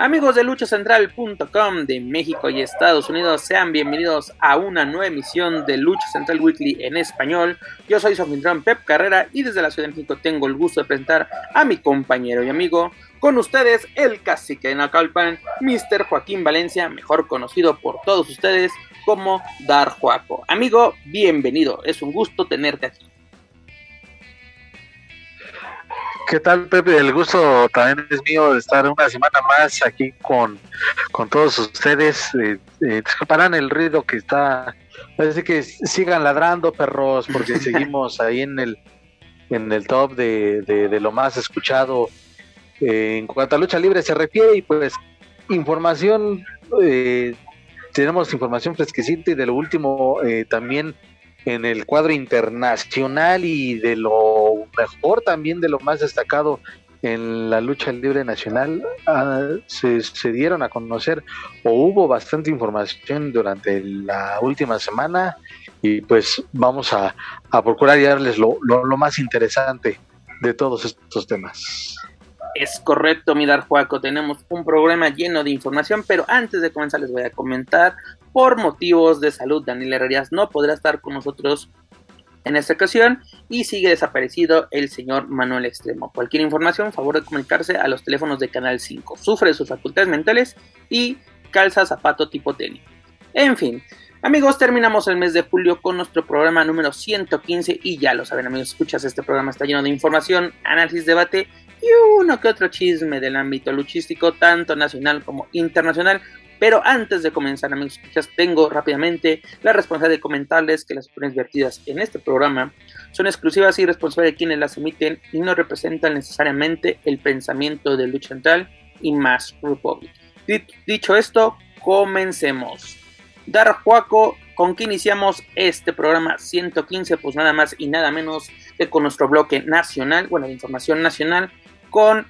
Amigos de luchacentral.com de México y Estados Unidos, sean bienvenidos a una nueva emisión de Lucha Central Weekly en español. Yo soy su Pep Carrera y desde la Ciudad de México tengo el gusto de presentar a mi compañero y amigo, con ustedes el cacique de Nacalpan, Mr. Joaquín Valencia, mejor conocido por todos ustedes como Dar Juaco. Amigo, bienvenido, es un gusto tenerte aquí. ¿Qué tal, Pepe? El gusto también es mío de estar una semana más aquí con, con todos ustedes. Eh, eh, disculparán el ruido que está. Parece que sigan ladrando, perros, porque seguimos ahí en el en el top de, de, lo más escuchado eh, en cuanto a lucha libre se refiere. Y pues, información. Eh, tenemos información fresquecita y de lo último también en el cuadro internacional y de lo mejor también de lo más destacado en la lucha libre nacional ah, se, dieron a conocer o hubo bastante información durante la última semana y pues vamos a, procurar darles lo, lo, más interesante de todos estos temas. Es correcto, mirar Juaco, tenemos un programa lleno de información, pero antes de comenzar les voy a comentar por motivos de salud, Daniel Herrerías no podrá estar con nosotros en esta ocasión y sigue desaparecido el señor Manuel Extremo. Cualquier información, favor de comunicarse a los teléfonos de Canal 5. Sufre de sus facultades mentales y calza zapato tipo tenis. En fin, amigos, terminamos el mes de julio con nuestro programa número 115 y ya lo saben amigos, escuchas, este programa está lleno de información, análisis, debate y uno que otro chisme del ámbito luchístico, tanto nacional como internacional, pero antes de comenzar, amigos tengo rápidamente la responsabilidad de comentarles que las opiniones vertidas en este programa son exclusivas y responsables de quienes las emiten y no representan necesariamente el pensamiento de Lucha Central y Mass Republic. Dicho esto, comencemos. Dar Juaco, ¿con qué iniciamos este programa 115? Pues nada más y nada menos que con nuestro bloque nacional, bueno, de información nacional, con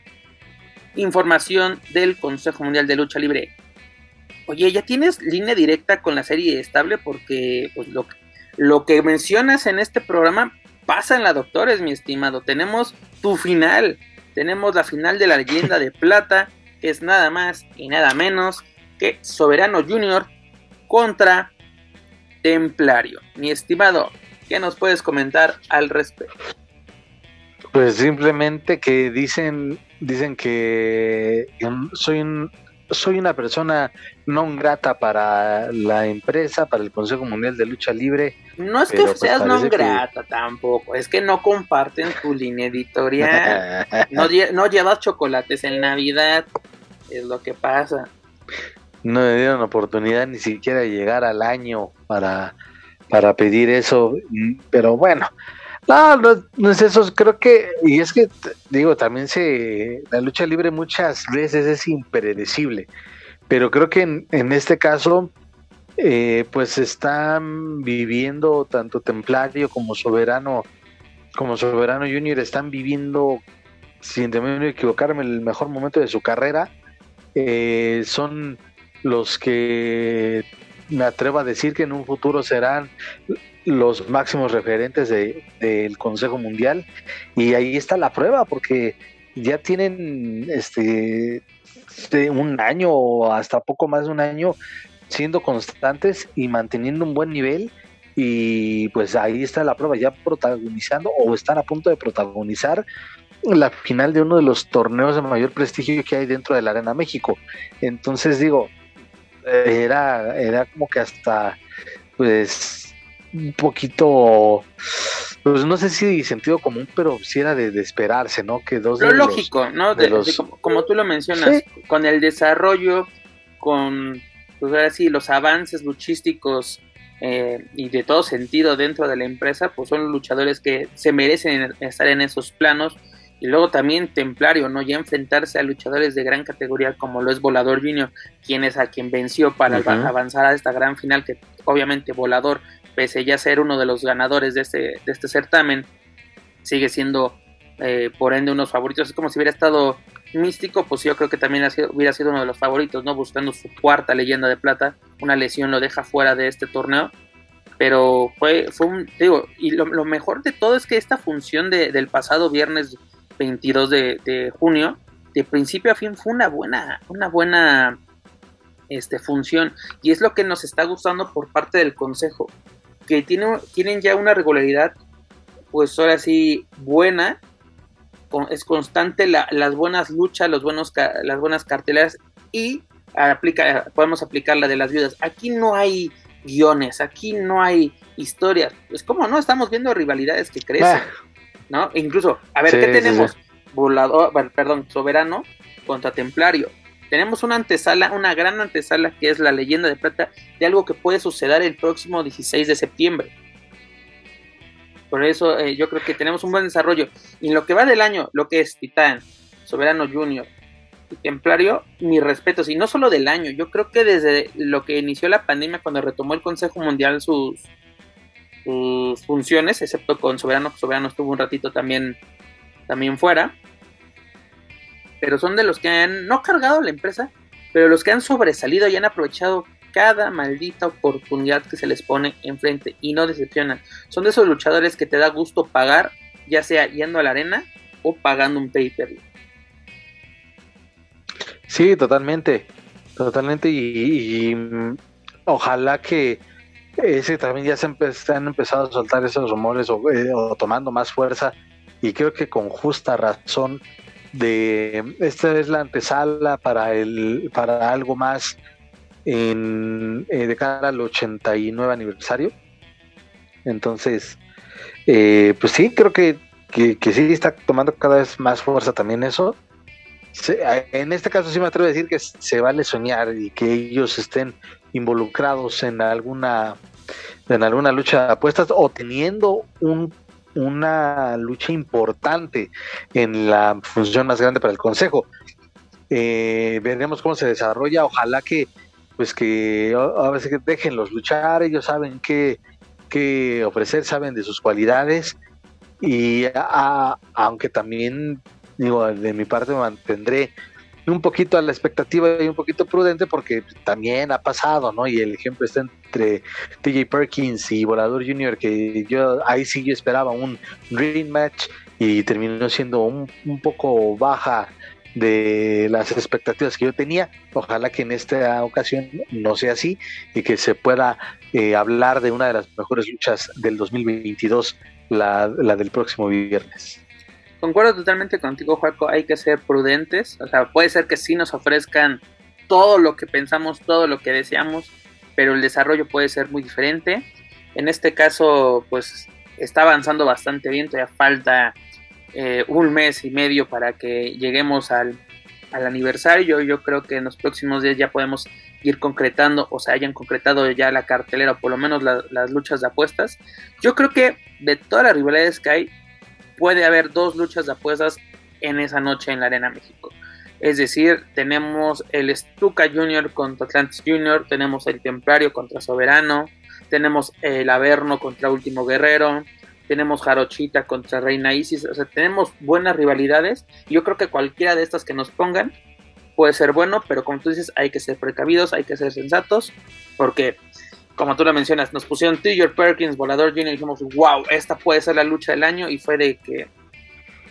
información del Consejo Mundial de Lucha Libre Oye, ¿ya tienes línea directa con la serie estable? Porque pues, lo, lo que mencionas en este programa pasa en la Doctores, mi estimado. Tenemos tu final. Tenemos la final de la leyenda de plata, que es nada más y nada menos que Soberano Junior contra Templario. Mi estimado, ¿qué nos puedes comentar al respecto? Pues simplemente que dicen, dicen que soy un soy una persona no grata para la empresa, para el Consejo Mundial de Lucha Libre. No es que pues, seas no grata tampoco, es que no comparten tu línea editorial. no, no llevas chocolates en Navidad, es lo que pasa. No me dieron oportunidad ni siquiera de llegar al año para, para pedir eso, pero bueno, no, no, es eso, creo que, y es que, digo, también se, la lucha libre muchas veces es impredecible, pero creo que en, este caso, eh, pues están viviendo tanto Templario como Soberano, como Soberano Junior, están viviendo, sin temer equivocarme, el mejor momento de su carrera, eh, son los que me atrevo a decir que en un futuro serán los máximos referentes del Consejo Mundial y ahí está la prueba porque ya tienen este, este, un año o hasta poco más de un año siendo constantes y manteniendo un buen nivel y pues ahí está la prueba ya protagonizando o están a punto de protagonizar la final de uno de los torneos de mayor prestigio que hay dentro de la Arena México. Entonces digo era era como que hasta pues un poquito, pues no sé si sentido común, pero sí era de, esperarse, ¿no? Que dos lo lógico, ¿no? De, como, tú lo mencionas, con el desarrollo, con, pues ahora sí, los avances luchísticos eh, y de todo sentido dentro de la empresa, pues son luchadores que se merecen estar en esos planos. Y luego también Templario, ¿no? Ya enfrentarse a luchadores de gran categoría como lo es Volador Junior, quien es a quien venció para avanzar a esta gran final, que obviamente Volador pese ya ser uno de los ganadores de este, de este certamen, sigue siendo eh, por ende unos favoritos. Es como si hubiera estado místico, pues yo creo que también hubiera sido uno de los favoritos, ¿no? Buscando su cuarta leyenda de plata. Una lesión lo deja fuera de este torneo. Pero fue, fue un, digo, y lo, mejor de todo es que esta función de, del pasado viernes 22 de, de, junio, de principio a fin, fue una buena, una buena este, función. Y es lo que nos está gustando por parte del consejo. Que tiene, tienen ya una regularidad, pues ahora sí, buena es constante las buenas luchas, los buenos, las buenas carteleras y aplica, podemos aplicar la de las viudas. Aquí no hay guiones, aquí no hay historias. Es como, ¿no? Estamos viendo rivalidades que crecen, ah. ¿no? E incluso, a ver, ¿qué tenemos? Volador, perdón, Soberano contra Templario. Tenemos una antesala, una gran antesala que es la leyenda de plata de algo que puede suceder el próximo 16 de septiembre. Por eso eh, yo creo que tenemos un buen desarrollo. Y en lo que va del año, lo que es Titán, Soberano Junior y Templario, mi respeto. Y no solo del año, yo creo que desde lo que inició la pandemia, cuando retomó el Consejo Mundial sus, sus funciones, excepto con Soberano, Soberano estuvo un ratito también, también fuera. Pero son de los que han, no cargado la empresa, pero los que han sobresalido y han aprovechado cada maldita oportunidad que se les pone enfrente y no decepcionan. Son de esos luchadores que te da gusto pagar, ya sea yendo a la arena o pagando un pay per view. Sí, totalmente, totalmente y, mm, ojalá que ese también ya se, han empezado a soltar esos rumores eh, o, tomando más fuerza y creo que con justa razón de esta es la antesala para el para algo más en, eh, de cara al 89 aniversario. Entonces, eh, pues sí, creo que, que, sí está tomando cada vez más fuerza también eso. en este caso sí me atrevo a decir que se vale soñar y que ellos estén involucrados en alguna en alguna lucha de apuestas o teniendo un, una lucha importante en la función más grande para el consejo. Eh, veremos cómo se desarrolla. Ojalá que pues que a veces que déjenlos luchar, ellos saben qué, qué ofrecer, saben de sus cualidades y aunque también digo de mi parte mantendré un poquito a la expectativa y un poquito prudente porque también ha pasado, ¿no? Y el ejemplo está entre TJ Perkins y Volador Jr. que yo ahí sí yo esperaba un ring match y terminó siendo un, un poco baja de las expectativas que yo tenía. Ojalá que en esta ocasión no sea así y que se pueda eh, hablar de una de las mejores luchas del 2022, la, la del próximo viernes. Concuerdo totalmente contigo, Juaco. Hay que ser prudentes. O sea, puede ser que sí nos ofrezcan todo lo que pensamos, todo lo que deseamos, pero el desarrollo puede ser muy diferente. En este caso, pues está avanzando bastante bien. Todavía falta eh, un mes y medio para que lleguemos al, aniversario. Yo creo que en los próximos días ya podemos ir concretando o se hayan concretado ya la cartelera o por lo menos las luchas de apuestas. Yo creo que de todas las rivalidades que hay, puede haber dos luchas de apuestas en esa noche en la Arena México. Es decir, tenemos el Stuka Junior contra Atlantis Junior, tenemos el Templario contra Soberano, tenemos el Averno contra Último Guerrero, tenemos Jarochita contra Reina Isis, o sea, tenemos buenas rivalidades. Yo creo que cualquiera de estas que nos pongan puede ser bueno, pero como tú dices, hay que ser precavidos, hay que ser sensatos, porque como tú lo mencionas, nos pusieron Tiger Perkins, Volador Jr. y dijimos, wow, esta puede ser la lucha del año, y fue de que,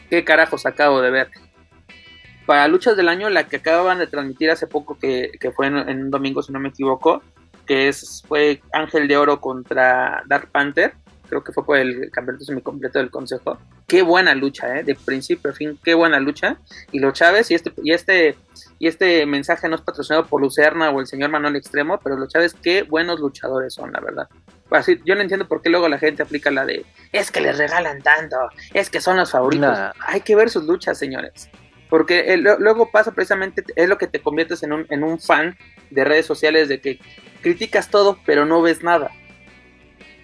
¿qué carajos acabo de ver? Para luchas del año, la que acababan de transmitir hace poco, que, fue en, en, un domingo, si no me equivoco, que es, fue Ángel de Oro contra Dark Panther creo que fue por el campeonato semicompleto del consejo. Qué buena lucha, ¿eh? De principio a fin, qué buena lucha. Y los Chávez, y este, y este, y este mensaje no es patrocinado por Lucerna o el señor Manuel Extremo, pero los Chávez, qué buenos luchadores son, la verdad. Así, yo no entiendo por qué luego la gente aplica la de, es que les regalan tanto, es que son los favoritos. Hay que ver sus luchas, señores. Porque eh, luego pasa precisamente, es lo que te conviertes en un, en un fan de redes sociales de que criticas todo, pero no ves nada.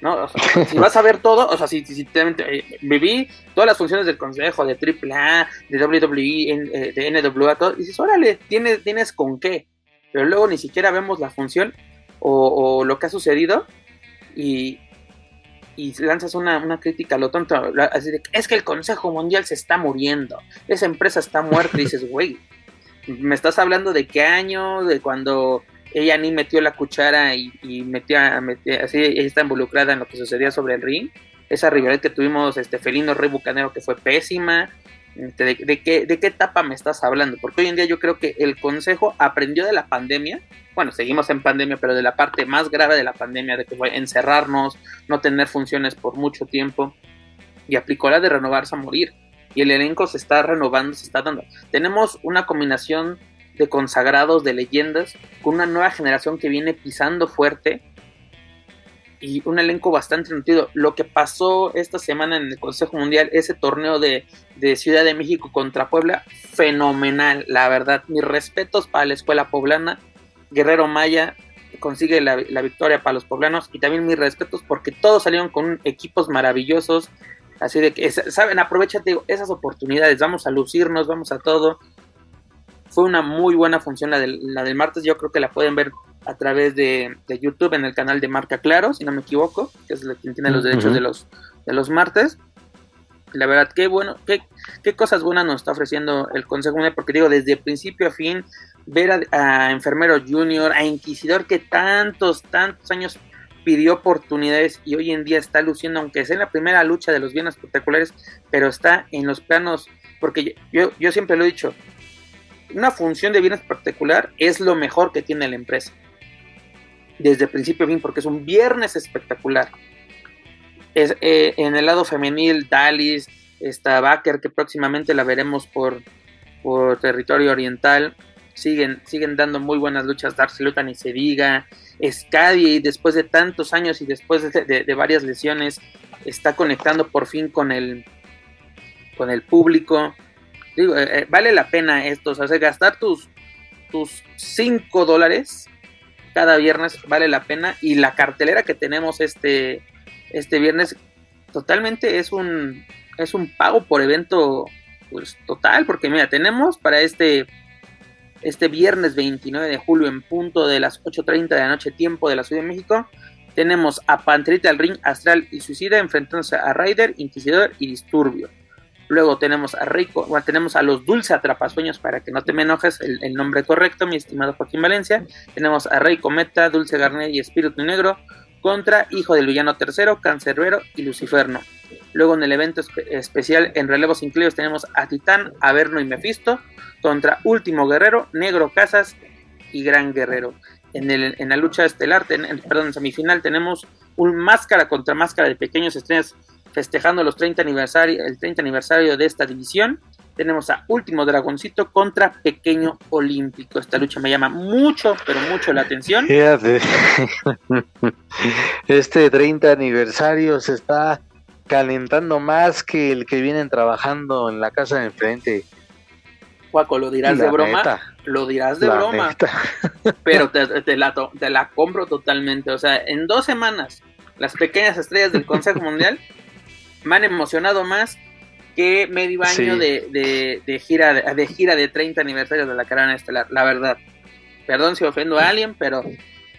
¿No? si vas a ver todo, o sea, si, si, eh, viví todas las funciones del consejo, de AAA, de WWE, eh, de NWA, todo, dices, órale, tienes, tienes con qué, pero luego ni siquiera vemos la función o, lo que ha sucedido y, y lanzas una, una crítica a lo tonto, así de es que el Consejo Mundial se está muriendo, esa empresa está muerta, dices, güey, me estás hablando de qué año, de cuando ella ni metió la cuchara y, y metió, así está involucrada en lo que sucedía sobre el ring, esa rivalidad que tuvimos, este Felino Rey Bucanero que fue pésima, este, de, de, qué, ¿de qué etapa me estás hablando? Porque hoy en día yo creo que el Consejo aprendió de la pandemia, bueno, seguimos en pandemia, pero de la parte más grave de la pandemia, de que fue encerrarnos, no tener funciones por mucho tiempo, y aplicó la de renovarse a morir. Y el elenco se está renovando, se está dando. Tenemos una combinación de consagrados, de leyendas, con una nueva generación que viene pisando fuerte y un elenco bastante nutrido. Lo que pasó esta semana en el Consejo Mundial, ese torneo de, de, Ciudad de México contra Puebla, fenomenal, la verdad. Mis respetos para la escuela poblana. Guerrero Maya consigue la, la victoria para los poblanos y también mis respetos porque todos salieron con equipos maravillosos. Así de que, saben, aprovechate esas oportunidades, vamos a lucirnos, vamos a todo. Fue una muy buena función la del, la del martes, yo creo que la pueden ver a través de, de, YouTube en el canal de Marca Claro, si no me equivoco, que es quien tiene los derechos uh -huh. de los de los martes. La verdad, qué bueno, qué, qué cosas buenas nos está ofreciendo el Consejo Mundial, porque digo, desde principio a fin, ver a, a, Enfermero Junior, a Inquisidor, que tantos, tantos años pidió oportunidades y hoy en día está luciendo, aunque sea en la primera lucha de los bienes espectaculares, pero está en los planos, porque yo, yo siempre lo he dicho, una función de bienes particular es lo mejor que tiene la empresa desde principio a fin, porque es un viernes espectacular. Es, eh, en el lado femenil, Dalis, está Baker, que próximamente la veremos por, por territorio oriental. Siguen, siguen dando muy buenas luchas. Darcy Lutan y se diga. Scadi, después de tantos años y después de, de, de, varias lesiones, está conectando por fin con el, con el público. Digo, eh, vale la pena esto, o sea, gastar tus, tus 5 dólares cada viernes vale la pena y la cartelera que tenemos este, este viernes totalmente es un, es un pago por evento pues total, porque mira, tenemos para este, este viernes 29 de julio en punto de las 8.30 de la noche tiempo de la Ciudad de México, tenemos a Panterita al Ring, Astral y Suicida enfrentándose a Raider, Inquisidor y Disturbio. Luego tenemos a Rico, tenemos a los Dulce Atrapasueños, para que no te me enojes, el, nombre correcto, mi estimado Joaquín Valencia. Tenemos a Rey Cometa, Dulce Garnet y Espíritu Negro contra Hijo del Villano Tercero, Cancerbero y Luciferno. Luego en el evento espe especial en relevos incluidos tenemos a Titán, Averno y Mephisto contra Último Guerrero, Negro Casas y Gran Guerrero. En, el, en la lucha estelar, ten, perdón, en semifinal tenemos un máscara contra máscara de pequeños estrellas festejando los 30 aniversario, el 30 aniversario de esta división. Tenemos a Último Dragoncito contra Pequeño Olímpico. Esta lucha me llama mucho, pero mucho la atención. Este 30 aniversario se está calentando más que el que vienen trabajando en la casa de enfrente. Juaco, lo dirás la de broma. Neta. Lo dirás de la broma. Neta. Pero te, te, la, te la compro totalmente. O sea, en dos semanas, las pequeñas estrellas del Consejo Mundial me han emocionado más que medio año sí. de, de, de, gira de, gira de 30 aniversarios de la carrera estelar, la verdad. Perdón si ofendo a alguien, pero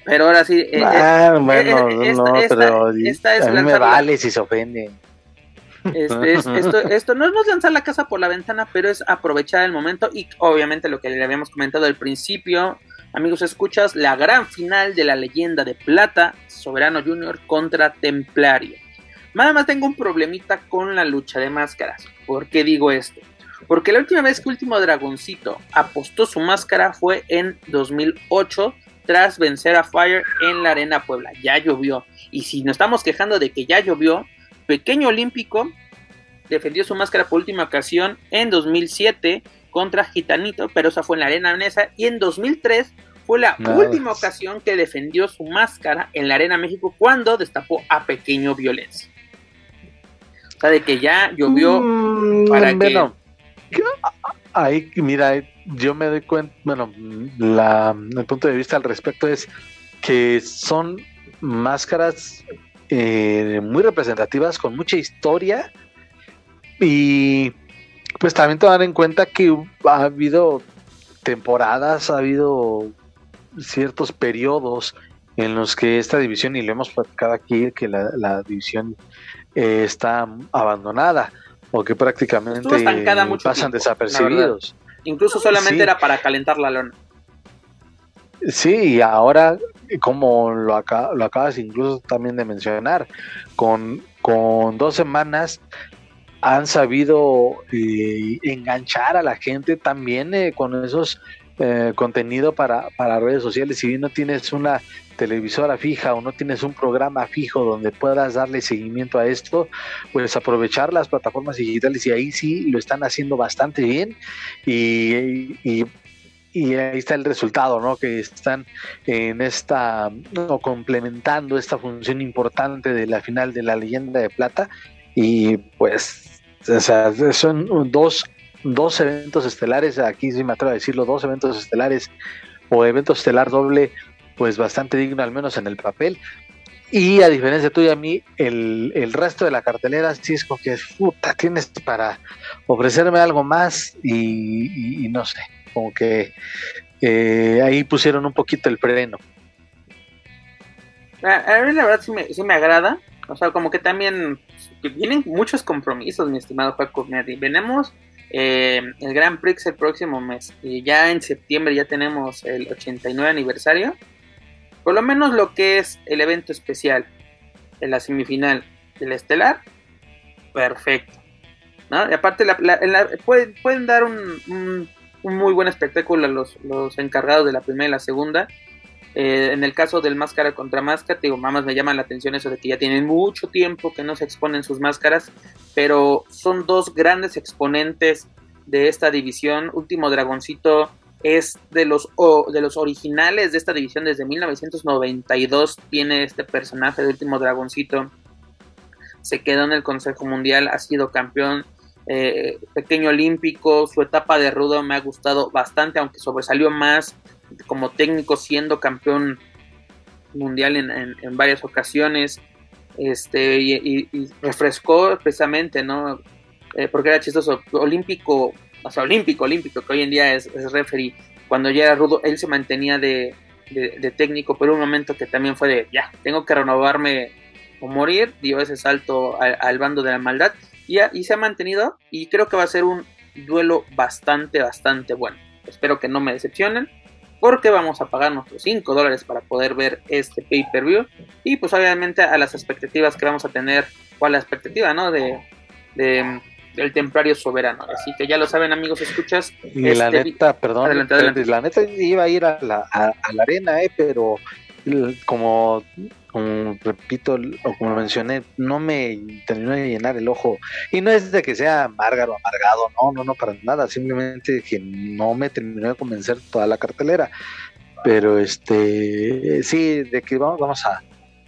pero ahora sí. Eh, ah, bueno, esta, no, esta, pero esta es a mí me vale la... si se ofenden. Este, es, esto, esto no es lanzar la casa por la ventana, pero es aprovechar el momento y obviamente lo que le habíamos comentado al principio, amigos escuchas, la gran final de la leyenda de plata, Soberano Junior contra Templario. Nada más tengo un problemita con la lucha de máscaras. ¿Por qué digo esto? Porque la última vez que Último Dragoncito apostó su máscara fue en 2008 tras vencer a Fire en la Arena Puebla. Ya llovió. Y si nos estamos quejando de que ya llovió, Pequeño Olímpico defendió su máscara por última ocasión en 2007 contra Gitanito, pero esa fue en la Arena Nesa. Y en 2003 fue la última ocasión que defendió su máscara en la Arena México cuando destapó a Pequeño Violencia. O sea, de que ya llovió mm, para bueno, que... Ahí, mira, yo me doy cuenta, bueno, la, el punto de vista al respecto es que son máscaras eh, muy representativas, con mucha historia y pues también tomar en cuenta que ha habido temporadas, ha habido ciertos periodos en los que esta división, y lo hemos platicado aquí, que la, división eh, está abandonada o que prácticamente pasan desapercibidos. Incluso solamente era para calentar la lona. Sí, y ahora, como lo, lo acabas incluso también de mencionar, con, con dos semanas han sabido eh, enganchar a la gente también eh, con esos eh, contenido para, para redes sociales. Si bien no tienes una televisora fija o no tienes un programa fijo donde puedas darle seguimiento a esto, pues aprovechar las plataformas digitales y ahí sí lo están haciendo bastante bien y, y, ahí está el resultado, ¿no? Que están en esta, no, complementando esta función importante de la final de la leyenda de plata y pues son dos, dos eventos estelares, aquí sí me atrevo a decirlo, dos eventos estelares o evento estelar doble, pues bastante digno, al menos en el papel. Y a diferencia tuya, a mí, el, el resto de la cartelera sí es como que, puta, tienes para ofrecerme algo más y, no sé, como que eh, ahí pusieron un poquito el freno. A, mí la verdad sí me, sí me agrada, o sea, como que también vienen muchos compromisos, mi estimado Juan Neri. Venemos eh, el Grand Prix el próximo mes y ya en septiembre ya tenemos el 89 aniversario. Por lo menos lo que es el evento especial en la semifinal del Estelar, perfecto. ¿no? Y aparte pueden, dar un, un, muy buen espectáculo a los, los encargados de la primera y la segunda eh, en el caso del máscara contra máscara, digo, mamás me llama la atención eso de que ya tienen mucho tiempo que no se exponen sus máscaras, pero son dos grandes exponentes de esta división. Último Dragoncito es de los, de los originales de esta división desde 1992. Tiene este personaje de Último Dragoncito. Se quedó en el Consejo Mundial, ha sido campeón eh, pequeño olímpico. Su etapa de rudo me ha gustado bastante, aunque sobresalió más como técnico siendo campeón mundial en, varias ocasiones este y, refrescó precisamente no eh, porque era chistoso olímpico o sea olímpico olímpico que hoy en día es, es referee cuando ya era rudo él se mantenía de, técnico pero un momento que también fue de ya tengo que renovarme o morir dio ese salto al, bando de la maldad y, y se ha mantenido y creo que va a ser un duelo bastante bastante bueno espero que no me decepcionen porque vamos a pagar nuestros 5 dólares para poder ver este pay-per-view y pues obviamente a las expectativas que vamos a tener o a la expectativa, ¿no? De, del templario soberano. Así que ya lo saben amigos, escuchas. Y la este neta, perdón, la neta iba a ir a la, a la arena, eh, pero como como repito o como mencioné, no me terminó de llenar el ojo. Y no es de que sea amargado o amargado, no, no, no, para nada. Simplemente que no me terminó de convencer toda la cartelera. Pero este, sí, de que vamos, vamos a,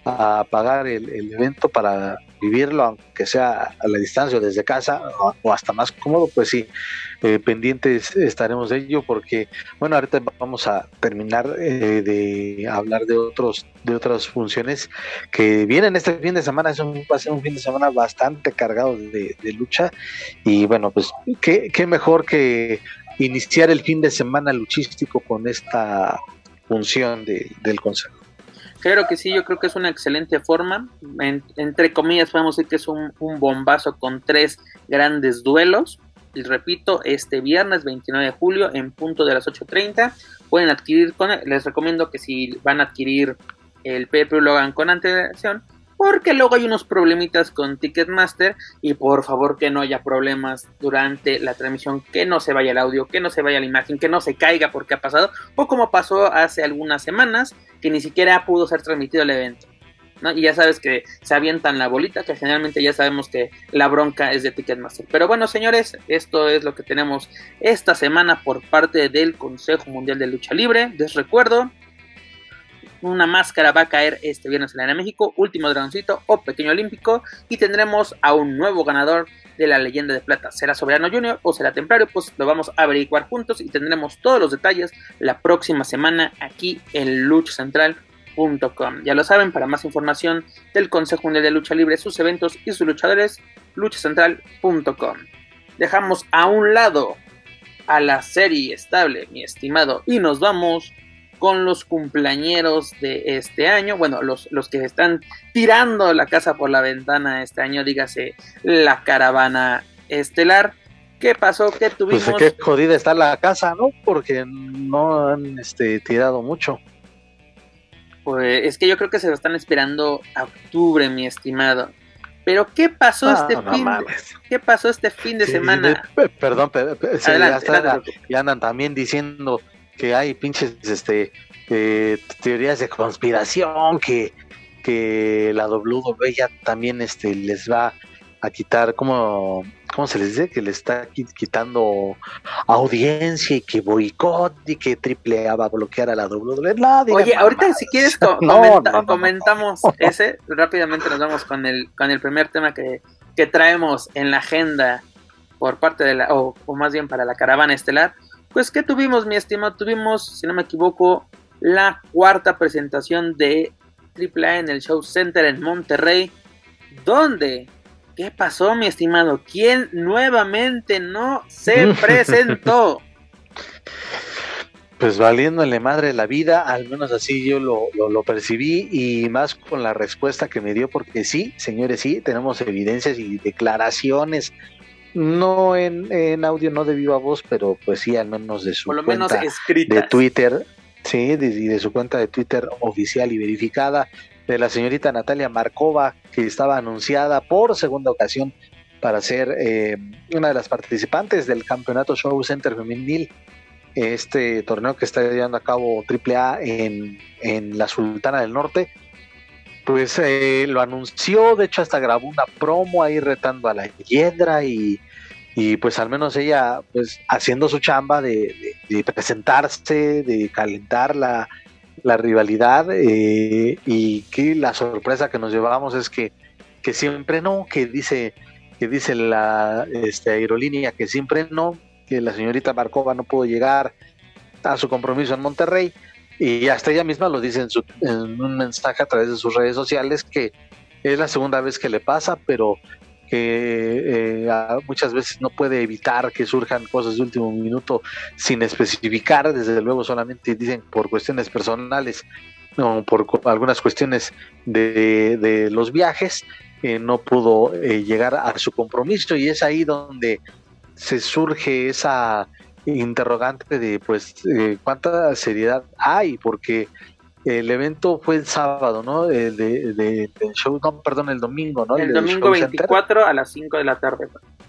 a pagar el, evento para vivirlo, aunque sea a la distancia o desde casa o, hasta más cómodo, pues sí, eh, pendientes estaremos de ello porque, bueno, ahorita vamos a terminar eh, de hablar de otros de otras funciones que vienen este fin de semana, es un, va a ser un fin de semana bastante cargado de, lucha y bueno, pues qué, qué mejor que iniciar el fin de semana luchístico con esta función de, del consejo. Creo que sí, yo creo que es una excelente forma. entre comillas, podemos decir que es un, bombazo con tres grandes duelos. Y repito, este viernes 29 de julio en punto de las 8.30 pueden adquirir con les recomiendo que si van a adquirir el PPU lo hagan con antelación porque luego hay unos problemitas con Ticketmaster y por favor que no haya problemas durante la transmisión, que no se vaya el audio, que no se vaya la imagen, que no se caiga porque ha pasado, o como pasó hace algunas semanas, que ni siquiera pudo ser transmitido el evento. Y ya sabes que se avientan la bolita, que generalmente ya sabemos que la bronca es de Ticketmaster. Pero bueno, señores, esto es lo que tenemos esta semana por parte del Consejo Mundial de Lucha Libre. Les recuerdo, una máscara va a caer este viernes en la Arena México, último dragoncito o pequeño olímpico, y tendremos a un nuevo ganador de la leyenda de plata. ¿Será Soberano Junior o será Templario? Pues lo vamos a averiguar juntos y tendremos todos los detalles la próxima semana aquí en luchacentral.com. Ya lo saben, para más información del Consejo Mundial de Lucha Libre, sus eventos y sus luchadores, luchacentral.com. Dejamos a un lado a la serie estable, mi estimado, y nos vamos con los cumpleañeros de este año, bueno, los, los que están tirando la casa por la ventana este año, dígase la caravana estelar. ¿Qué pasó? ¿Qué Pues tuvimos? qué jodida está la casa, ¿no? Porque no han este, tirado mucho. Pues es que yo creo que se lo están esperando a octubre, mi estimado. Pero ¿qué pasó Ah, este no fin? mames. ¿Qué pasó este fin de Sí, semana? perdón, pe- pe- sí, Adelante, ya, está- adelante. ya andan también diciendo que hay pinches este, eh, teorías de conspiración, que, que la WWE ya también este, les va a quitar, ¿cómo, ¿cómo se les dice? Que le está qui- quitando audiencia y que boicot y que Triple A va a bloquear a la WWE. No, Oye, ahorita mamadas. si quieres No, comenta- no, no, no. comentamos ese, rápidamente nos vamos con el con el primer tema que, que traemos en la agenda por parte de la, o, o más bien para la caravana estelar. Pues ¿qué tuvimos, mi estimado? Tuvimos, si no me equivoco, la cuarta presentación de AAA en el Show Center en Monterrey, donde ¿qué pasó, mi estimado? ¿Quién nuevamente no se presentó? Pues valiéndole madre la vida, al menos así yo lo, lo, lo percibí y más con la respuesta que me dio, porque sí, señores, sí, tenemos evidencias y declaraciones, no en, en audio, no de viva voz, pero pues sí, al menos de su Por lo menos cuenta de Twitter, sí, de, de su cuenta de Twitter oficial y verificada, de la señorita Natalia Markova, que estaba anunciada por segunda ocasión para ser eh, una de las participantes del Campeonato Show Center Femenil. Este torneo que está llevando a cabo AAA en, en la Sultana del Norte, pues eh, lo anunció, de hecho hasta grabó una promo ahí retando a la Hiedra y, y pues al menos ella pues haciendo su chamba de, presentarse, de calentar la, la rivalidad eh, y que la sorpresa que nos llevamos es que, que siempre no, que dice que dice la este, aerolínea que siempre no, que la señorita Markova no pudo llegar a su compromiso en Monterrey y hasta ella misma lo dice en, su, en un mensaje a través de sus redes sociales que es la segunda vez que le pasa, pero que eh, muchas veces no puede evitar que surjan cosas de último minuto sin especificar, desde luego solamente dicen por cuestiones personales o por algunas cuestiones de, de los viajes, eh, no pudo eh, llegar a su compromiso y es ahí donde se surge esa interrogante de pues eh, cuánta seriedad hay porque el evento fue el sábado, ¿no? El de, de- del show, no, perdón, el domingo, ¿no? El domingo show center. 24 a las 5 de la tarde.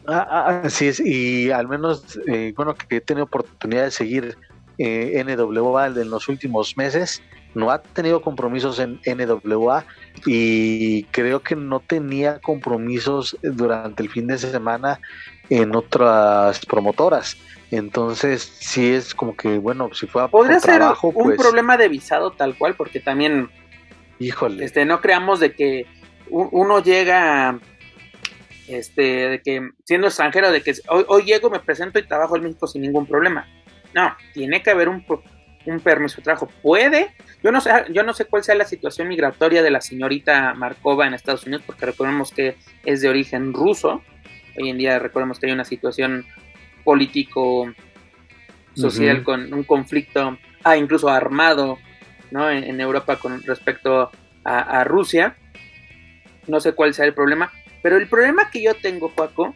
Ah, ah, así es, y al menos, eh, bueno, que he tenido oportunidad de seguir eh, NWA en los últimos meses, no ha tenido compromisos en NWA y creo que no tenía compromisos durante el fin de semana en otras promotoras. Entonces, sí es como que, bueno, si fuera por Podría ser trabajo, un pues, problema de visado tal cual, porque también híjole. este, no creamos de que uno llega, este, de que siendo extranjero, de que hoy, hoy llego, me presento y trabajo en México sin ningún problema. No, tiene que haber un, un permiso de trabajo. Puede, yo no sé, yo no sé cuál sea la situación migratoria de la señorita Markova en Estados Unidos, porque recordemos que es de origen ruso. Hoy en día recordemos que hay una situación político social con un conflicto, ah, incluso armado, ¿no? En, en Europa con respecto a, a Rusia. No sé cuál sea el problema, pero el problema que yo tengo, Paco,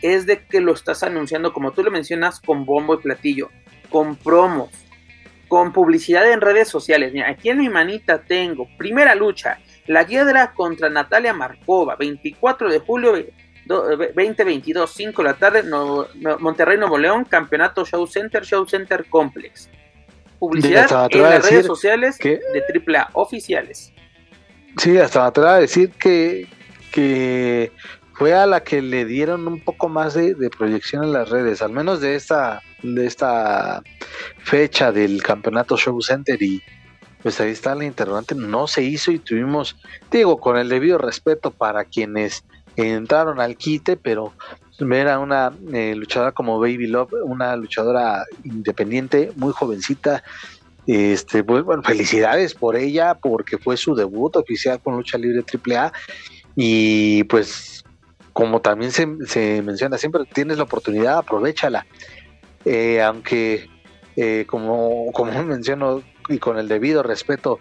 es de que lo estás anunciando, como tú lo mencionas, con bombo y platillo, con promos, con publicidad en redes sociales. Mira, aquí en mi manita tengo primera lucha, la Hiedra contra Natalia Markova, 24 de julio 2022, 5 de la tarde, no- no- Monterrey, Nuevo León, Campeonato Show Center, Show Center Complex. Publicidad hasta en las redes sociales que- de AAA oficiales. Sí, hasta me atrevo a decir que, que fue a la que le dieron un poco más de, de proyección en las redes, al menos de esta, de esta fecha del campeonato Show Center y pues ahí está la interrogante, no se hizo y tuvimos, digo, con el debido respeto para quienes entraron al quite, pero ver a una eh, luchadora como Baby Love, una luchadora independiente, muy jovencita, este, pues, bueno, felicidades por ella, porque fue su debut oficial con Lucha Libre AAA. Y pues, como también se, se menciona siempre, tienes la oportunidad, aprovechala. Eh, aunque, eh, como, como menciono, y con el debido respeto,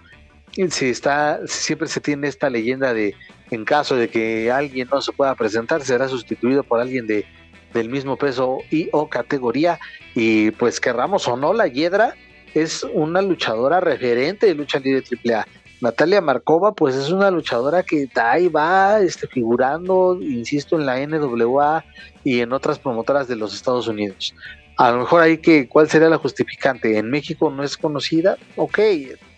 si está, siempre se tiene esta leyenda de en caso de que alguien no se pueda presentar, será sustituido por alguien de del mismo peso y o categoría. Y pues querramos o no, la Hiedra es una luchadora referente de lucha libre AAA. Natalia Markova, pues es una luchadora que ahí va este, figurando, insisto, en la NWA y en otras promotoras de los Estados Unidos. A lo mejor ahí que, ¿cuál sería la justificante? En México no es conocida, ok,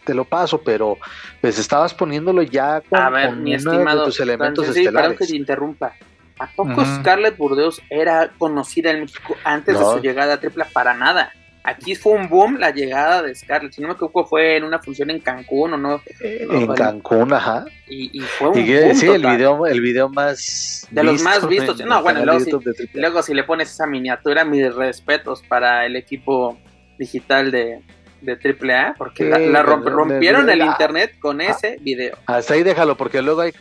te lo paso, pero pues estabas poniéndolo ya con, a ver, mi estimado, tus elementos estelares. que te interrumpa. ¿A poco Scarlett Burdeos era conocida en México antes de su llegada a Tripla? Para nada. Aquí fue un boom la llegada de Scarlett. Si no me equivoco, fue en una función en Cancún o no. en Cancún, ajá. Y, fue un boom Sí, el video, el video más. De los más vistos. No, bueno, luego si, luego si, le pones esa miniatura, mis respetos para el equipo digital de, de AAA, porque la, rompieron el internet con ah, ese video. Hasta ahí déjalo, porque luego hay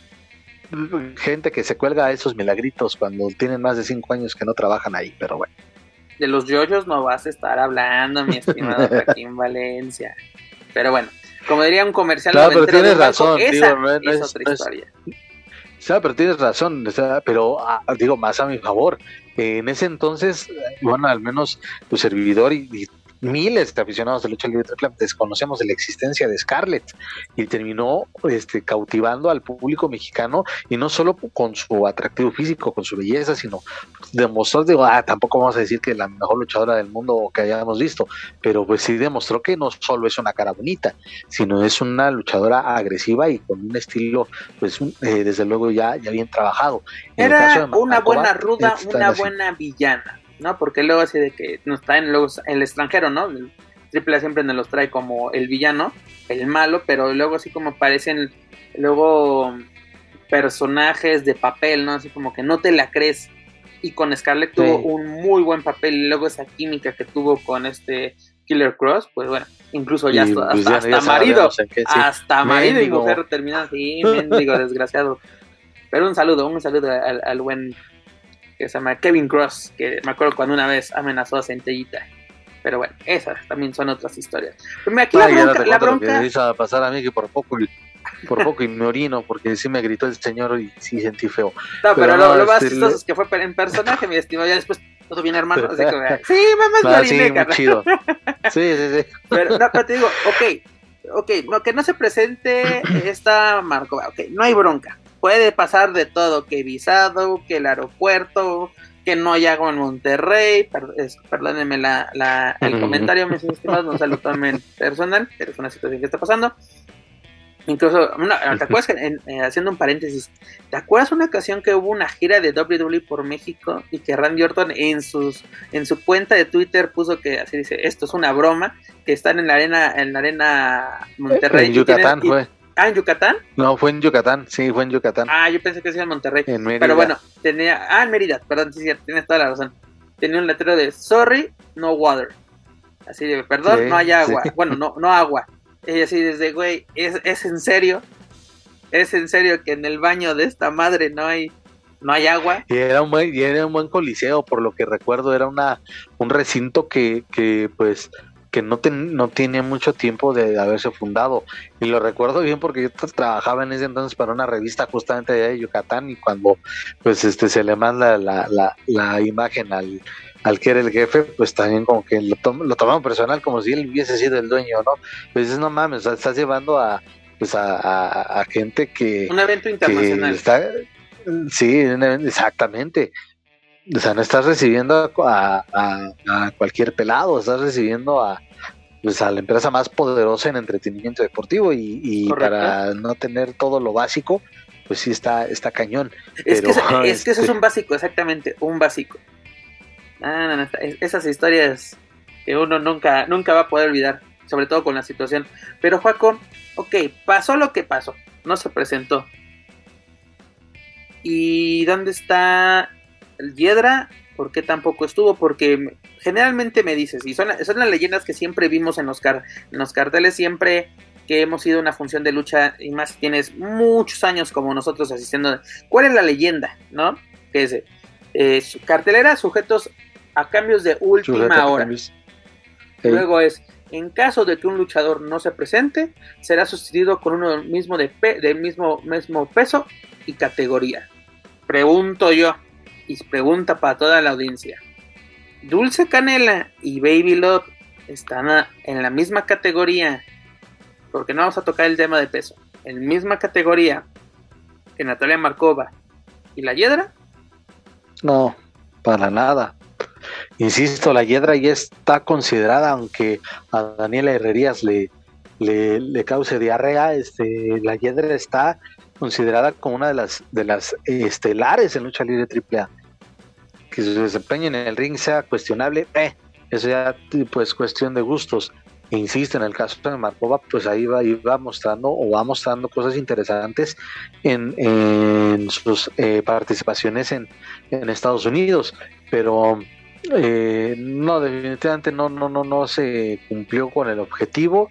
gente que se cuelga a esos milagritos cuando tienen más de cinco años que no trabajan ahí, pero bueno. De los yoyos no vas a estar hablando, mi estimado Joaquín Valencia. Pero bueno, como diría un comercial, pero tienes razón, esa es, otra historia. pero tienes razón, pero ah, digo más a mi favor. en ese entonces, bueno, al menos tu servidor y, y miles de aficionados de lucha libre desconocemos de la existencia de Scarlett y terminó este, cautivando al público mexicano y no solo con su atractivo físico, con su belleza, sino demostró, digo, ah, tampoco vamos a decir que la mejor luchadora del mundo que hayamos visto, pero pues sí demostró que no solo es una cara bonita, sino es una luchadora agresiva y con un estilo, pues eh, desde luego ya, ya bien trabajado. Era una buena ruda, una buena villana ¿no? Porque luego así de que nos traen luego el extranjero, ¿no? El Triple A siempre nos los trae como el villano, el malo, pero luego así como aparecen luego personajes de papel, ¿no? Así como que no te la crees. Y con Scarlett tuvo un muy buen papel y luego esa química que tuvo con este Killer Cross, pues bueno, incluso ya hasta, pues hasta, marido, hasta marido y mujer terminan así, mendigo desgraciado. Pero un saludo, un saludo al, al buen que se llama Kevin Cross, que me acuerdo cuando una vez amenazó a Centellita. Pero bueno, esas también son otras historias. Pero aquí la bronca, la bronca... Que a pasar a mí que por poco por poco y me orino porque sí me gritó el señor y sí sentí feo. No, pero, lo, más este, chistoso es que fue en personaje, mi estimado, ya después todo bien hermano, así sí, mamá, no, sí, muy chido. Sí, sí, sí. Pero, no, pero te digo, ok, ok, no, que no se presente esta Marco, ok, no hay bronca, puede pasar de todo, que visado, que el aeropuerto, que no hay agua en Monterrey, perdónenme la, el comentario, mis estimados, no se lo tomen personal, pero es una situación que está pasando. Incluso, ¿te acuerdas que, eh, haciendo un paréntesis, ¿te acuerdas una ocasión que hubo una gira de WWE por México y que Randy Orton en sus en su cuenta de Twitter puso que así dice, esto es una broma, que están en la arena en la arena Monterrey en Yucatán fue. Ah, en Yucatán. No, fue en Yucatán, sí, fue en Yucatán. Ah, yo pensé que era en Monterrey. En Mérida. Pero bueno, tenía. Ah, en Mérida, perdón, sí, tienes toda la razón. Tenía un letrero de Sorry, no water. Así de, perdón, no hay agua. Bueno, no, no agua. Y así desde, güey, ¿es, ¿es en serio? ¿Es en serio que en el baño de esta madre no hay no hay agua. Y era un buen, y era un buen coliseo, por lo que recuerdo, era una un recinto que, que pues que no, no tiene mucho tiempo de haberse fundado. Y lo recuerdo bien porque yo trabajaba en ese entonces para una revista justamente de Yucatán y cuando pues este se le manda la, la, la imagen al, al que era el jefe, pues también como que lo, lo tomamos personal como si él hubiese sido el dueño, ¿no? Pues dices, no mames, estás llevando a pues a, gente que... Un evento internacional. sí, exactamente. O sea, no estás recibiendo a, a, cualquier pelado, estás recibiendo a, pues, a la empresa más poderosa en entretenimiento deportivo y, para no tener todo lo básico, pues sí está, está cañón. Es, que, es que eso es este un básico, exactamente, un básico. esas historias que uno nunca, nunca va a poder olvidar, sobre todo con la situación. Pero Juaco, ok, pasó lo que pasó, no se presentó. ¿Y dónde está el Hiedra, ¿por qué tampoco estuvo? Porque generalmente me dices, y son, son las leyendas que siempre vimos en los, car en los carteles, siempre que hemos ido a una función de lucha, y más tienes muchos años como nosotros asistiendo, ¿cuál es la leyenda? ¿No? Que es eh, cartelera sujetos a cambios de última hora. Luego es En caso de que un luchador no se presente, será sustituido con uno mismo de del mismo, mismo peso y categoría. Pregunto yo, y pregunta para toda la audiencia. Dulce Canela y Baby Love están en la misma categoría, porque no vamos a tocar el tema de peso, en la misma categoría que Natalia Markova y la Hiedra. No, para nada. Insisto, la Hiedra ya está considerada, aunque a Daniela Herrerías le, le, cause diarrea, este, la Hiedra está considerada como una de las de las estelares en lucha libre AAA. Que su desempeño en el ring sea cuestionable, eh, eso ya pues cuestión de gustos. Insisto, en el caso de Markova, pues ahí va, va mostrando o va mostrando cosas interesantes en, en sus eh, participaciones en, en Estados Unidos, pero eh, no, definitivamente no, no, no, no se cumplió con el objetivo.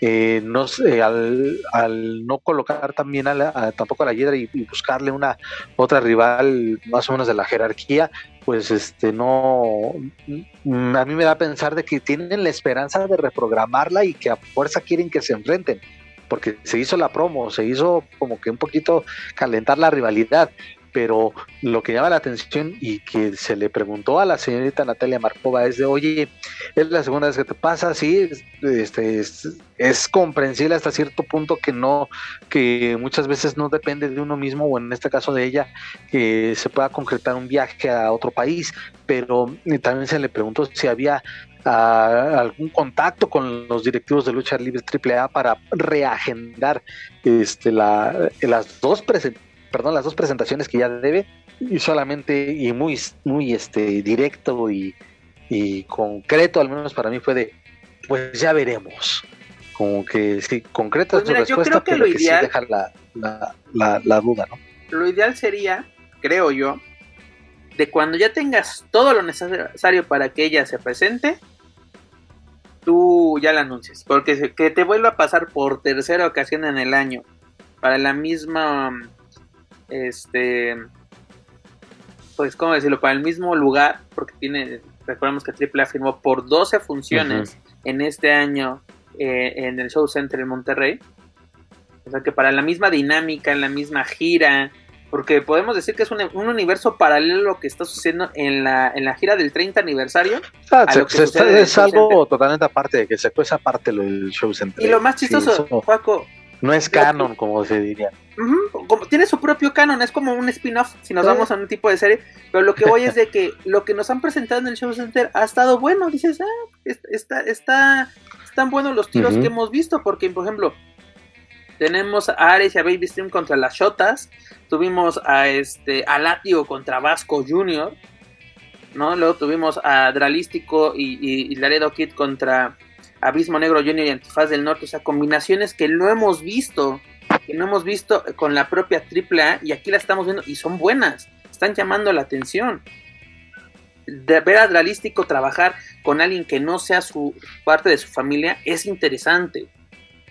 Eh, no, al, al, no colocar también a tampoco a la Hiedra y, buscarle una otra rival más o menos de la jerarquía, pues este no a mí me da a pensar de que tienen la esperanza de reprogramarla y que a fuerza quieren que se enfrenten porque se hizo la promo, se hizo como que un poquito calentar la rivalidad, pero lo que llama la atención y que se le preguntó a la señorita Natalia Markova es de, oye, es la segunda vez que te pasa, sí, este, es, comprensible hasta cierto punto que no, que muchas veces no depende de uno mismo, o en este caso de ella, que se pueda concretar un viaje a otro país, pero también se le preguntó si había ah, algún contacto con los directivos de lucha libre AAA para reagendar este, la, las dos presentaciones perdón, las dos presentaciones que ya debe y solamente y muy muy este directo y, concreto, al menos para mí fue de pues ya veremos. Como que sí, concreto pues su respuesta, que pero lo ideal, deja la, la, duda, ¿no? Lo ideal sería, creo yo, de cuando ya tengas todo lo necesario para que ella se presente, tú ya la anuncies. Porque que te vuelva a pasar por tercera ocasión en el año para la misma este, pues, ¿cómo decirlo? Para el mismo lugar, porque tiene, recordemos que AAA firmó por 12 funciones en este año eh, en el Show Center en Monterrey. O sea que para la misma dinámica, en la misma gira, porque podemos decir que es un, universo paralelo lo que está sucediendo en la, en la gira del 30 aniversario. Ah, es algo totalmente aparte, que se esa aparte lo del Show Center. Y lo más chistoso, Juaco, no es canon, como se diría. Como, tiene su propio canon, es como un spin-off si nos vamos a un tipo de serie. Pero lo que voy es de que lo que nos han presentado en el Show Center ha estado bueno. Dices, ah, está, está, están buenos los tiros que hemos visto. Porque, por ejemplo, tenemos a Ares y a Baby Stream contra las Shotas. Tuvimos a este a Latio contra Vasco Jr. ¿no? Luego tuvimos a Dralístico y, y, y Laredo Kid contra Abismo Negro Junior y Antifaz del Norte, o sea, combinaciones que no hemos visto, que no hemos visto con la propia AAA y aquí la estamos viendo y son buenas, están llamando la atención. De ver a Dralístico trabajar con alguien que no sea su parte de su familia es interesante,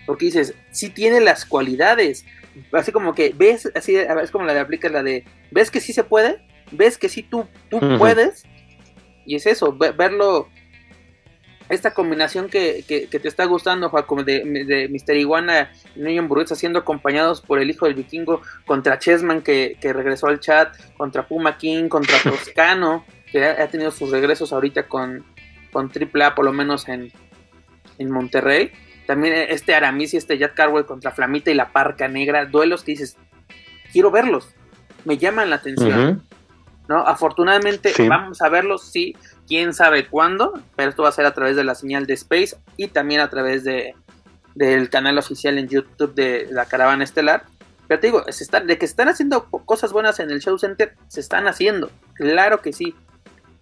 porque dices, sí tiene las cualidades, así como que ves, así es como la de aplica la de, ves que sí se puede, ves que sí tú, tú puedes, y es eso, verlo esta combinación que, que, te está gustando, Juan, de, de Mister Iguana y Niño Hamburguesa siendo acompañados por el hijo del vikingo contra Chessman que, que regresó al chat, contra Puma King, contra Toscano, que ha, tenido sus regresos ahorita con, con AAA, por lo menos en, en Monterrey. También este Aramis y este Jack Carwell contra Flamita y la Parca Negra, duelos que dices, quiero verlos, me llaman la atención. ¿no? Afortunadamente vamos a verlos, sí, quién sabe cuándo, pero esto va a ser a través de la señal de Space y también a través de del canal oficial en YouTube de la Caravana Estelar. Pero te digo, se de que se están haciendo cosas buenas en el Show Center, se están haciendo, claro que sí.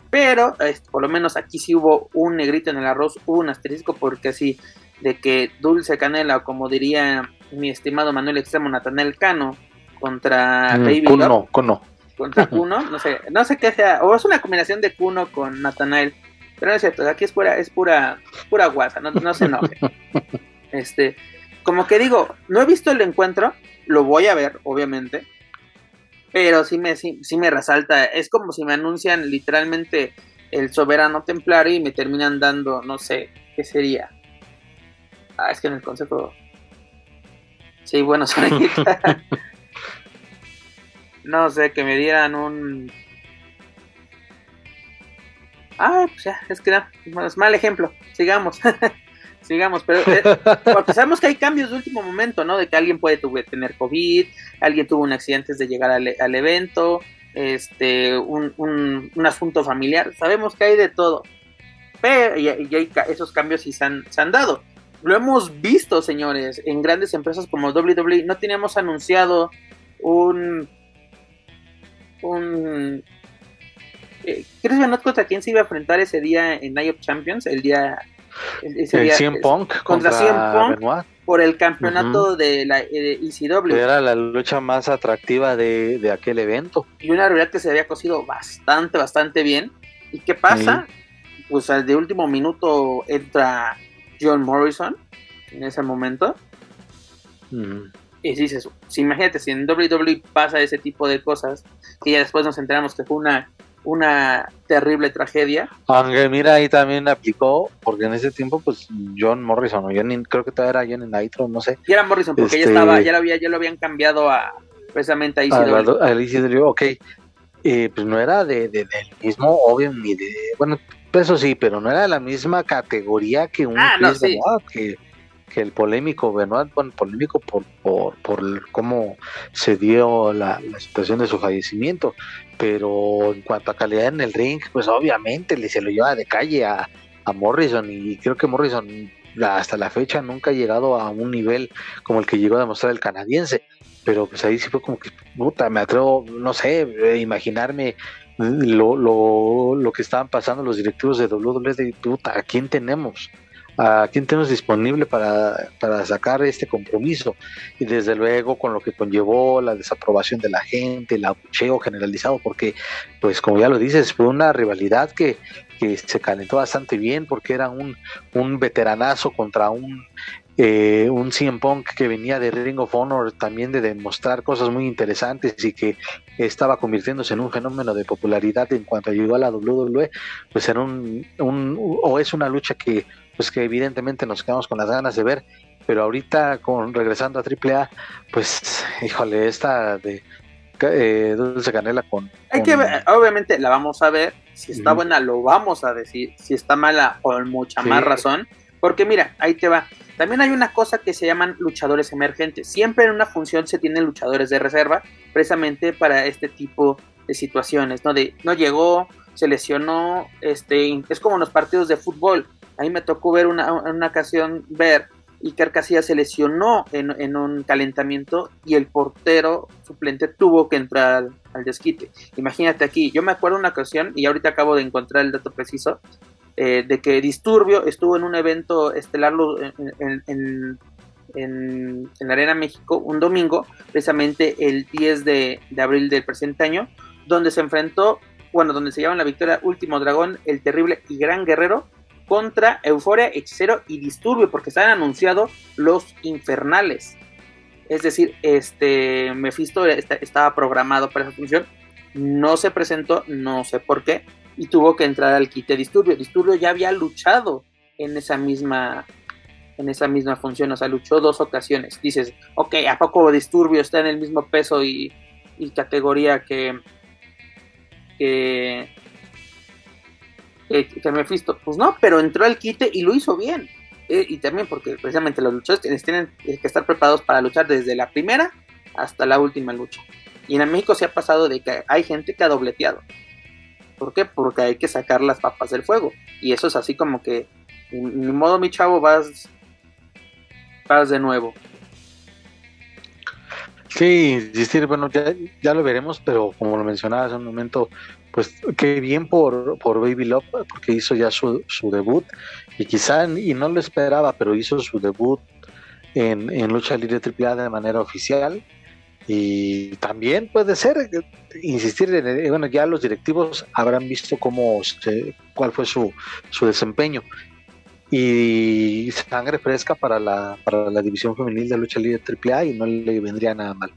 Pero por lo menos aquí sí hubo un negrito en el arroz, hubo un asterisco, porque así, de que Dulce Canela, o como diría mi estimado Manuel Extremo Natanel Cano, contra mm, Baby Cono, Cono contra Kuno, no sé, no sé qué sea, o es una combinación de Kuno con Nathanael, pero no es cierto, aquí es pura, es pura, pura guasa, no, se enoje. Este, como que digo, no he visto el encuentro, lo voy a ver, obviamente, pero sí me, sí, me resalta, es como si me anuncian literalmente el soberano templario y me terminan dando, no sé, ¿qué sería? Ah, es que en el consejo. Sí, bueno, ahorita. No sé, que me dieran un. Ah, pues ya, es que no, es mal ejemplo. Sigamos. Sigamos, pero eh, porque sabemos que hay cambios de último momento, ¿no? De que alguien puede tener COVID, alguien tuvo un accidente antes de llegar al, evento, este, un, un, un, asunto familiar, sabemos que hay de todo, pero y, hay, esos cambios sí se han, se han, dado. Lo hemos visto, señores, en grandes empresas como WWE, no teníamos anunciado un... un eh, ¿Chris Benoit contra quién se iba a enfrentar ese día en Night of Champions? El día el 100 Punk contra, 100 Punk por el campeonato de la ECW. Era la lucha más atractiva de, aquel evento. Y una realidad que se había cosido bastante, bastante bien. ¿Y qué pasa? Pues al de último minuto entra John Morrison en ese momento. Y dices, si imagínate, si en WWE pasa ese tipo de cosas, y ya después nos enteramos que fue una una terrible tragedia. Aunque mira, ahí también aplicó, porque en ese tiempo, pues John Morrison, o creo que todavía era Johnny Nitro, no sé. Y era Morrison, porque ya este, estaba, ya lo, había, ya lo habían cambiado a precisamente a ECW. A, a ok. Eh, pues no era de, del mismo, obvio, ni de. Bueno, eso sí, pero no era de la misma categoría que un ah, no, sí. que el polémico Benoit, bueno, polémico por, por, por cómo se dio la, situación de su fallecimiento, pero en cuanto a calidad en el ring, pues obviamente le se lo lleva de calle a, a Morrison y creo que Morrison hasta la fecha nunca ha llegado a un nivel como el que llegó a demostrar el canadiense, pero pues ahí sí fue como que, puta, me atrevo, no sé, imaginarme lo, lo, lo que estaban pasando los directivos de WWE de puta, ¿a quién tenemos? A quién tenemos disponible para, para, sacar este compromiso. Y desde luego con lo que conllevó la desaprobación de la gente, el abucheo generalizado, porque pues como ya lo dices, fue una rivalidad que, que se calentó bastante bien porque era un, un veteranazo contra un eh, un CM Punk que venía de Ring of Honor también de demostrar cosas muy interesantes y que estaba convirtiéndose en un fenómeno de popularidad en cuanto llegó a la WWE, pues era un, un o es una lucha que pues que evidentemente nos quedamos con las ganas de ver, pero ahorita con regresando a AAA, pues híjole, esta de eh, Dulce Canela con, Hay que obviamente la vamos a ver, si está buena lo vamos a decir, si está mala con mucha más razón, porque mira, ahí te va. También hay una cosa que se llaman luchadores emergentes. Siempre en una función se tienen luchadores de reserva, precisamente para este tipo de situaciones, ¿no? De no llegó, se lesionó, este, es como en los partidos de fútbol. Ahí me tocó ver una, una ocasión ver Iker Casillas se lesionó en, un calentamiento y el portero suplente tuvo que entrar al, desquite. Imagínate aquí, yo me acuerdo una ocasión y ahorita acabo de encontrar el dato preciso eh, de que Disturbio estuvo en un evento estelar en, en, la Arena México un domingo, precisamente el 10 de, abril del presente año, donde se enfrentó, bueno, donde se llama la victoria Último Dragón, el terrible y gran guerrero, contra Euforia, Hechicero y Disturbio, porque se han anunciado los infernales. Es decir, este Mephisto estaba programado para esa función, no se presentó, no sé por qué, y tuvo que entrar al quite Disturbio. Disturbio ya había luchado en esa misma en esa misma función, o sea, luchó dos ocasiones. Dices, ok, ¿a poco Disturbio está en el mismo peso y, y categoría que, que, eh, que Mephisto. Pues no, pero entró al quite y lo hizo bien. Eh, y también porque precisamente los luchadores tienen que estar preparados para luchar desde la primera hasta la última lucha. Y en México se ha pasado de que hay gente que ha dobleteado. ¿Por qué? Porque hay que sacar las papas del fuego. Y eso es así como que, ni modo mi chavo, vas, vas de nuevo. Sí, bueno, ya, ya lo veremos, pero como lo mencionaba hace un momento, pues qué bien por, por Baby Love, porque hizo ya su, su debut, y quizá, y no lo esperaba, pero hizo su debut en, en lucha libre AAA de manera oficial, y también puede ser, insistir en, bueno, ya los directivos habrán visto cómo, cuál fue su, su desempeño y sangre fresca para la, para la división femenil de lucha libre AAA y no le vendría nada mal.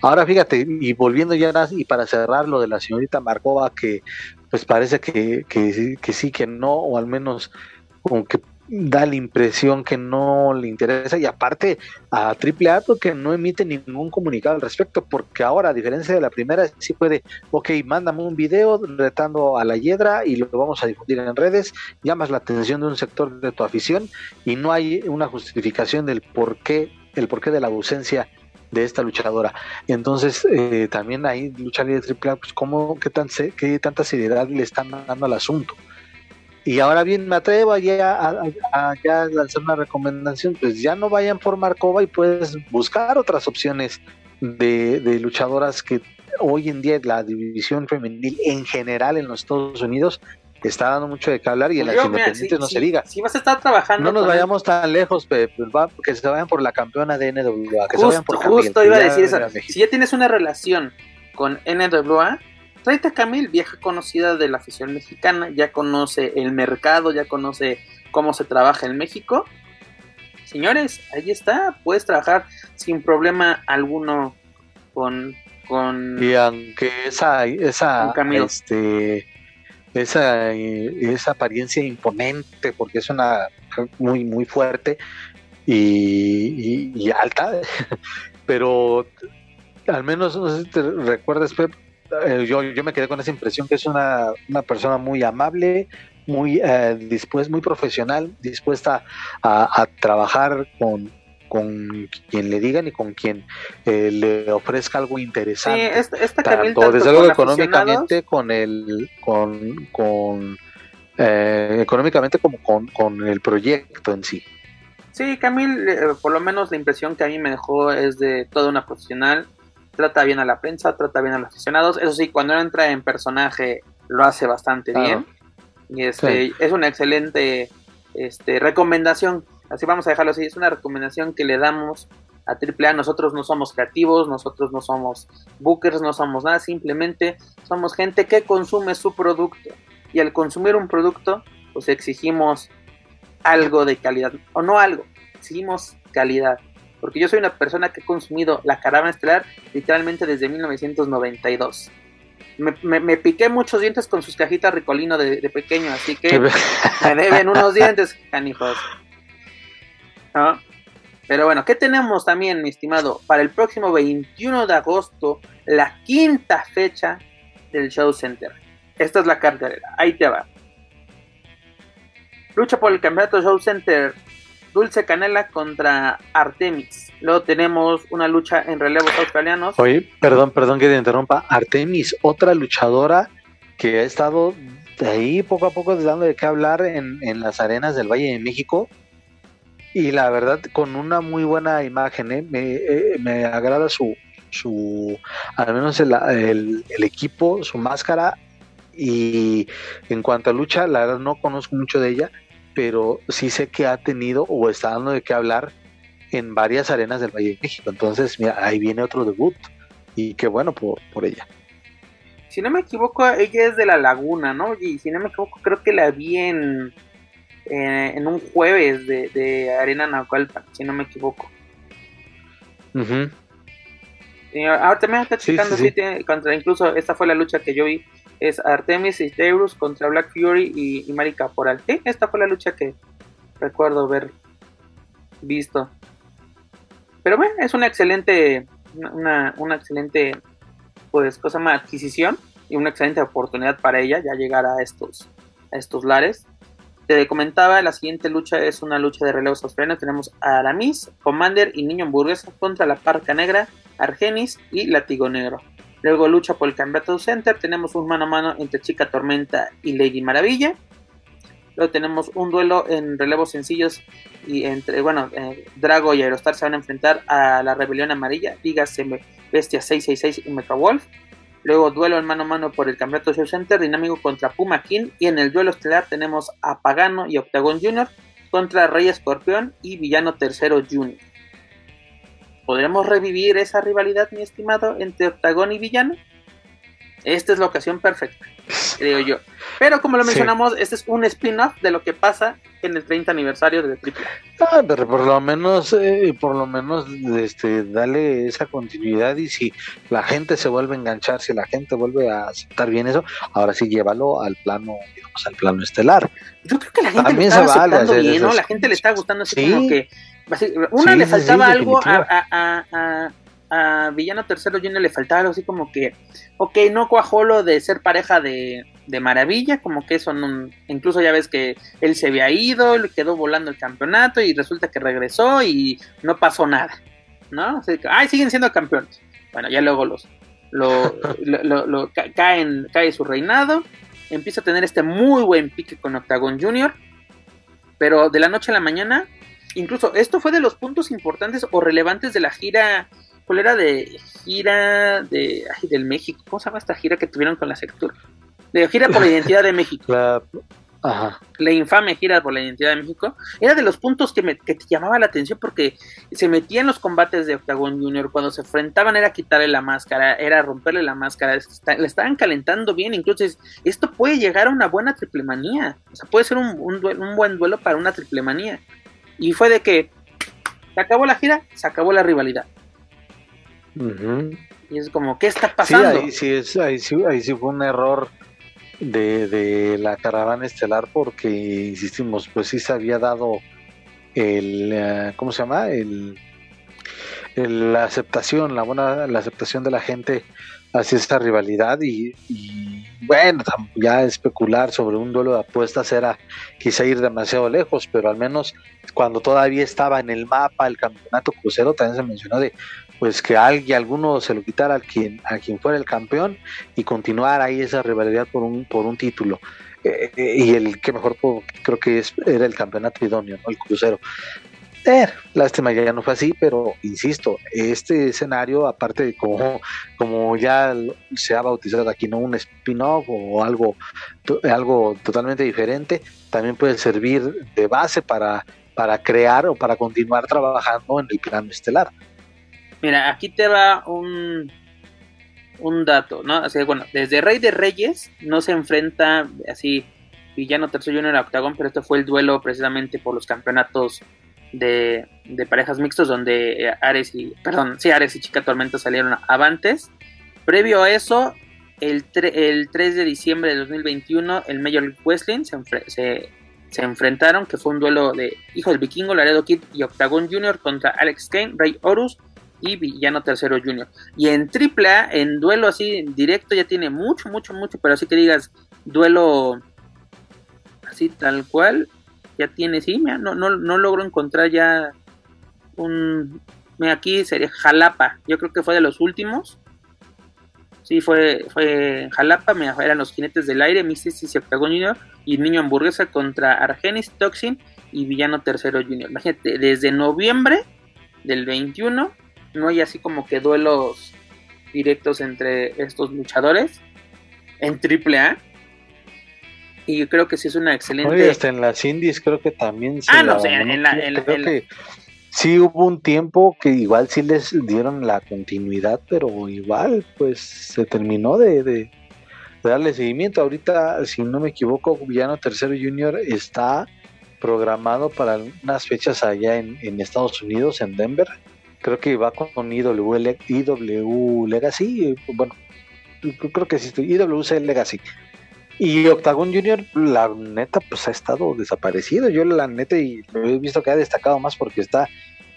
Ahora fíjate, y volviendo ya y para cerrar lo de la señorita Markova, que pues parece que, que, que sí, que no, o al menos como que da la impresión que no le interesa y aparte a AAA porque no emite ningún comunicado al respecto porque ahora a diferencia de la primera sí puede, ok, mándame un video retando a la hiedra y lo vamos a difundir en redes, llamas la atención de un sector de tu afición y no hay una justificación del por qué, el porqué de la ausencia de esta luchadora. Entonces, eh, también ahí lucha libre AAA, pues cómo, qué, tan, qué tanta seriedad le están dando al asunto. Y ahora bien, me atrevo ya a, a, lanzar una recomendación, pues ya no vayan por Marcova y puedes buscar otras opciones de, de luchadoras que hoy en día la división femenil en general en los Estados Unidos está dando mucho de qué hablar y en las independientes no se diga. Si vas a estar trabajando. No nos vayamos tan lejos, pues que se vayan por la campeona de NWA. Que justo, se vayan por justo iba a decir eso. Si ya tienes una relación con NWA, Tráete a Camil, vieja conocida de la afición mexicana, ya conoce el mercado, ya conoce cómo se trabaja en México. Señores, ahí está, puedes trabajar sin problema alguno con... con y aunque esa, esa, este, esa, esa apariencia imponente, porque es una muy, muy fuerte y, y alta, pero al menos no sé si te recuerdas, Pep, yo, yo me quedé con esa impresión que es una, una persona muy amable, muy eh, dispuesta, muy profesional, dispuesta a, trabajar con, con quien le digan y con quien eh, le ofrezca algo interesante. Sí, esta, tanto, desde luego económicamente con el con, con económicamente como con, con, el proyecto en sí. Sí, Camil, por lo menos la impresión que a mí me dejó es de toda una profesional trata bien a la prensa, trata bien a los aficionados. Eso sí, cuando entra en personaje lo hace bastante bien. Y este es una excelente este, recomendación. Así vamos a dejarlo así. Es una recomendación que le damos a AAA. Nosotros no somos creativos, nosotros no somos bookers, no somos nada. Simplemente somos gente que consume su producto. Y al consumir un producto, pues exigimos algo de calidad. O no algo, exigimos calidad porque yo soy una persona que he consumido la caravana estelar literalmente desde 1992. Me, me, piqué muchos dientes con sus cajitas Ricolino de, pequeño, así que me deben unos dientes, canijos. Pero bueno, ¿qué tenemos también, mi estimado? Para el próximo 21 de agosto, la quinta fecha del Show Center. Esta es la cartelera, ahí te va. Lucha por el campeonato Show Center Dulce Canela contra Artemis. Luego tenemos una lucha en relevos australianos. Oye, perdón, perdón que te interrumpa. Artemis, otra luchadora que ha estado de ahí poco a poco dando de qué hablar en, las arenas del Valle de México. Y la verdad, con una muy buena imagen, ¿eh? Eh, me, agrada su, su, al menos el, el equipo, su máscara. Y en cuanto a lucha, la verdad no conozco mucho de ella, pero sí sé que ha tenido o está dando de qué hablar en varias arenas del Valle de México. Entonces, mira, ahí viene otro debut y qué bueno por, por ella. Si no me equivoco, ella es de La Laguna, ¿no? Y si no me equivoco, creo que la vi en, en, un jueves de, de Arena Naucalpan, si no me equivoco. ahora también está checando contra, incluso esta fue la lucha que yo vi es Artemis y Taurus contra Black Fury y, y Mari Caporal. esta fue la lucha que recuerdo haber visto. Pero bueno, es una excelente, una, una excelente, pues, cosa más adquisición y una excelente oportunidad para ella ya llegar a estos, a estos lares. Te comentaba, la siguiente lucha es una lucha de relevos australianos. Tenemos a Aramis, Commander y Niño Hamburguesa contra la Parca Negra, Argenis y Latigo Negro. Luego lucha por el campeonato center. Tenemos un mano a mano entre Chica Tormenta y Lady Maravilla. Luego tenemos un duelo en relevos sencillos y entre, bueno, eh, Drago y Aerostar se van a enfrentar a la Rebelión Amarilla, dígase Bestia 666 y Mecha Wolf. Luego duelo en mano a mano por el campeonato Show Center dinámico contra Puma King. Y en el duelo estelar tenemos a Pagano y Octagon Jr. contra Rey Escorpión y Villano Tercero Jr. ¿Podremos revivir esa rivalidad, mi estimado, entre Octagón y Villano? Esta es la ocasión perfecta. creo yo. Pero como lo mencionamos, este es un spin-off de lo que pasa en el 30 aniversario de Triple Ah, pero por lo menos, eh, por lo menos, este, dale esa continuidad y si la gente se vuelve a enganchar, si la gente vuelve a aceptar bien eso, ahora sí llévalo al plano, digamos, al plano estelar. Yo creo que la gente le está aceptando bien, ¿no? La gente le está gustando así como que, una le faltaba algo a a Villano Tercero Junior le faltaba algo así como que, ok, no cuajó lo de ser pareja de, de Maravilla, como que eso no, incluso ya ves que él se había ido, le quedó volando el campeonato y resulta que regresó y no pasó nada, ¿no? Así que, ay, siguen siendo campeones. Bueno, ya luego los, lo, lo, caen, cae su reinado, empieza a tener este muy buen pique con Octagon Junior, pero de la noche a la mañana, incluso esto fue de los puntos importantes o relevantes de la gira ¿Cuál era de gira de ay, del México? ¿Cómo se llama esta gira que tuvieron con la sectura? De gira por la identidad de México. La, ajá. la infame gira por la identidad de México. Era de los puntos que, me, que te llamaba la atención porque se metían los combates de Octagon Junior. Cuando se enfrentaban era quitarle la máscara, era romperle la máscara. le estaban calentando bien. Incluso esto puede llegar a una buena triple manía. O sea, puede ser un, un, un buen duelo para una triple manía. Y fue de que se acabó la gira, se acabó la rivalidad. Y es como, ¿qué está pasando? Sí, ahí sí, es, ahí sí, ahí sí fue un error de, de, la caravana estelar porque, insistimos, pues sí se había dado el, eh, ¿cómo se llama? El, la aceptación, la buena la aceptación de la gente hacia esta rivalidad y, bueno, ya especular sobre un duelo de apuestas era quizá ir demasiado lejos, pero al menos cuando todavía estaba en el mapa el campeonato crucero también se mencionó de pues que alguien, alguno se lo quitara a quien, a quien fuera el campeón y continuar ahí esa rivalidad por un, por un título. Eh, eh, y el que mejor creo que es, era el campeonato idóneo, ¿no? el crucero. Eh, lástima ya no fue así, pero insisto, este escenario, aparte de como, como ya se ha bautizado aquí, no un spin-off o algo, algo totalmente diferente, también puede servir de base para, para crear o para continuar trabajando en el plano estelar. Mira, aquí te va un, un dato, ¿no? Así, bueno, desde Rey de Reyes no se enfrenta así Villano Tercer Junior a Octagón, pero este fue el duelo precisamente por los campeonatos de, parejas mixtos donde eh, Ares y, perdón, sí, Ares y Chica Tormenta salieron avantes. Previo a eso, el, el 3 de diciembre de 2021, el Major Wrestling se, se, se, enfrentaron, que fue un duelo de Hijo del Vikingo, Laredo Kid y Octagon Junior contra Alex Kane, Rey Horus y Villano Tercero Junior. Y en AAA, en duelo así directo, ya tiene mucho, mucho, mucho, pero así que digas, duelo así tal cual, ya tiene, sí, no, no, no logro encontrar ya un... Aquí sería Jalapa, yo creo que fue de los últimos. Sí, fue, fue Jalapa, me eran los jinetes del aire, Missis y Octagon Junior, y Niño Hamburguesa contra Argenis, Toxin y Villano Tercero Junior. Imagínate, desde noviembre del 21 no hay así como que duelos directos entre estos luchadores en AAA. Y yo creo que sí es una excelente. Oye, hasta en las indies creo que también. Se ah, no, en, la, creo que sí hubo un tiempo que igual sí les dieron la continuidad, pero igual pues se terminó de, de, darle seguimiento. Ahorita, si no me equivoco, Villano Tercero Junior está programado para unas fechas allá en, en Estados Unidos, en Denver creo que va con IW, IW Legacy, bueno, creo que sí, IWC Legacy. Y Octagon Junior, la neta, pues ha estado desaparecido. Yo la neta y lo he visto que ha destacado más porque está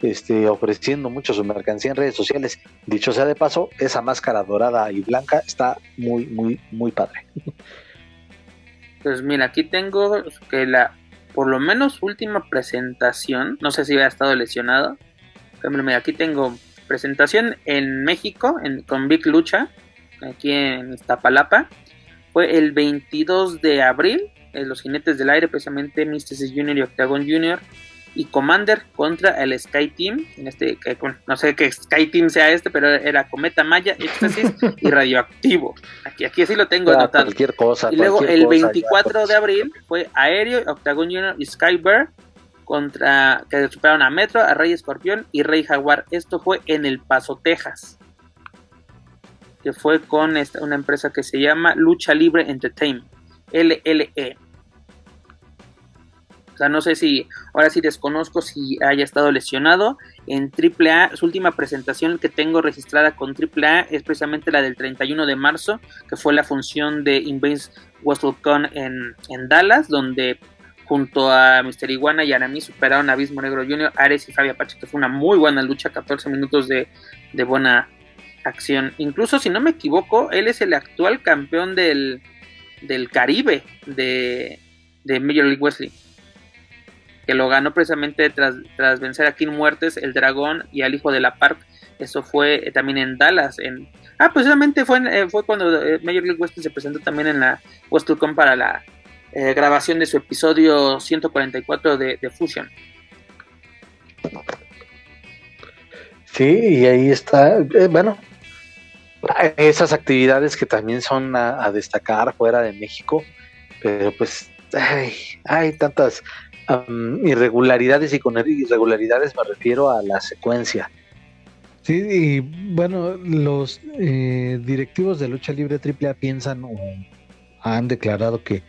este, ofreciendo mucho su mercancía en redes sociales. Dicho sea de paso, esa máscara dorada y blanca está muy, muy, muy padre. Pues mira, aquí tengo que la, por lo menos última presentación, no sé si había estado lesionado, aquí tengo presentación en México en, con Big Lucha, aquí en Iztapalapa. Fue el 22 de abril, en los jinetes del aire, precisamente Mysticis Junior y Octagon Junior y Commander contra el Sky Team, en este, no sé qué Sky Team sea este, pero era Cometa Maya, Éxtasis y Radioactivo. Aquí, aquí sí lo tengo ah, anotado. Cualquier cosa. Y luego el 24 de abril fue Aéreo, Octagon Junior y Skybird contra que superaron a Metro, a Rey Escorpión y Rey Jaguar. Esto fue en El Paso, Texas. Que fue con esta, una empresa que se llama Lucha Libre Entertainment, LLE. O sea, no sé si, ahora sí desconozco si haya estado lesionado. En AAA, su última presentación que tengo registrada con AAA es precisamente la del 31 de marzo, que fue la función de Invase WrestleCon en, en Dallas, donde junto a Mr. Iguana y Arami superaron a Abismo Negro Jr., Ares y Fabio Apache, que fue una muy buena lucha, 14 minutos de, de buena acción. Incluso, si no me equivoco, él es el actual campeón del, del Caribe de, de Major League Wrestling. Que lo ganó precisamente tras, tras vencer a King Muertes, el Dragón y al Hijo de la Park. Eso fue eh, también en Dallas. En, ah, precisamente fue, eh, fue cuando eh, Major League Wrestling se presentó también en la WrestleCon para la grabación de su episodio 144 de, de Fusion. Sí, y ahí está, bueno, esas actividades que también son a, a, destacar fuera de México, pero pues ay, hay tantas um, irregularidades y con irregularidades me refiero a la secuencia. Sí, y bueno, los eh, directivos de lucha libre AAA piensan o han declarado que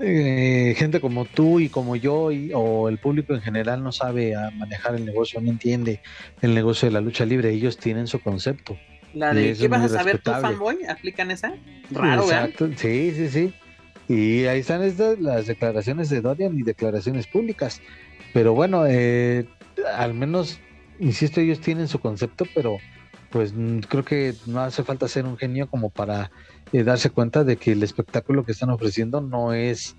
eh, gente como tú y como yo y, o el público en general no sabe manejar el negocio, no entiende el negocio de la lucha libre, ellos tienen su concepto. La de ¿qué vas a saber tú, fanboy? ¿Aplican esa? Raro, Exacto, sí, sí, sí. Y ahí están estas, las declaraciones de Dorian y declaraciones públicas. Pero bueno, eh, al menos, insisto, ellos tienen su concepto, pero pues creo que no hace falta ser un genio como para eh, darse cuenta de que el espectáculo que están ofreciendo no es,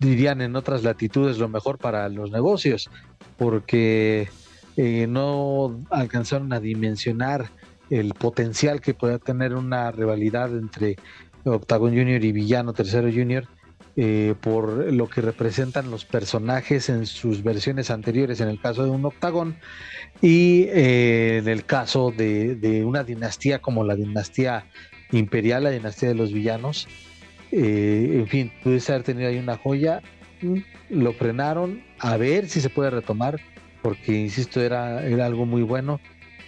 dirían en otras latitudes, lo mejor para los negocios, porque eh, no alcanzaron a dimensionar el potencial que pueda tener una rivalidad entre Octagon Junior y Villano Tercero Junior eh, por lo que representan los personajes en sus versiones anteriores, en el caso de un Octagon, y eh, en el caso de, una dinastía como la dinastía imperial, la dinastía de los villanos. Eh, en fin, pudiese haber tenido ahí una joya, lo frenaron, a ver si se puede retomar, porque insisto, era, era algo muy bueno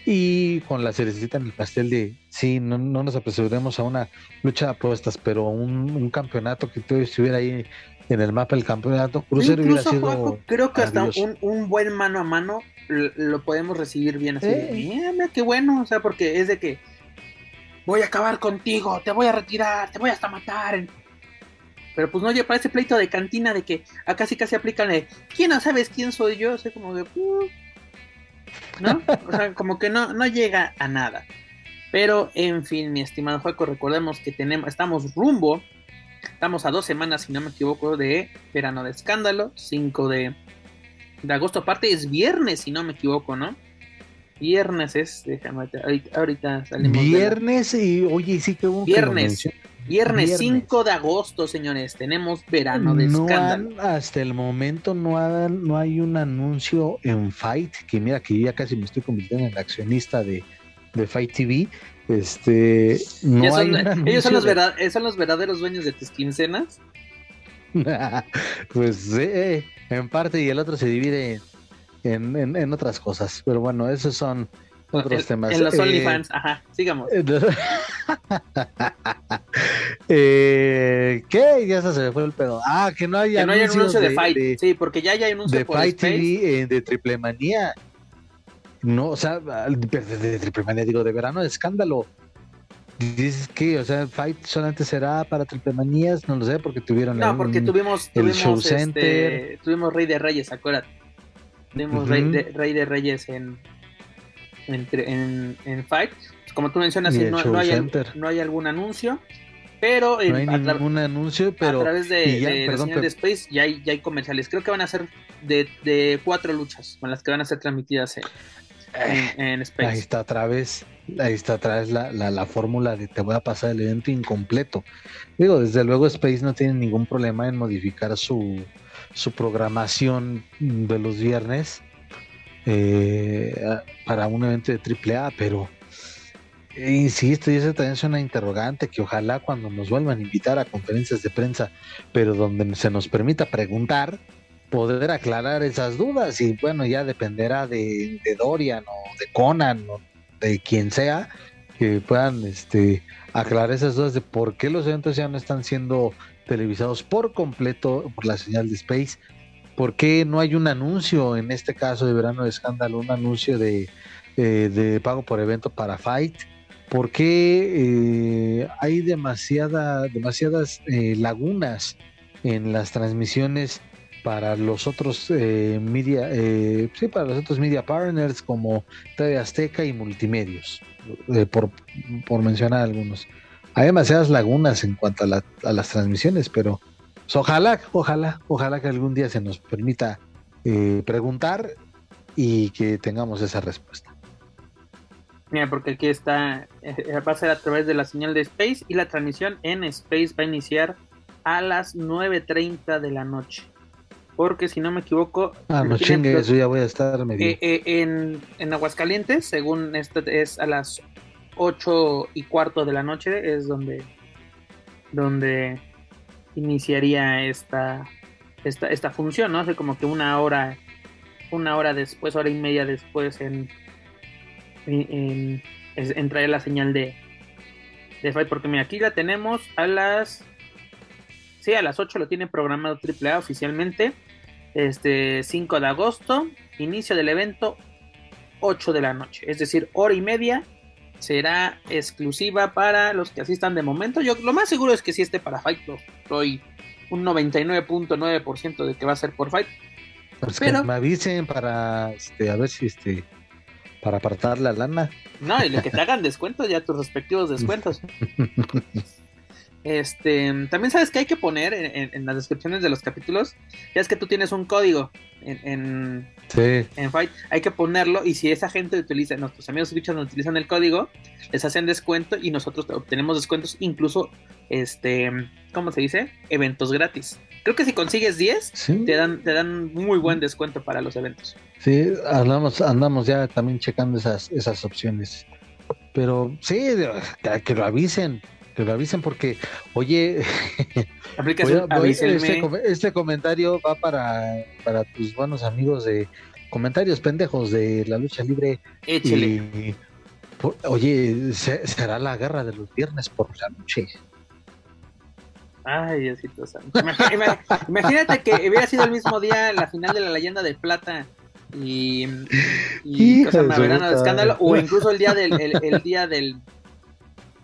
y con la cerecita en el pastel de, sí, no, no nos apresuremos a una lucha de apuestas, pero un, un campeonato que todo estuviera ahí en el mapa del campeonato crucero hubiera sido creo que hasta un, un, buen mano a mano lo podemos recibir bien así eh. de, qué bueno o sea porque es de que voy a acabar contigo te voy a retirar te voy hasta matar pero pues no oye para ese pleito de cantina de que acá sí casi aplican de quién no sabes quién soy yo o sea como de uh, ¿no? O sea, como que no, no llega a nada. Pero, en fin, mi estimado Juaco, recordemos que tenemos, estamos rumbo, estamos a dos semanas, si no me equivoco, de verano de escándalo, 5 de, de agosto, aparte es viernes, si no me equivoco, ¿no? Viernes es, déjame, ahorita, ahorita salimos. Viernes y, oye, sí que hubo Viernes. Viernes, 5 de agosto, señores, tenemos verano de no escándalo. Han, hasta el momento no, han, no hay un anuncio en Fight, que mira que yo ya casi me estoy convirtiendo en el accionista de, de Fight TV. Este, no son, hay ellos son los, verdad, son los verdaderos dueños de tus quincenas. pues eh, en parte y el otro se divide en, en, en otras cosas, pero bueno, esos son otros en, temas. En los OnlyFans, eh, ajá, sigamos. eh, ¿Qué? Ya se me fue el pedo. Ah, que no hay, que no hay anuncio de, de, Fight. De, sí, porque ya hay anuncio de por Fight TV, eh, de Triple Manía. No, o sea, de, de Triple Manía, digo, de verano de escándalo. Dices que, o sea, Fight solamente será para Triple Manías, no lo sé, porque tuvieron No, porque tuvimos, el tuvimos, Show este, Center. tuvimos Rey de Reyes, acuérdate. Tuvimos uh -huh. Rey, de, Rey de Reyes en, en, en, en Fight. Como tú mencionas, sí, no, no, hay, no, hay, algún anuncio. Pero no hay ningún anuncio, pero a través de, ya, de perdón, de Space ya hay, ya hay comerciales. Creo que van a ser de, de cuatro luchas con las que van a ser transmitidas en, en, en Space. Ahí está otra vez, ahí está otra vez la, la, la fórmula de te voy a pasar el evento incompleto. Digo, desde luego Space no tiene ningún problema en modificar su, su programación de los viernes eh, para un evento de AAA, pero insisto, y esa también es una interrogante que ojalá cuando nos vuelvan a invitar a conferencias de prensa, pero donde se nos permita preguntar, poder aclarar esas dudas. Y bueno, ya dependerá de, de Dorian o de Conan o de quien sea, que puedan este, aclarar esas dudas de por qué los eventos ya no están siendo televisados por completo por la señal de Space, por qué no hay un anuncio en este caso de verano de escándalo, un anuncio de, eh, de pago por evento para Fight, por qué eh, hay demasiada, demasiadas eh, lagunas en las transmisiones para los otros media, sí, para los otros media partners como TV Azteca y Multimedios, por mencionar algunos hay demasiadas lagunas en cuanto a, las transmisiones, pero pues, ojalá, ojalá, ojalá que algún día se nos permita eh, preguntar y que tengamos esa respuesta. Mira, porque aquí está, eh, va a ser a través de la señal de Space y la transmisión en Space va a iniciar a las 9.30 de la noche. Porque si no me equivoco... Ah, no chingue, eso ya voy a estar medio... Eh, en, en Aguascalientes, según esto, es a las 8 y cuarto de la noche es donde, donde iniciaría esta, esta, esta función, ¿no? Hace como que una hora, una hora después, hora y media después en, en, en, la señal de, de Fight, porque mira, aquí la tenemos a las, sí, a las 8 lo tiene programado AAA oficialmente, este 5 de agosto, inicio del evento 8 de la noche, es decir, hora y media será exclusiva para los que asistan de momento. Yo lo más seguro es que si esté para Fight, estoy un 99.9% de que va a ser por Fight. Pues Pero que me avisen para este, a ver si este para apartar la lana. No, y que te hagan descuentos, ya tus respectivos descuentos. Este, también sabes que hay que poner en, las descripciones de los capítulos, ya es que tú tienes un código en, en, Fight, hay que ponerlo y si esa gente utiliza, nuestros amigos bichos no utilizan el código, les hacen descuento y nosotros obtenemos descuentos, incluso, este, ¿cómo se dice? Eventos gratis. Creo que si consigues 10, te, dan, te dan muy buen descuento para los eventos. Sí, andamos, andamos ya también checando esas, esas opciones. Pero sí, que lo avisen, que lo avisen porque, oye, este, este, comentario va para, para tus buenos amigos de comentarios pendejos de la lucha libre. Échale. oye, será la guerra de los viernes por la noche. Ay, Diosito santo. Imagínate que hubiera sido el mismo día la final de la leyenda de plata y, y cosa de escándalo, o incluso el día del, el día del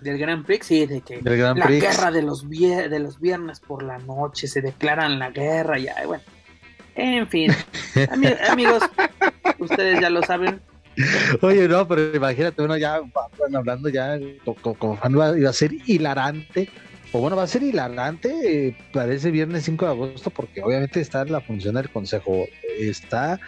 del Grand Prix, sí, de que la guerra de los, de los viernes por la noche, se declaran la guerra, ya, bueno. En fin, amigos, ustedes ya lo saben. Oye, no, pero imagínate, uno ya hablando ya como, fan iba a ser hilarante, o bueno, va a ser hilarante eh, para ese viernes 5 de agosto, porque obviamente está la función del consejo, está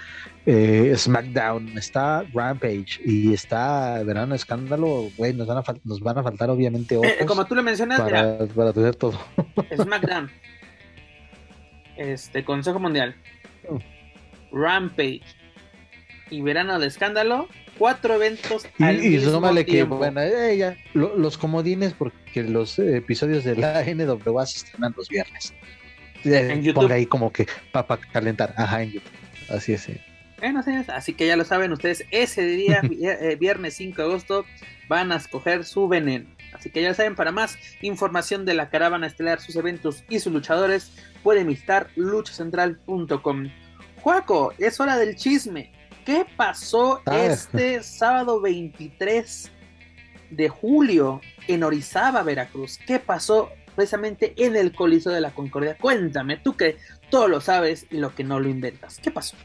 eh, SmackDown, está Rampage y está Verano Escándalo, güey, nos van a, nos van a faltar obviamente otros. Eh, como tú lo mencionas, para, para tener todo. SmackDown, este Consejo Mundial, oh. Rampage y Verano de Escándalo, cuatro eventos y, al y mismo que, bueno, eh, los comodines, porque los episodios de la NWA se estrenan los viernes. En YouTube. Ponga ahí como que para calentar, ajá, en YouTube. Así es. Sí así que ya lo saben ustedes, ese día, eh, viernes 5 de agosto, van a escoger su veneno. Así que ya saben, para más información de la caravana estelar, sus eventos y sus luchadores, pueden visitar luchacentral.com. Juaco, es hora del chisme. ¿Qué pasó ah. este sábado 23 de julio en Orizaba, Veracruz? ¿Qué pasó precisamente en el Coliseo de la Concordia? Cuéntame, tú que todo lo sabes y lo que no lo inventas. ¿Qué pasó?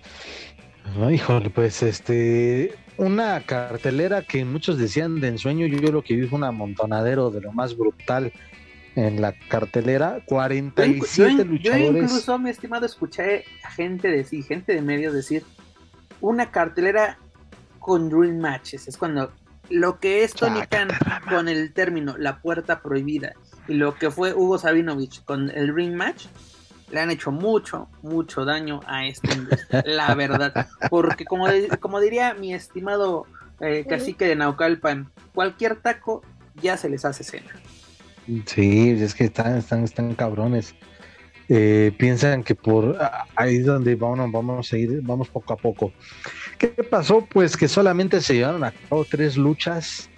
Híjole, pues este, una cartelera que muchos decían de ensueño, yo, yo lo que vi fue un amontonadero de lo más brutal en la cartelera, 47 luchadores. Yo incluso, mi estimado, escuché a gente decir, gente de medios decir, una cartelera con dream matches, es cuando lo que es Tony Khan con el término la puerta prohibida y lo que fue Hugo Sabinovich con el ring match le han hecho mucho, mucho daño a esta industria, la verdad. Porque como, como diría mi estimado eh, cacique de Naucalpan, cualquier taco ya se les hace cena. Sí, es que están, están, están cabrones. Eh, piensan que por ahí es donde vamos, vamos a ir, vamos poco a poco. ¿Qué pasó? Pues que solamente se llevaron a cabo tres luchas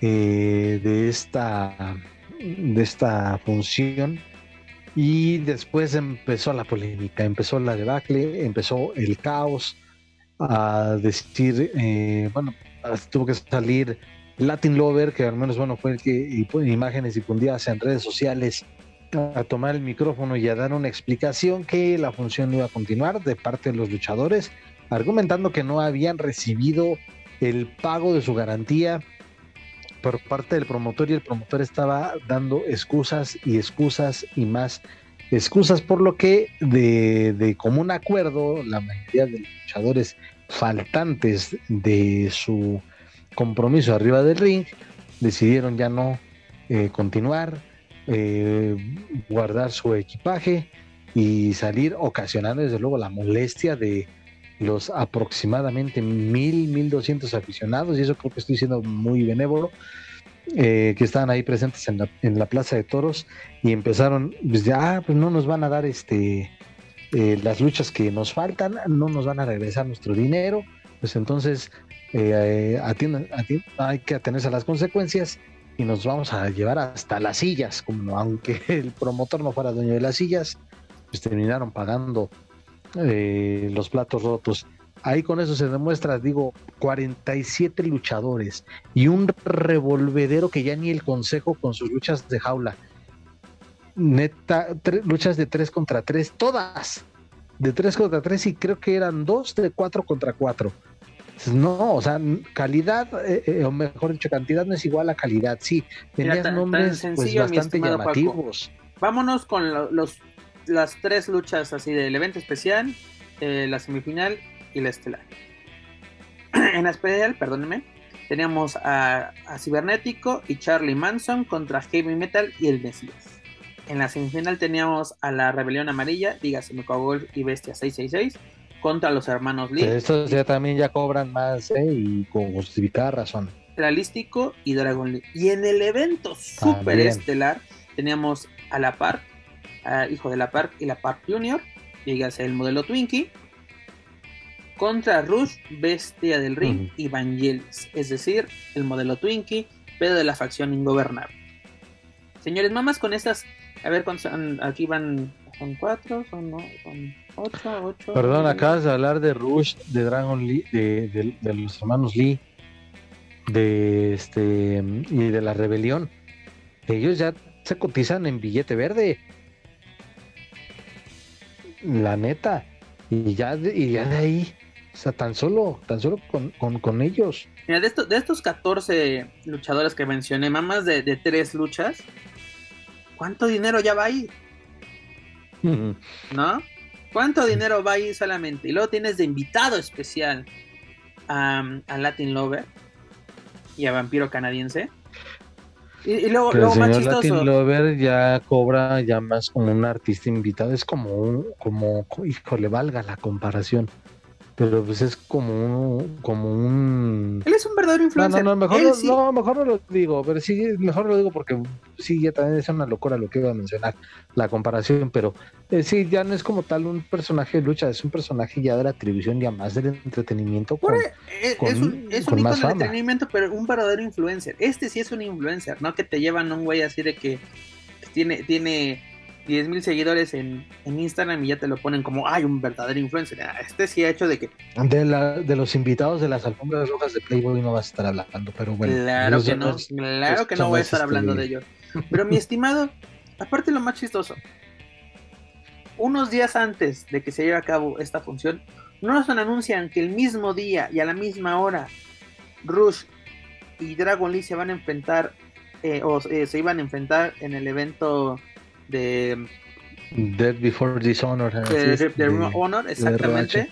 eh, de esta de esta función y después empezó la polémica, empezó la debacle, empezó el caos a decir, eh, bueno, tuvo que salir Latin Lover, que al menos bueno fue el que y, pues, imágenes difundidas en redes sociales a tomar el micrófono y a dar una explicación que la función iba a continuar de parte de los luchadores, argumentando que no habían recibido el pago de su garantía por parte del promotor y el promotor estaba dando excusas y excusas y más excusas, por lo que de, de común acuerdo la mayoría de los luchadores faltantes de su compromiso arriba del ring decidieron ya no eh, continuar, eh, guardar su equipaje y salir ocasionando desde luego la molestia de los aproximadamente mil, mil doscientos aficionados, y eso creo que estoy siendo muy benévolo, eh, que estaban ahí presentes en la, en la, Plaza de Toros y empezaron, pues ya, pues no nos van a dar este las luchas que nos faltan, no nos van a regresar nuestro dinero, pues entonces eh, hay que atenerse a las consecuencias y nos vamos a llevar hasta las sillas, como aunque el promotor no fuera dueño de las sillas, pues terminaron pagando eh, los platos rotos. Ahí con eso se demuestra, digo, 47 luchadores y un revolvedero que ya ni el consejo con sus luchas de jaula. Neta, luchas de 3 contra 3, todas de 3 contra 3 y creo que eran dos de 4 contra 4 no, o sea, calidad, eh, eh, o mejor dicho, cantidad no es igual a calidad. Sí, tenías nombres pues, bastante llamativos. Vámonos con los, las tres luchas así del evento especial, eh, la semifinal y la estelar. en la especial, perdónenme, teníamos a, a, Cibernético y Charlie Manson contra Heavy Metal y el Mesías. En la semifinal teníamos a la Rebelión Amarilla, dígase Gol y Bestia 666 contra los hermanos Lee. estos ya también ya cobran más, ¿eh? Y con justificada razón. Realístico y Dragon Lee. Y en el evento super estelar teníamos a la Park, a Hijo de la Park y la Park Junior, dígase el modelo Twinkie, contra Rush, Bestia del Ring y Vangelis, es decir, el modelo Twinkie, pero de la facción ingobernable. Señores, mamás, con estas, a ver, aquí van, son cuatro, son, no, son Perdón, acabas de hablar de Rush, de Dragon Lee, de, los hermanos Lee, de este y de la rebelión. Ellos ya se cotizan en billete verde. La neta. Y ya de, y ya de ahí. O sea, tan solo, tan solo con, ellos. Mira, de, de estos 14 luchadores que mencioné, más de, de tres luchas, ¿cuánto dinero ya va ahí? ¿No? ¿Cuánto dinero va ahí solamente? Y luego tienes de invitado especial a, Latin Lover y a Vampiro Canadiense. Y, luego, luego más chistoso. Latin Lover ya cobra ya más como un artista invitado. Es como un, como, le valga la comparación pero pues es como un, como un... Él es un verdadero influencer. No, no, mejor, no, mejor no lo digo, pero sí, mejor lo digo porque sí, ya también es una locura lo que iba a mencionar, la comparación, pero eh, sí, ya no es como tal un personaje de lucha, es un personaje ya de la televisión, ya más del entretenimiento. Con, e, es, un, es un de entretenimiento, pero un verdadero influencer. Este sí es un influencer, ¿no? Que te llevan un güey así de que tiene, tiene 10 mil seguidores en, Instagram y ya te lo ponen como, ay, un verdadero influencer. Ah, este sí ha hecho de que... De, la, de los invitados de las alfombras rojas de Playboy no vas a estar hablando, pero bueno. Claro que no, claro que no voy a estar hablando de ello. Pero mi estimado, aparte lo más chistoso, unos días antes de que se lleve a cabo esta función, no nos anuncian que el mismo día y a la misma hora Rush y Dragon Lee se van a enfrentar eh, o eh, se iban a enfrentar en el evento de Dead Before Dishonor. De, Honor, exactamente.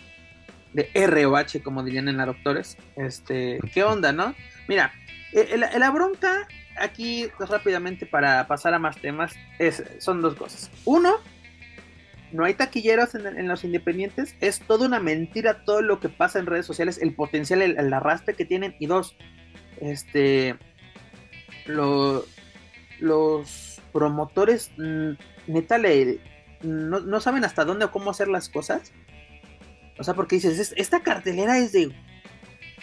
De ROH, como dirían en la doctores. Este, ¿qué onda, no? Mira, eh, la, bronca aquí pues, rápidamente para pasar a más temas es, son dos cosas. Uno, no hay taquilleros en, los independientes, es toda una mentira todo lo que pasa en redes sociales, el potencial, el, arrastre que tienen. Y dos, este, lo, los promotores mm, neta le no, saben hasta dónde o cómo hacer las cosas. O sea, porque dices, esta cartelera es de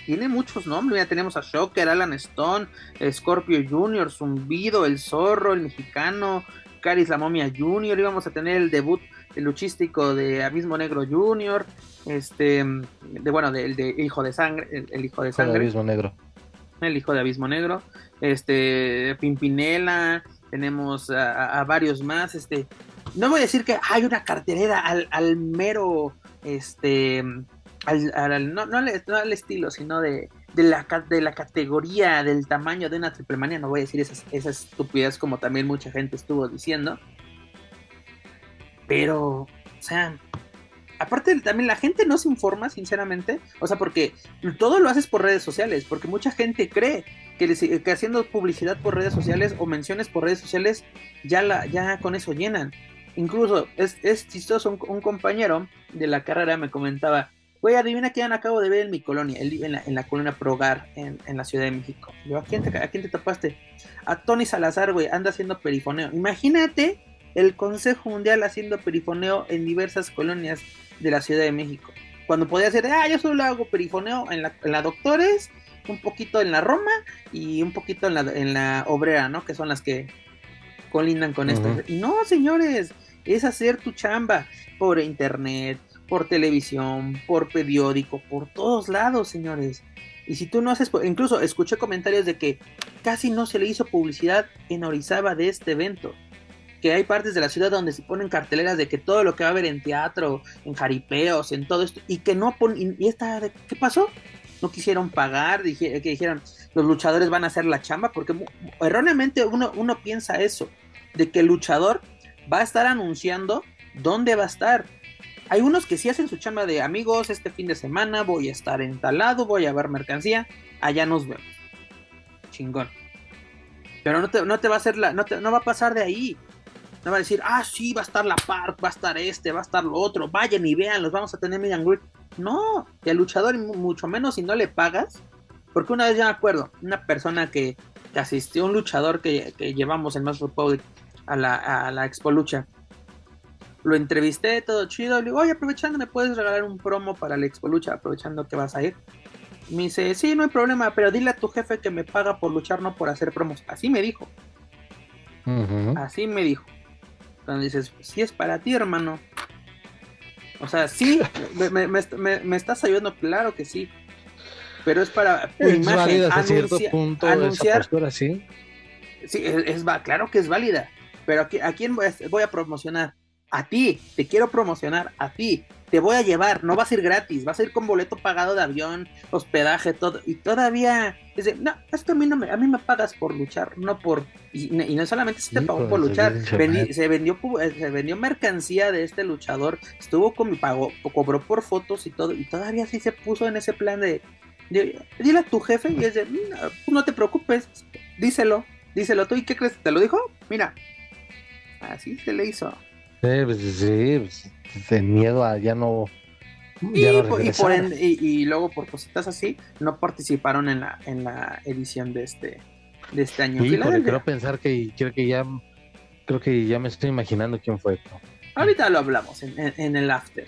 tiene muchos nombres. Ya tenemos a Shocker, Alan Stone, Scorpio Jr., Zumbido, El Zorro, el Mexicano, Caris la Momia Jr., íbamos a tener el debut luchístico de Abismo Negro Jr., este, de bueno, del de, Hijo de Sangre, el, Hijo de Sangre. Abismo Negro. El Hijo de Abismo Negro, este, Pimpinela, tenemos a, varios más, este, no voy a decir que hay una carterera al, al mero, este, al, no, no, al, estilo, sino de, de, la, de la categoría, del tamaño de una triple manía, no voy a decir esas, esas estupidez como también mucha gente estuvo diciendo, pero, o sea, aparte también la gente no se informa, sinceramente, o sea, porque todo lo haces por redes sociales, porque mucha gente cree que, que haciendo publicidad por redes sociales o menciones por redes sociales, ya, la, ya con eso llenan. Incluso es, es chistoso, un, compañero de la carrera me comentaba, güey, adivina quién acabo de ver en mi colonia, en la, en la colonia Progar, en, en, la Ciudad de México. Yo, ¿a quién, te, ¿a quién te tapaste? A Tony Salazar, güey, anda haciendo perifoneo. Imagínate el Consejo Mundial haciendo perifoneo en diversas colonias de la Ciudad de México. Cuando podía hacer, ah, yo solo hago perifoneo en la, Doctores, un poquito en la Roma y un poquito en la, en la Obrera, ¿no? Que son las que colindan con esto. No, señores, es hacer tu chamba por internet, por televisión, por periódico, por todos lados, señores. Y si tú no haces, incluso escuché comentarios de que casi no se le hizo publicidad en Orizaba de este evento que hay partes de la ciudad donde se ponen carteleras de que todo lo que va a haber en teatro, en jaripeos, en todo esto, y que no ponen, y esta, ¿qué pasó? No quisieron pagar, que dijeron, los luchadores van a hacer la chamba, porque erróneamente uno, uno piensa eso, de que el luchador va a estar anunciando dónde va a estar. Hay unos que sí hacen su chamba de amigos, este fin de semana voy a estar en tal lado, voy a ver mercancía, allá nos vemos. Chingón. Pero no te, no te va a hacer la, no, te, no va a pasar de ahí. No va a decir, ah, sí, va a estar la Park, va a estar este, va a estar lo otro, vayan y vean, los vamos a tener media No, y al luchador, mucho menos si no le pagas. Porque una vez ya me acuerdo, una persona que, asistió, un luchador que, llevamos en Mass Republic a la, a la Expo Lucha. Lo entrevisté, todo chido. Le digo, oye, aprovechando, ¿me puedes regalar un promo para la Expo Lucha? Aprovechando que vas a ir. Me dice, sí, no hay problema, pero dile a tu jefe que me paga por luchar, no por hacer promos. Así me dijo. Así me dijo. Cuando dices, si es para ti, hermano. O sea, sí, me, estás ayudando, claro que sí. Pero es para tu es imagen. Válida cierto punto anunciar, esa postura, sí. Sí, es, claro que es válida. Pero aquí, ¿a quién voy a promocionar? A ti, te quiero promocionar a ti te voy a llevar, no vas a ir gratis, vas a ir con boleto pagado de avión, hospedaje, todo, y todavía dice, no, es que a mí no me, a mí me pagas por luchar, no por, y, no solamente se te pagó por luchar, se vendió, eh, se vendió mercancía de este luchador, estuvo con mi pago, cobró por fotos y todo, y todavía sí se puso en ese plan de, dile a tu jefe y es de, no, te preocupes, díselo, díselo tú, ¿y qué crees? ¿Te lo dijo? Mira, así se le hizo. Sí, pues, sí, pues, de miedo a ya no. y, luego por cositas así no participaron en la en la edición de este de este año. Sí, porque creo pensar que creo que ya creo que ya me estoy imaginando quién fue. Ahorita lo hablamos en, el after.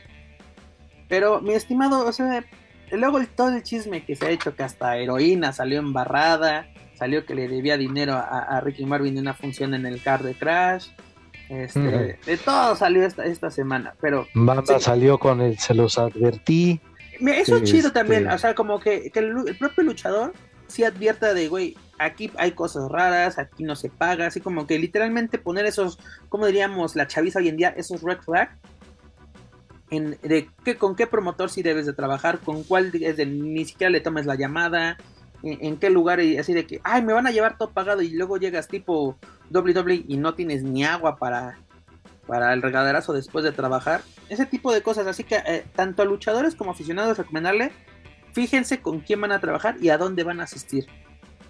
Pero mi estimado, o sea, luego todo el chisme que se ha hecho que hasta heroína salió embarrada, salió que le debía dinero a, a Ricky Marvin de una función en el car de Crash este, De todo salió esta, esta semana, pero... Banda salió con el se los advertí. Eso es chido este, también, o sea, como que, el, propio luchador sí advierta de, güey, aquí hay cosas raras, aquí no se paga, así como que literalmente poner esos, como diríamos la chaviza hoy en día, esos red flag, en, de qué, con qué promotor sí debes de trabajar, con cuál es de, ni siquiera le tomes la llamada, en, qué lugar y así de que, ay, me van a llevar todo pagado y luego llegas tipo WWE y no tienes ni agua para, para el regaderazo después de trabajar. Ese tipo de cosas. Así que eh, tanto a luchadores como aficionados recomendarle, fíjense con quién van a trabajar y a dónde van a asistir.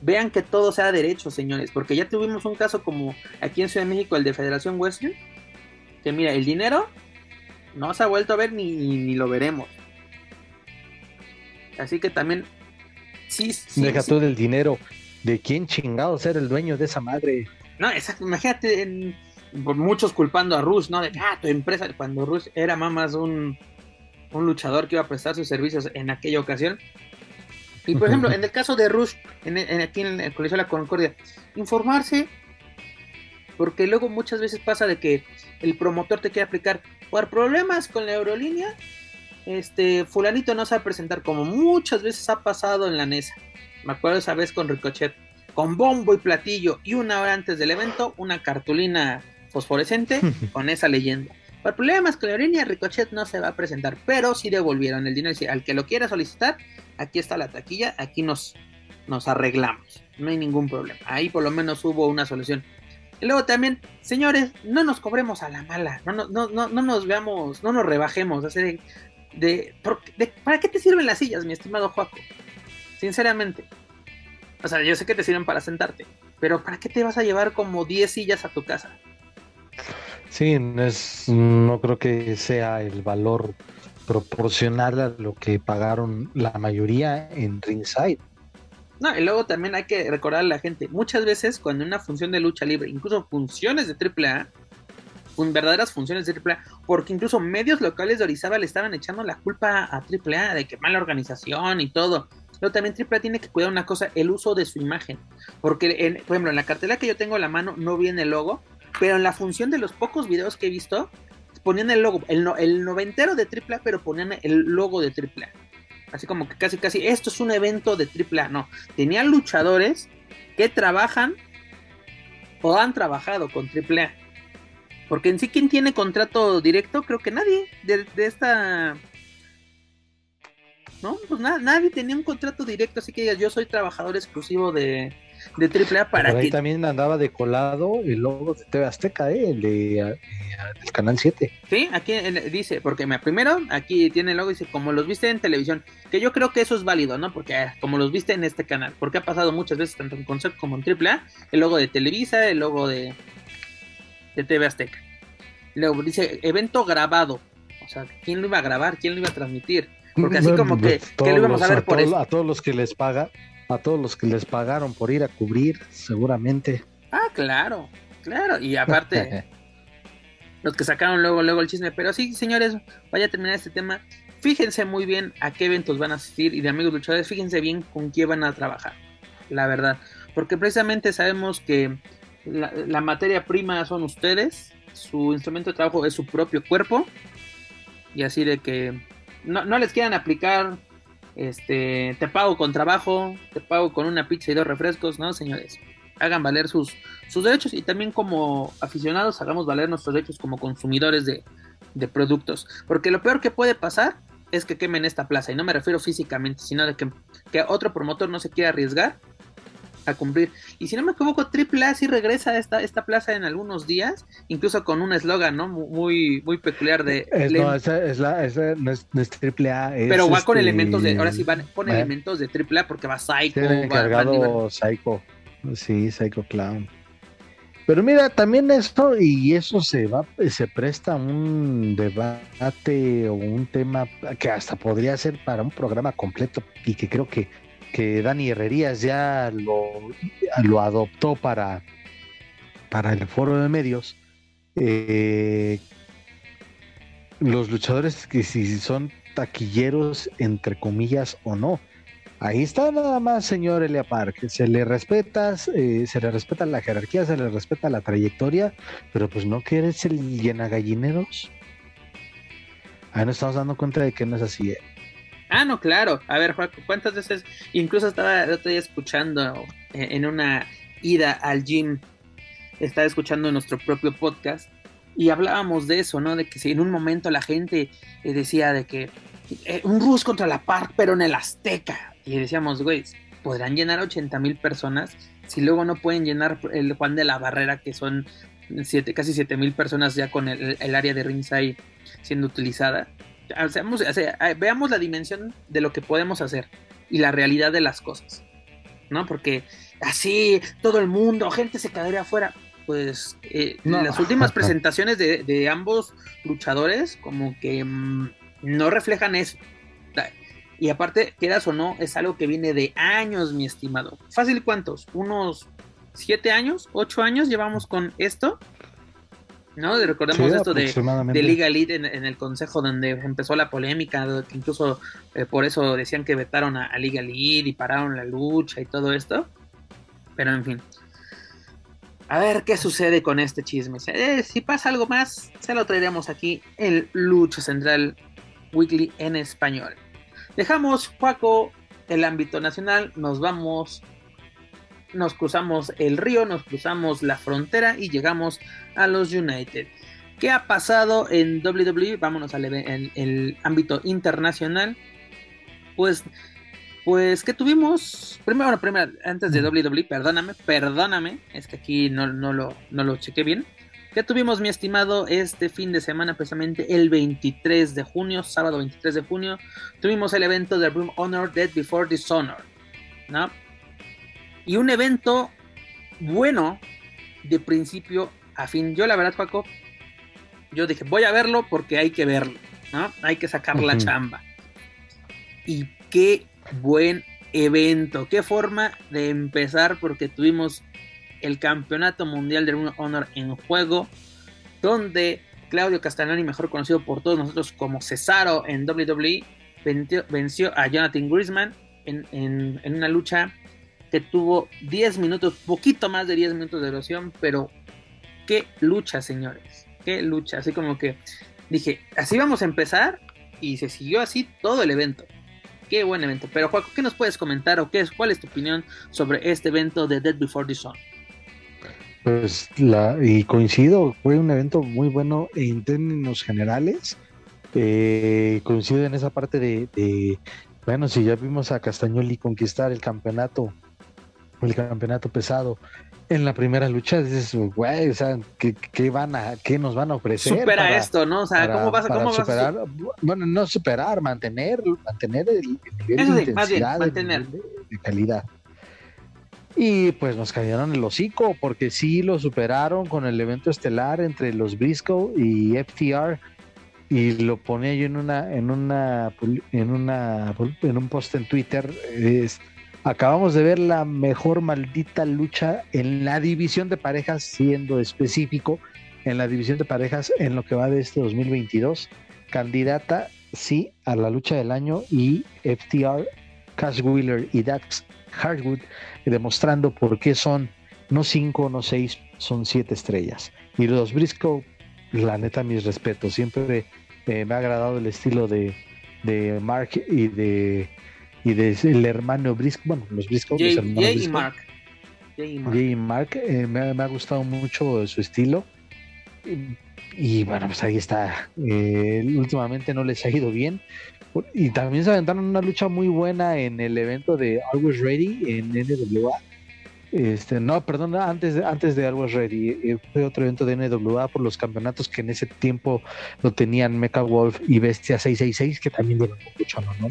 Vean que todo sea derecho, señores, porque ya tuvimos un caso como aquí en Ciudad de México, el de Federación Western, que mira, el dinero no se ha vuelto a ver ni, ni lo veremos. Así que también Sí, sí. Deja todo el dinero. ¿De quién chingado ser el dueño de esa madre? No, exacto. Imagínate, muchos culpando a Rush, ¿no? De ah, tu empresa, cuando Rush era más un, un luchador que iba a prestar sus servicios en aquella ocasión. Y por ejemplo, en el caso de Rush, en, aquí en el Colegio de la Concordia, informarse, porque luego muchas veces pasa de que el promotor te quiere aplicar por problemas con la aerolínea, este fulanito no se va a presentar como muchas veces ha pasado en la NESA. Me acuerdo esa vez con Ricochet, con bombo y platillo y una hora antes del evento, una cartulina fosforescente con esa leyenda. Por problemas con la aerolínea, Ricochet no se va a presentar, pero sí devolvieron el dinero. Al que lo quiera solicitar, aquí está la taquilla, aquí nos, nos arreglamos. No hay ningún problema. Ahí por lo menos hubo una solución. Y luego también, señores, no nos cobremos a la mala, no, no, no, no, no nos veamos, no nos rebajemos. De, de, ¿Para qué te sirven las sillas, mi estimado Joaco? Sinceramente. O sea, yo sé que te sirven para sentarte, pero ¿para qué te vas a llevar como 10 sillas a tu casa? Sí, es, no creo que sea el valor proporcional a lo que pagaron la mayoría en ringside. No, y luego también hay que recordar a la gente, muchas veces cuando una función de lucha libre, incluso funciones de AAA, verdaderas funciones de AAA, porque incluso medios locales de Orizaba le estaban echando la culpa a AAA de que mala organización y todo. Pero también AAA tiene que cuidar una cosa, el uso de su imagen. Porque, en, por ejemplo, en la cartela que yo tengo a la mano no viene el logo, pero en la función de los pocos videos que he visto, ponían el logo, el, el noventero de AAA, pero ponían el logo de AAA. Así como que casi, casi, esto es un evento de AAA. No, tenían luchadores que trabajan o han trabajado con AAA. Porque en sí, ¿quién tiene contrato directo? Creo que nadie de, esta... No, pues nada, nadie tenía un contrato directo, así que yo soy trabajador exclusivo de, de AAA para Por ahí también andaba de colado el logo de TV Azteca, ¿eh? el de, eh, del Canal 7. Sí, aquí dice, porque me, primero aquí tiene el logo, dice, como los viste en televisión, que yo creo que eso es válido, ¿no? Porque ah, como los viste en este canal, porque ha pasado muchas veces tanto en Concept como en AAA, el logo de Televisa, el logo de, de TV Azteca. Luego dice, evento grabado, o sea, ¿quién lo iba a grabar? ¿Quién lo iba a transmitir? Porque así como que, ¿qué lo íbamos a ver por eso? A todos los que les paga, a todos los que les pagaron por ir a cubrir, seguramente. Ah, claro, claro. Y aparte, los que sacaron luego, luego el chisme. Pero sí, señores, vaya a terminar este tema. Fíjense muy bien a qué eventos van a asistir y de amigos luchadores, fíjense bien con quién van a trabajar. La verdad. Porque precisamente sabemos que la, materia prima son ustedes. Su instrumento de trabajo es su propio cuerpo. Y así de que no, no les quieran aplicar este, te pago con trabajo, te pago con una pizza y dos refrescos, ¿no, señores? Hagan valer sus, sus derechos y también como aficionados hagamos valer nuestros derechos como consumidores de, productos. Porque lo peor que puede pasar es que quemen esta plaza. Y no me refiero físicamente, sino de que, que otro promotor no se quiera arriesgar a cumplir. Y si no me equivoco, AAA sí regresa a esta, esta plaza en algunos días, incluso con un eslogan, ¿no? Muy, muy peculiar de... no, esa, es la, esa no, es, AAA. pero va con este, elementos de... Ahora sí van con elementos de AAA porque va Psycho. va, encargado Psycho. Sí, Psycho Clown. Pero mira, también esto, y eso se va, se presta un debate o un tema que hasta podría ser para un programa completo y que creo que que Dani Herrerías ya lo, adoptó para, para el foro de medios, eh, los luchadores que si son taquilleros, entre comillas, o no. Ahí está nada más, señor Elia Park. Se le respeta, eh, se le respeta la jerarquía, se le respeta la trayectoria, pero pues no quieres el llena gallineros. Ahí nos estamos dando cuenta de que no es así. Ah, no, claro. A ver, Juan, ¿cuántas veces? Incluso estaba el otro escuchando eh, en una ida al gym, estaba escuchando nuestro propio podcast y hablábamos de eso, ¿no? De que si en un momento la gente eh, decía de que eh, un Rus contra la Park, pero en el Azteca. Y decíamos, güey, ¿podrán llenar 80 mil personas si luego no pueden llenar el Juan de la Barrera, que son siete, casi 7 mil personas ya con el, el área de ringside siendo utilizada? Veamos la dimensión de lo que podemos hacer y la realidad de las cosas, ¿no? Porque así todo el mundo, gente se quedaría afuera. Pues eh, las últimas presentaciones de, ambos luchadores como que mm, no reflejan eso. Y aparte, quieras o no, es algo que viene de años, mi estimado. Fácil, ¿cuántos? ¿Unos siete años? ¿Ocho años llevamos con esto? ¿No? Recordemos esto de, de, Liga Elite en, el consejo donde empezó la polémica, que incluso eh, por eso decían que vetaron a, Liga Elite y pararon la lucha y todo esto. Pero en fin. A ver qué sucede con este chisme. Eh, si pasa algo más, se lo traeremos aquí en Lucha Central Weekly en español. Dejamos, Juaco, el ámbito nacional, nos vamos nos cruzamos el río, nos cruzamos la frontera y llegamos a los United. ¿Qué ha pasado en WWE? Vámonos al en el ámbito internacional. Pues, pues que tuvimos. Primero, bueno, primero, antes de WWE, perdóname, perdóname. Es que aquí no, no, lo, no lo chequé bien. ¿Qué tuvimos, mi estimado, este fin de semana, precisamente el 23 de junio, sábado 23 de junio? Tuvimos el evento de Room Honor Dead Before Dishonor. ¿No? Y un evento bueno de principio a fin. Yo la verdad, Paco, yo dije, voy a verlo porque hay que verlo, ¿no? Hay que sacar la chamba. Y qué buen evento, qué forma de empezar porque tuvimos el Campeonato Mundial de Honor en juego, donde Claudio Castagnoni, mejor conocido por todos nosotros como Cesaro en WWE, venció, a Jonathan Grisman en, en, una lucha que tuvo 10 minutos, poquito más de 10 minutos de duración, pero qué lucha, señores, qué lucha, así como que dije, así vamos a empezar y se siguió así todo el evento. Qué buen evento. Pero Juaco, ¿qué nos puedes comentar o qué es, cuál es tu opinión sobre este evento de Dead Before the Sun? Pues la, y coincido, fue un evento muy bueno en términos generales. Eh, coincido en esa parte de, de, bueno, si ya vimos a Castañoli conquistar el campeonato el campeonato pesado en la primera lucha, dices, güey, o sea, ¿qué, van a, qué nos van a ofrecer? Supera esto, ¿no? O sea, ¿cómo vas, a superar? bueno, no superar, mantener, mantener el, nivel de intensidad, mantener. de, calidad. Y pues nos cayeron el hocico, porque sí lo superaron con el evento estelar entre los Briscoe y FTR. Y lo ponía yo en una, en una, en una, en un post en Twitter. Es, Acabamos de ver la mejor maldita lucha en la división de parejas, siendo específico, en la división de parejas en lo que va de este 2022. Candidata, sí, a la lucha del año y FTR, Cash Wheeler y Dax Hardwood demostrando por qué son no cinco, no seis, son siete estrellas. Y los Briscoe, la neta, mis respetos. Siempre eh, me ha agradado el estilo de, de Mark y de y del hermano Briscoe, bueno, los Briscoe, Jay, y Mark. Jay y Mark, eh, me, ha gustado mucho su estilo. Y, bueno, pues ahí está. Eh, últimamente no les ha ido bien. Y también se aventaron una lucha muy buena en el evento de Always Ready en NWA. Este, no, perdón, antes de, antes de Always Ready, eh, fue otro evento de NWA por los campeonatos que en ese tiempo lo tenían Mecha Wolf y Bestia 666, que también dieron mucho ¿no?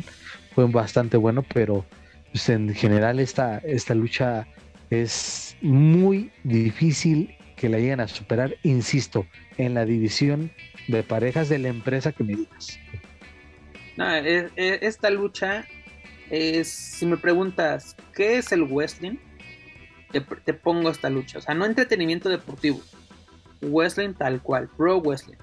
Fue bastante bueno, pero pues, en general esta, esta lucha es muy difícil que la lleguen a superar, insisto, en la división de parejas de la empresa que me digas. esta lucha es, si me preguntas, ¿qué es el wrestling? Te, pongo esta lucha, o sea, no entretenimiento deportivo, wrestling tal cual, pro wrestling.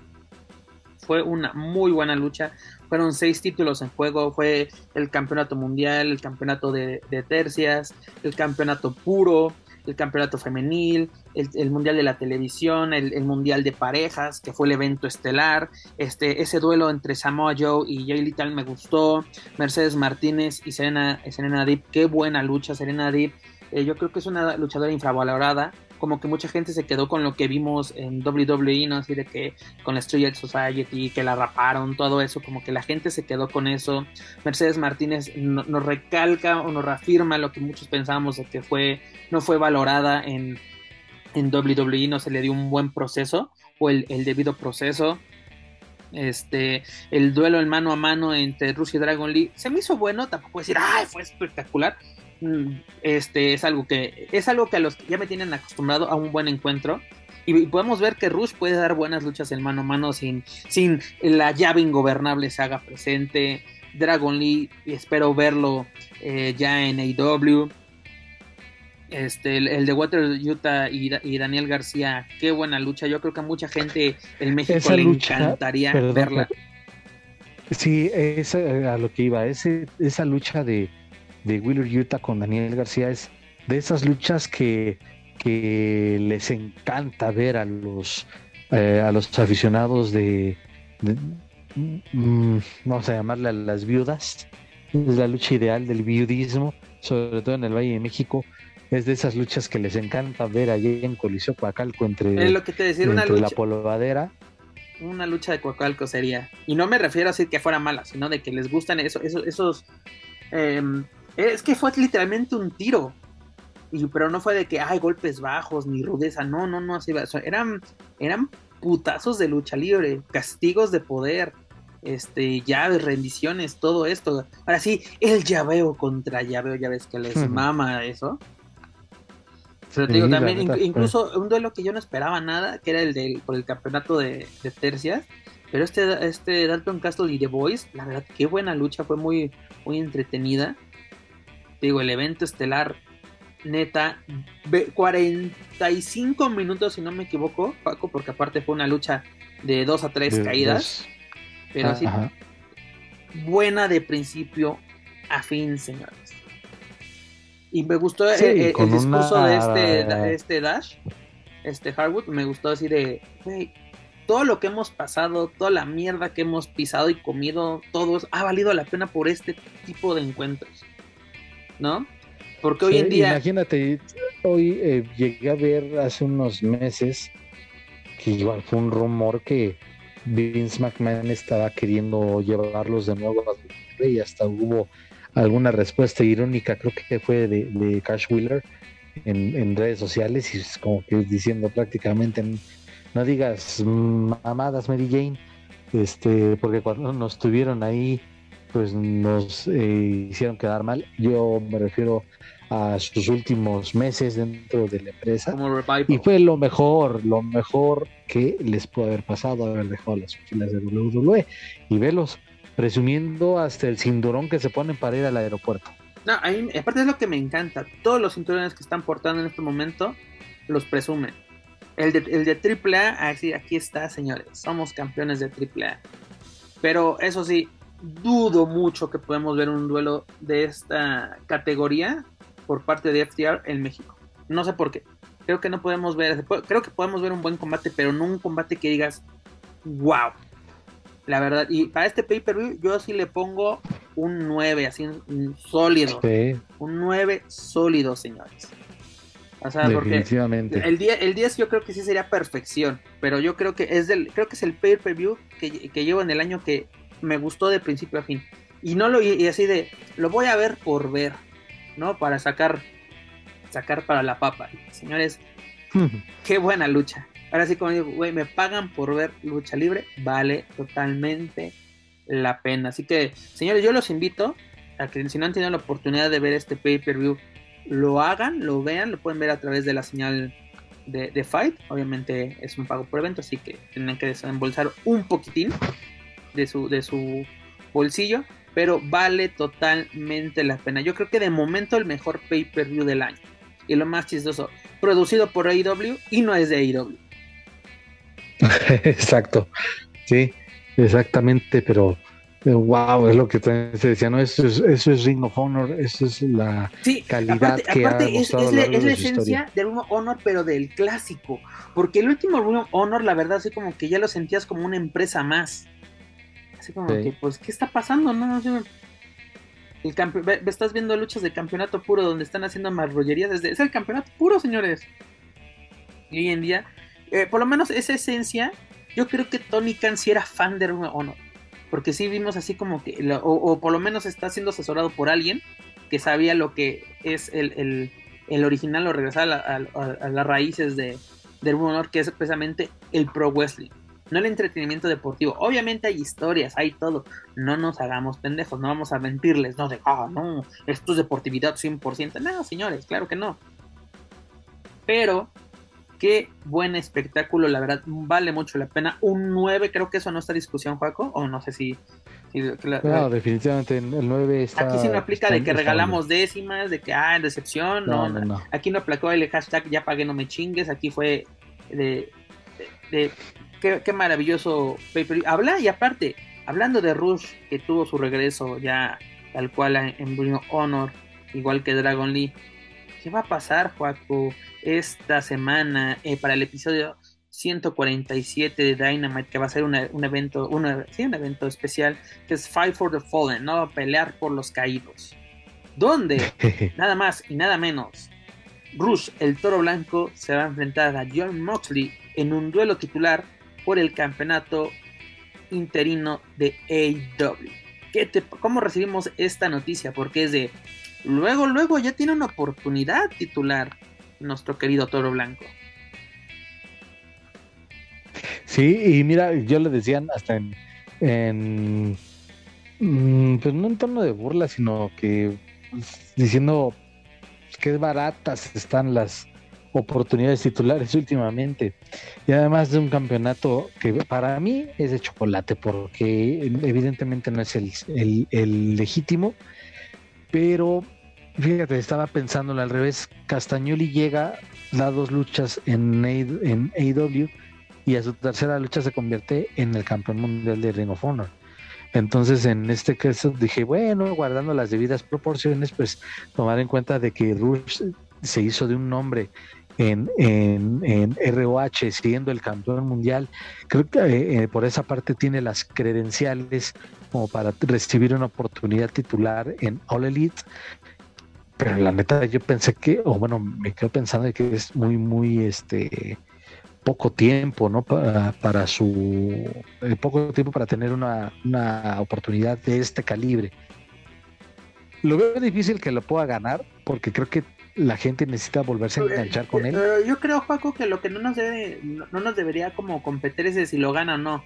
Fue una muy buena lucha. Fueron seis títulos en juego. Fue el campeonato mundial, el campeonato de, tercias, el campeonato puro, el campeonato femenil, el, mundial de la televisión, el, mundial de parejas, que fue el evento estelar. Este, ese duelo entre Samoa Joe y Jay Little me gustó. Mercedes Martínez y Serena, Serena Deep, qué buena lucha. Serena Deep, eh, yo creo que es una luchadora infravalorada como que mucha gente se quedó con lo que vimos en WWE, ¿no? Así de que con la Street Society, que la raparon, todo eso, como que la gente se quedó con eso. Mercedes Martínez nos recalca o nos reafirma lo que muchos pensábamos de que fue, no fue valorada en, en WWE, no se le dio un buen proceso o el, debido proceso. Este, el duelo en mano a mano entre Rusia y Dragon Lee se me hizo bueno, tampoco decir, ay, fue espectacular, este es algo que es algo que a los que ya me tienen acostumbrado a un buen encuentro y podemos ver que Rush puede dar buenas luchas en mano a mano sin, sin la llave ingobernable se haga presente. Dragon Lee, espero verlo eh, ya en AEW. Este, el, de Water Utah y, Daniel García, qué buena lucha. Yo creo que a mucha gente en México le encantaría verla. Sí, es a lo que iba. Ese, esa lucha de, de Wheeler Utah con Daniel García es de esas luchas que, que les encanta ver a los, eh, a los aficionados de, mm, vamos a llamarle a las viudas. Es la lucha ideal del viudismo, sobre todo en el Valle de México es de esas luchas que les encanta ver allí en Coliseo Coacalco entre, lo que te decía, una lucha, la polvadera. Una lucha de Coacalco sería. Y no me refiero a decir que fuera mala, sino de que les gustan eso, esos... esos em, es que fue literalmente un tiro. Y, pero no fue de que hay golpes bajos ni rudeza. No, no, no, así eran, eran putazos de lucha libre, castigos de poder, este, llaves, rendiciones, todo esto. Ahora sí, el llaveo contra llaveo, ya ves que les mama eso. Pero te digo, también, incluso un duelo que yo no esperaba nada, que era el del, por el campeonato de, tercias. Pero este, este Dalton Castle y The Boys, la verdad, qué buena lucha, fue muy, muy entretenida. Te digo, el evento estelar, neta, 45 minutos, si no me equivoco, Paco, porque aparte fue una lucha de dos a tres caídas. Pero así, buena de principio a fin, señores. Y me gustó el, discurso de, este, este Dash, este Hardwood, me gustó decir de, todo lo que hemos pasado, toda la mierda que hemos pisado y comido, todos, ha valido la pena por este tipo de encuentros, ¿no? Porque hoy en día... Imagínate, hoy eh, llegué a ver hace unos meses que igual fue un rumor que Vince McMahon estaba queriendo llevarlos de nuevo a y hasta hubo alguna respuesta irónica, creo que fue de, Cash Wheeler en, redes sociales y es como que diciendo prácticamente no digas mamadas Mary Jane, este, porque cuando nos tuvieron ahí pues nos eh, hicieron quedar mal. Yo me refiero a sus últimos meses dentro de la empresa. y fue lo mejor, lo mejor que les pudo haber pasado haber dejado las filas de WWE y velos presumiendo hasta el cinturón que se ponen para ir al aeropuerto. No, aparte es lo que me encanta. Todos los cinturones que están portando en este momento los presumen. El de, el de AAA, así, aquí está, señores. Somos campeones de AAA. Pero eso sí, dudo mucho que podemos ver un duelo de esta categoría por parte de FTR en México. No sé por qué. Creo que no podemos ver, creo que podemos ver un buen combate, pero no un combate que digas, wow, la verdad, y para este pay-per-view yo sí le pongo un 9, así un sólido. Un 9 sólido, señores. O sea, Definitivamente. porque el 10, el 10 yo creo que sí sería perfección, pero yo creo que es del creo que es el pay-per-view que, que, llevo en el año que me gustó de principio a fin. Y no lo y así de lo voy a ver por ver, ¿no? Para sacar sacar para la papa. Señores, qué buena lucha. Ahora sí, como digo, güey, me pagan por ver lucha libre, vale totalmente la pena. Así que, señores, yo los invito a que si no han tenido la oportunidad de ver este pay-per-view, lo hagan, lo vean, lo pueden ver a través de la señal de, Fight. Obviamente es un pago por evento, así que tienen que desembolsar un poquitín de su, de su bolsillo, pero vale totalmente la pena. Yo creo que de momento el mejor pay-per-view del año. Y lo más chistoso, producido por AEW y no es de AEW. Exacto, sí, exactamente, pero wow, es lo que se decía, ¿no? Eso es, eso es Ring of Honor, eso es la calidad que ha es, es, la, es la esencia del Ring of Honor, pero del clásico, porque el último Ring of Honor, la verdad, así como que ya lo sentías como una empresa más, así como que, pues, ¿qué está pasando? No, no sé. El estás viendo luchas de campeonato puro donde están haciendo marrullerías desde es el campeonato puro señores y hoy en día eh, por lo menos esa esencia, yo creo que Tony Khan sí era fan de Ring Honor. Porque sí vimos así como que, o, por lo menos está siendo asesorado por alguien que sabía lo que es el, original o regresar a, las raíces de, de Ring Honor, que es precisamente el pro wrestling. No el entretenimiento deportivo. Obviamente hay historias, hay todo. No nos hagamos pendejos, no vamos a mentirles, no de, ah, no, esto es deportividad 100%. No, señores, claro que no. Pero Qué buen espectáculo, la verdad, vale mucho la pena. Un 9, creo que eso no está en discusión, Juaco, o no sé si... no, definitivamente el 9 está... Aquí sí no aplica de que regalamos décimas, de que, ah, decepción, no, no, Aquí no aplicó el hashtag ya pagué, no me chingues, aquí fue de... de, qué, maravilloso paper. Habla y aparte, hablando de Rush, que tuvo su regreso ya tal cual en Bruno Honor, igual que Dragon Lee. ¿Qué va a pasar, Juaco, esta semana eh, para el episodio 147 de Dynamite, que va a ser un evento, una, sí, un evento especial, que es Fight for the Fallen, ¿no? Pelear por los caídos. Donde, nada más y nada menos, Rush, el toro blanco, se va a enfrentar a John Moxley en un duelo titular por el campeonato interino de AEW. ¿Cómo recibimos esta noticia? Porque es de, luego, luego ya tiene una oportunidad titular nuestro querido Toro Blanco. Sí, y mira, yo le decían hasta en, en mm, pues no en tono de burla, sino que pues, diciendo que baratas están las oportunidades titulares últimamente. Y además de un campeonato que para mí es de chocolate, porque evidentemente no es el, el, legítimo, pero fíjate, estaba pensándolo al revés. Castagnoli llega, da dos luchas en, en AEW y a su tercera lucha se convierte en el campeón mundial de Ring of Honor. Entonces, en este caso dije, bueno, guardando las debidas proporciones, pues tomar en cuenta de que Rush se hizo de un nombre en, en, en ROH siendo el campeón mundial. Creo que eh, eh, por esa parte tiene las credenciales como para recibir una oportunidad titular en All Elite. Pero la neta yo pensé que, o bueno, me quedo pensando que es muy, muy, este, poco tiempo, ¿no? Para, para su, eh, poco tiempo para tener una, una oportunidad de este calibre. Lo veo difícil que lo pueda ganar, porque creo que la gente necesita volverse a enganchar con él. Yo creo, Paco, que lo que no nos debe, no, nos debería como competir es de si lo gana o no,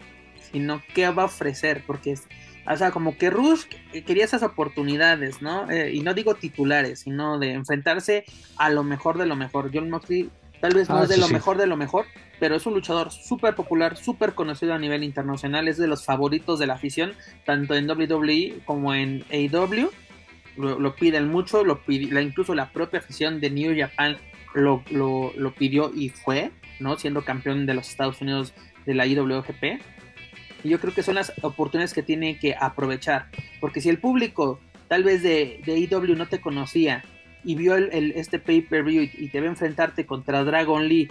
sino qué va a ofrecer, porque es, o sea, como que Rush quería esas oportunidades, ¿no? Eh, y no digo titulares, sino de enfrentarse a lo mejor de lo mejor. John Moxley tal vez no ah, es de lo mejor de lo mejor, pero es un luchador súper popular, súper conocido a nivel internacional, es de los favoritos de la afición, tanto en WWE como en AEW lo, piden mucho, lo incluso la propia afición de New Japan lo, lo, pidió y fue, ¿no? Siendo campeón de los Estados Unidos de la IWGP. Y yo creo que son las oportunidades que tiene que aprovechar. Porque si el público tal vez de, de IW no te conocía y vio el, este pay-per-view y, te ve enfrentarte contra Dragon Lee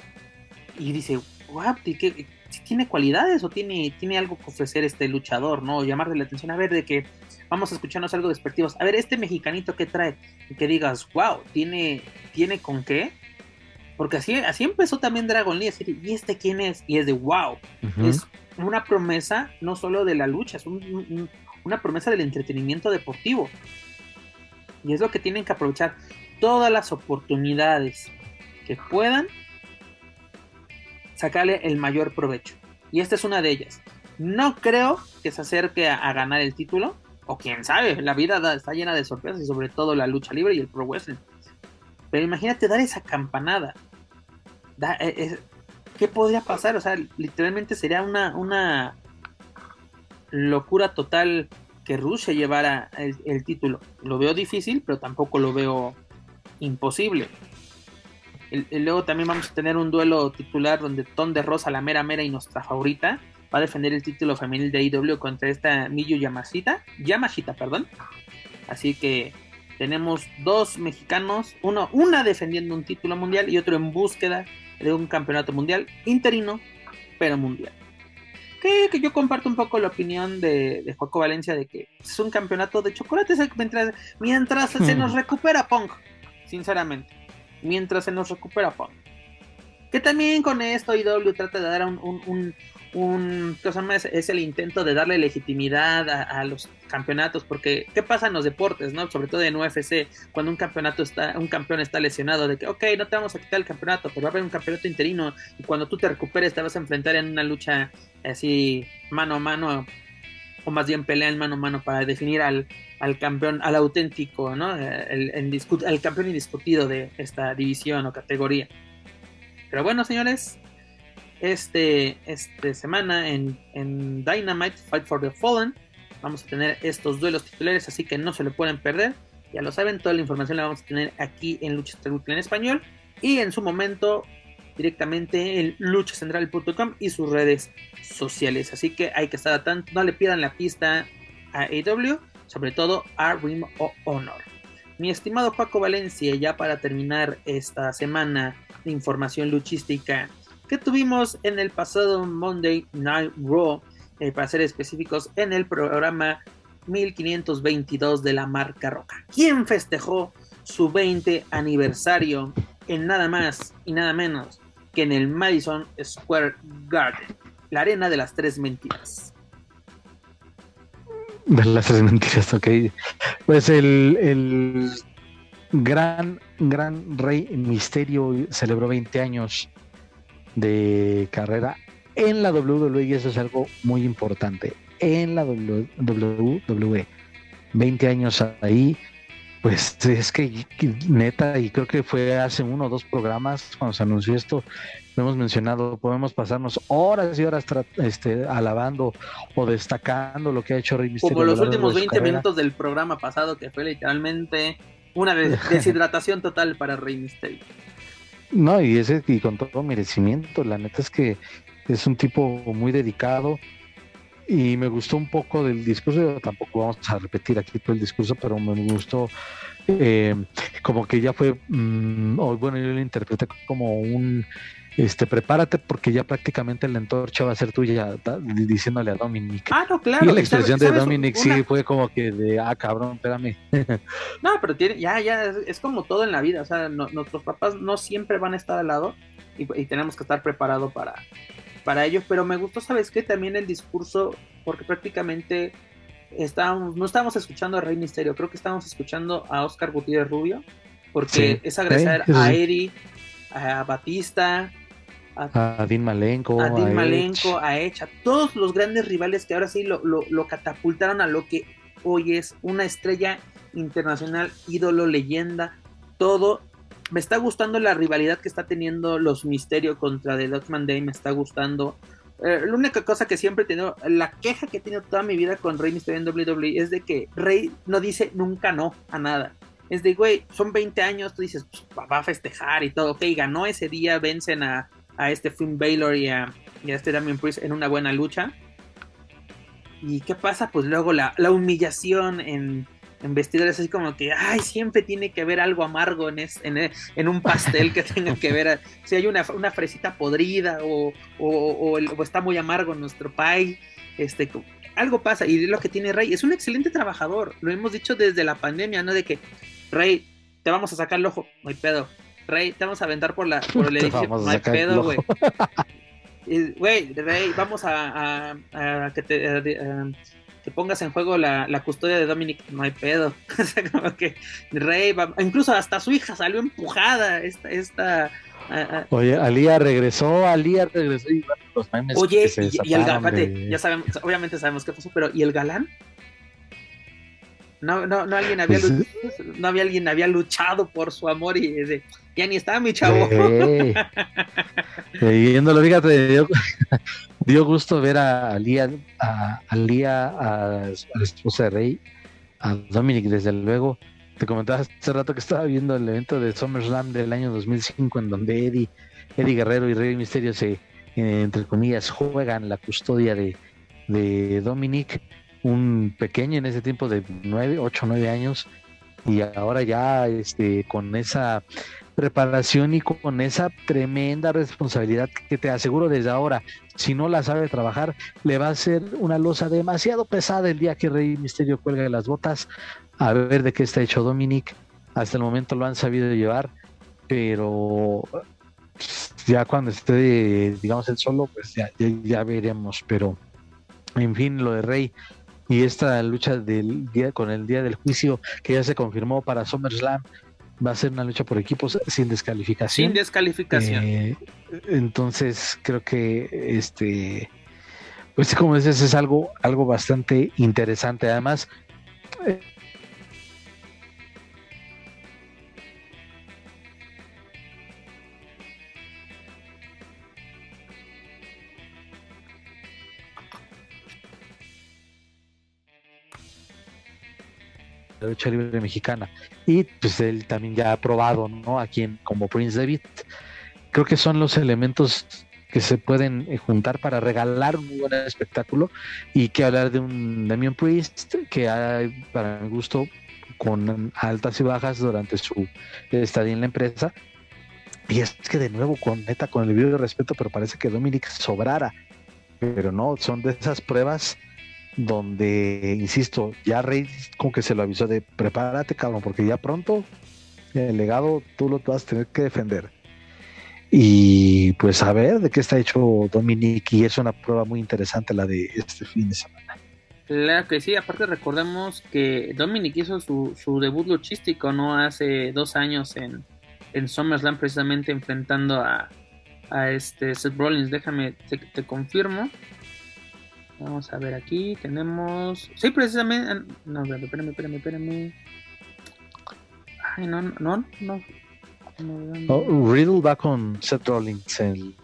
y dice, wow, ¿qué, tiene cualidades o tiene, tiene algo que ofrecer este luchador, ¿no? llamarle la atención a ver de que vamos a escucharnos algo despectivos. A ver, este mexicanito que trae, y que digas, wow, tiene, tiene con qué. Porque así, así empezó también Dragon Lee, decir, ¿y este quién es? Y es de wow. Es una promesa no solo de la lucha, es una promesa del entretenimiento deportivo. Y es lo que tienen que aprovechar todas las oportunidades que puedan sacarle el mayor provecho. Y esta es una de ellas. No creo que se acerque a ganar el título, o quién sabe, la vida está llena de sorpresas y sobre todo la lucha libre y el pro wrestling. Pero imagínate dar esa campanada. Eh, ¿Qué podría pasar? O sea, literalmente sería una, una locura total que Rusia llevara el, título. Lo veo difícil, pero tampoco lo veo imposible. Luego también vamos a tener un duelo titular donde Ton de Rosa, la mera mera y nuestra favorita, va a defender el título femenil de IW contra esta Miyu Yamashita, Yamashita, perdón. Así que tenemos dos mexicanos, uno, una defendiendo un título mundial y otro en búsqueda de un campeonato mundial interino, pero mundial. Que, que yo comparto un poco la opinión de, de Joaco Valencia de que es un campeonato de chocolates mientras, mientras se nos recupera Punk, sinceramente. Mientras se nos recupera. Que también con esto IW trata de dar un, un cosa más es el intento de darle legitimidad a, los campeonatos porque qué pasa en los deportes no sobre todo en UFC cuando un campeonato está un campeón está lesionado de que ok no te vamos a quitar el campeonato pero va a haber un campeonato interino y cuando tú te recuperes te vas a enfrentar en una lucha así mano a mano o más bien pelea en mano a mano para definir al, al campeón al auténtico no el, el campeón indiscutido de esta división o categoría Pero bueno, señores, este, este semana en, en Dynamite Fight for the Fallen vamos a tener estos duelos titulares, así que no se lo pueden perder. Ya lo saben, toda la información la vamos a tener aquí en Lucha en español y en su momento directamente en luchacentral.com y sus redes sociales. Así que hay que estar atentos, no le pidan la pista a AW, sobre todo a Rim of Honor. Mi estimado Paco Valencia, ya para terminar esta semana de información luchística que tuvimos en el pasado Monday Night Raw, eh, para ser específicos, en el programa 1522 de la marca Roca. ¿Quién festejó su 20 aniversario en nada más y nada menos que en el Madison Square Garden, la arena de las tres mentiras? Las tres mentiras, ok. Pues el, el gran, gran rey Misterio celebró 20 años de carrera en la WWE y eso es algo muy importante. En la WWE, 20 años ahí, pues es que neta, y creo que fue hace uno o dos programas cuando se anunció esto, lo hemos mencionado, podemos pasarnos horas y horas este, alabando o destacando lo que ha hecho Rey Mysterio. Como los últimos 20 minutos del programa pasado, que fue literalmente una deshidratación total para Rey Mysterio. No, y ese y con todo merecimiento, la neta es que es un tipo muy dedicado, y me gustó un poco del discurso, tampoco vamos a repetir aquí todo el discurso, pero me gustó eh, como que ya fue, mm, bueno, yo lo interpreté como un, este, prepárate porque ya prácticamente la antorcha va a ser tuya, diciéndole a Dominic. Ah, no, claro. Y la expresión de Dominic sí fue como que de, ah, cabrón, espérame. no, pero tiene, ya, ya, es, como todo en la vida, o sea, nuestros papás no siempre van a estar al lado y, y tenemos que estar preparados para, para ellos, pero me gustó, ¿sabes qué? También el discurso, porque prácticamente estábamos, no estábamos escuchando a Rey Misterio, creo que estábamos escuchando a Oscar Gutiérrez Rubio, porque es agradecer a Eri, a Batista, a, Dean Malenko, a Dean Malenko, a Edge, a todos los grandes rivales que ahora sí lo, lo catapultaron a lo que hoy es una estrella internacional, ídolo, leyenda, todo me está gustando la rivalidad que está teniendo los Misterio contra The Dutchman Day, me está gustando. Eh, la única cosa que siempre he tenido, la queja que he tenido toda mi vida con Rey Misterio en WWE es de que Rey no dice nunca no a nada. Es de, güey, son 20 años, tú dices, pues, va a festejar y todo. Ok, ganó ese día, vencen a, a este Finn Baylor y a, este Damien Priest en una buena lucha. ¿Y qué pasa? Pues luego la, la humillación en, en vestidores así como que, ay, siempre tiene que haber algo amargo en, en, un pastel que tenga que ver, si hay una, fresita podrida o, o, está muy amargo nuestro pie, este, algo pasa y lo que tiene Rey, es un excelente trabajador, lo hemos dicho desde la pandemia, ¿no? De que, Rey, te vamos a sacar el ojo, no hay pedo. Rey, te vamos a aventar por la por el edificio, no hay pedo, güey. Güey, Rey, vamos a, a, que te pongas en juego la, custodia de Dominic, no hay pedo. o sea, como que Rey, incluso hasta su hija salió empujada. Esta, esta Oye, Alía regresó, Alía regresó y los Oye, y, el galán, ya sabemos, obviamente sabemos qué pasó, pero ¿y el galán? No, no, no alguien había pues, no había alguien había luchado por su amor y ya ni estaba mi chavo. Viéndolo, fíjate, dio gusto ver a Lía, a, a, la esposa de Rey, a Dominic, desde luego. Te comentaba hace rato que estaba viendo el evento de SummerSlam del año 2005, en donde Eddie, Eddie Guerrero y Rey Misterio se, eh, entre comillas, juegan la custodia de, de Dominic, un pequeño en ese tiempo de 9, 8, 9 años, y ahora ya este, con esa preparación y con esa tremenda responsabilidad que te aseguro desde ahora, si no la sabe trabajar, le va a ser una losa demasiado pesada el día que Rey Misterio cuelga las botas. A ver de qué está hecho Dominic. Hasta el momento lo han sabido llevar, pero ya cuando esté, digamos, el solo, pues ya, ya, veremos. Pero, en fin, lo de Rey y esta lucha del día con el día del juicio que ya se confirmó para SummerSlam va a ser una lucha por equipos sin descalificación. Sin descalificación. Eh, entonces creo que este, pues como dices, es algo, algo bastante interesante. Además, eh, lucha libre mexicana. Y pues él también ya ha probado, ¿no? Aquí en, como Prince David. Creo que son los elementos que se pueden eh, juntar para regalar un buen espectáculo y que hablar de un Damian Priest que hay, para mi gusto, con altas y bajas durante su estadía en la empresa. Y es que de nuevo, con neta, con el video de respeto, pero parece que Dominic sobrara. Pero no, son de esas pruebas donde, insisto, ya Rey como que se lo avisó de prepárate, cabrón, porque ya pronto el legado tú lo vas a tener que defender. Y pues a ver de qué está hecho Dominic y es una prueba muy interesante la de este fin de semana. Claro que sí, aparte recordemos que Dominic hizo su, su debut luchístico, ¿no? Hace dos años en, en SummerSlam precisamente enfrentando a, a este Seth Rollins. Déjame, te, confirmo. Vamos a ver aquí, tenemos... Sí, precisamente... No, espérame, espérame, espérame. Ay, no, no, no. no, Riddle va con Seth Rollins el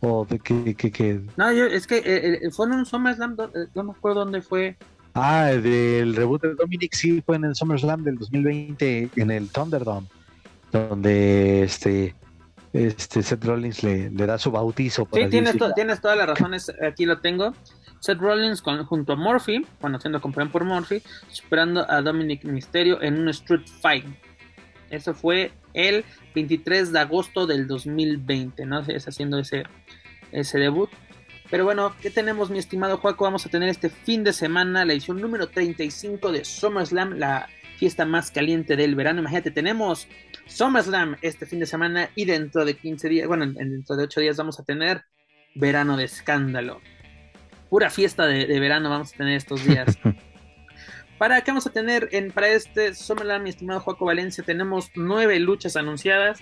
o de que, que, No, yo, es que eh, eh, fue en un SummerSlam, eh, no me acuerdo dónde fue. Ah, del reboot de Dominic, sí, fue en el SummerSlam del 2020 en el Thunderdome, donde este este Seth Rollins le, le da su bautizo. Sí, tienes, tienes todas las razones, aquí lo tengo. Seth Rollins con, junto a Murphy, cuando siendo acompañado por Murphy, superando a Dominic Mysterio en un Street Fight. Eso fue el 23 de agosto del 2020, ¿no? Es haciendo ese, ese debut. Pero bueno, ¿qué tenemos, mi estimado Juaco? Vamos a tener este fin de semana la edición número 35 de SummerSlam, la fiesta más caliente del verano. Imagínate, tenemos SummerSlam este fin de semana y dentro de 15 días, bueno, dentro de 8 días vamos a tener verano de escándalo. Pura fiesta de, de verano vamos a tener estos días. ¿Para qué vamos a tener en, para este Summerland, mi estimado Joaco Valencia? Tenemos nueve luchas anunciadas.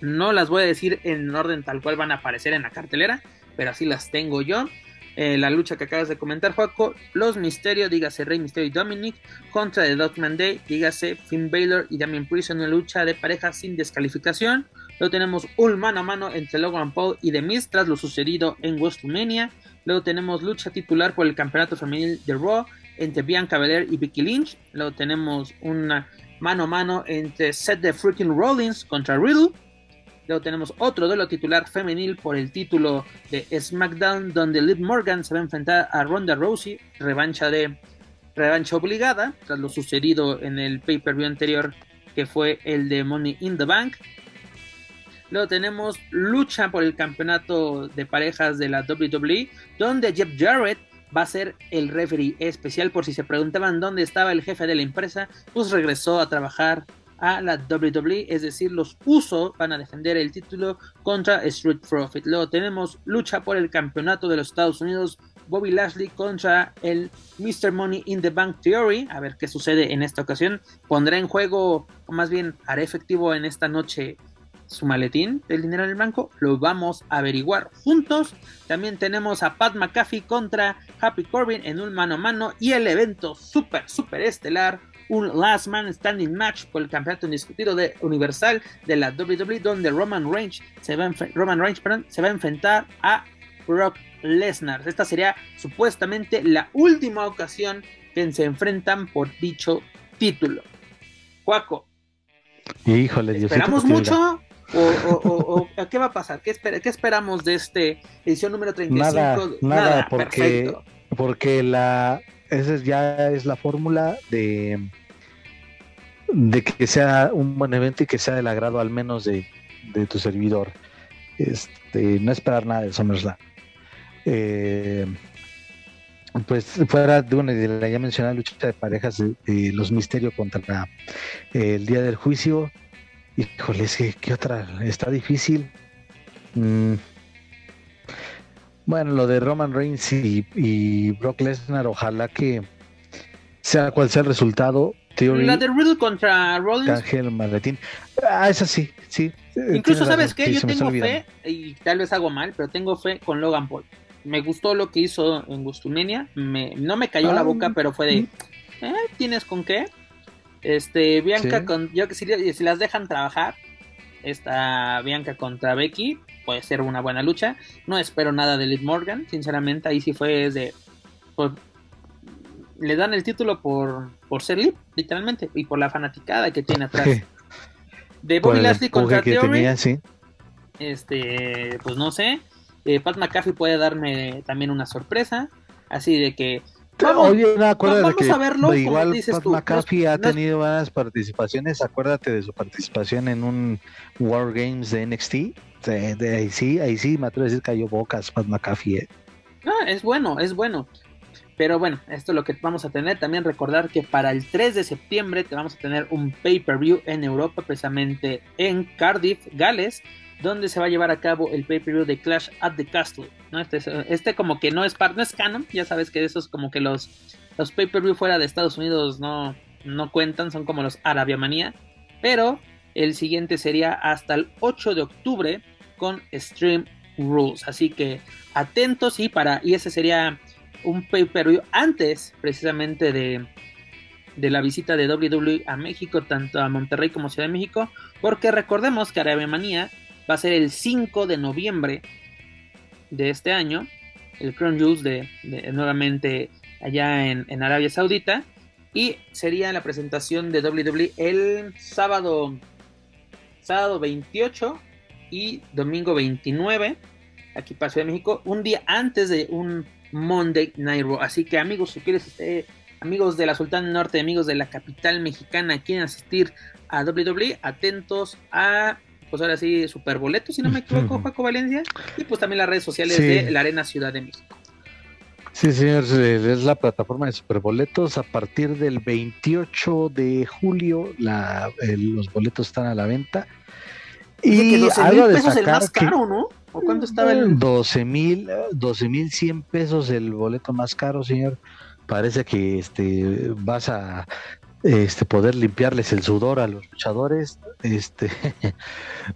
No las voy a decir en orden tal cual van a aparecer en la cartelera, pero así las tengo yo. Eh, la lucha que acabas de comentar, Joaco. Los Misterios, dígase Rey Misterio y Dominic, contra The Dogman Day, dígase Finn Balor y Damien Priest en una lucha de pareja sin descalificación. Luego tenemos un mano a mano entre Logan Paul y The Miz tras lo sucedido en WrestleMania. Luego tenemos lucha titular por el campeonato femenil de Raw entre Bianca Belair y Becky Lynch. Luego tenemos una mano a mano entre Seth de Freaking Rollins contra Riddle. Luego tenemos otro duelo titular femenil por el título de SmackDown, donde Liv Morgan se va a enfrentar a Ronda Rousey, revancha de revancha obligada, tras lo sucedido en el pay-per-view anterior, que fue el de Money in the Bank. Luego tenemos lucha por el campeonato de parejas de la WWE, donde Jeff Jarrett va a ser el referee especial. Por si se preguntaban dónde estaba el jefe de la empresa, pues regresó a trabajar a la WWE, es decir, los usos van a defender el título contra Street Profit. Luego tenemos lucha por el campeonato de los Estados Unidos, Bobby Lashley contra el Mr. Money in the Bank Theory. A ver qué sucede en esta ocasión. Pondrá en juego, o más bien hará efectivo en esta noche su maletín del dinero en el banco, lo vamos a averiguar juntos. También tenemos a Pat McAfee contra Happy Corbin en un mano a mano y el evento super, super estelar, un Last Man Standing Match por el campeonato indiscutido de Universal de la WWE, donde Roman Reigns se va a, Roman Reigns, se va a enfrentar a Brock Lesnar. Esta sería supuestamente la última ocasión que se enfrentan por dicho título. Juaco. Híjole, ¿Esperamos mucho? O, qué va a pasar? ¿Qué, esperamos de este edición número 35? Nada, nada, porque, porque la, esa ya es la fórmula de, de que sea un buen evento y que sea del agrado al menos de, tu servidor. Este, no esperar nada de SummerSlam. Eh, pues fuera de una de la ya mencionada lucha de parejas de, los misterios contra el día del juicio Híjole, es que, ¿qué otra? Está difícil. Mm. Bueno, lo de Roman Reigns y, Brock Lesnar, ojalá que sea cual sea el resultado. la de Riddle contra Rollins. Ángel Maletín. Ah, esa sí, sí. Incluso, ¿sabes qué? Yo tengo fe, y tal vez hago mal, pero tengo fe con Logan Paul. Me gustó lo que hizo en Gustumenia. Me, no me cayó la ah, boca, pero fue de. Mm. ¿Eh? ¿Tienes con qué? Este, Bianca con. Yo que si, si, las dejan trabajar, esta Bianca contra Becky puede ser una buena lucha. No espero nada de Liv Morgan, sinceramente. Ahí sí fue de. Pues, le dan el título por, por ser lip, literalmente, y por la fanaticada que tiene atrás. De Bobby Lashley contra Theory, este, pues no sé. Eh, Pat McAfee puede darme también una sorpresa, así de que Vamos, Oye, no, acuérdate a verlo, igual Pat McAfee ha tenido varias participaciones. Acuérdate de su participación en un War Games de NXT. De, ahí sí, ahí sí, me atrevo a decir cayó bocas Pat McAfee. ¿eh? No, es bueno, es bueno. Pero bueno, esto es lo que vamos a tener. También recordar que para el 3 de septiembre te vamos a tener un pay-per-view en Europa, precisamente en Cardiff, Gales, donde se va a llevar a cabo el pay-per-view de Clash at the Castle. Este, este, como que no es part, no es canon, ya sabes que esos como que los, los pay-per-view fuera de Estados Unidos no, no cuentan, son como los Arabia Manía. Pero el siguiente sería hasta el 8 de octubre con Stream Rules. Así que atentos y para y ese sería un pay-per-view antes precisamente de, de la visita de WWE a México, tanto a Monterrey como Ciudad de México, porque recordemos que Arabia Manía va a ser el 5 de noviembre de este año, el Crown Jules de, nuevamente allá en, Arabia Saudita, y sería la presentación de WWE el sábado, sábado 28 y domingo 29, aquí para Ciudad de México, un día antes de un Monday Night Raw. Así que amigos, si quieres, este, amigos de la Sultana Norte, amigos de la capital mexicana, quieren asistir a WWE, atentos a pues ahora sí, Superboleto, si no me equivoco, Paco Valencia, y pues también las redes sociales de la Arena Ciudad de México. Sí, señor, es la plataforma de Superboletos. A partir del 28 de julio, la, los boletos están a la venta. Y que algo de pesos el más caro, ¿no? ¿O cuánto estaba el...? 12 mil, 12 mil 100 pesos el boleto más caro, señor. Parece que este vas a este, poder limpiarles el sudor a los luchadores. Este,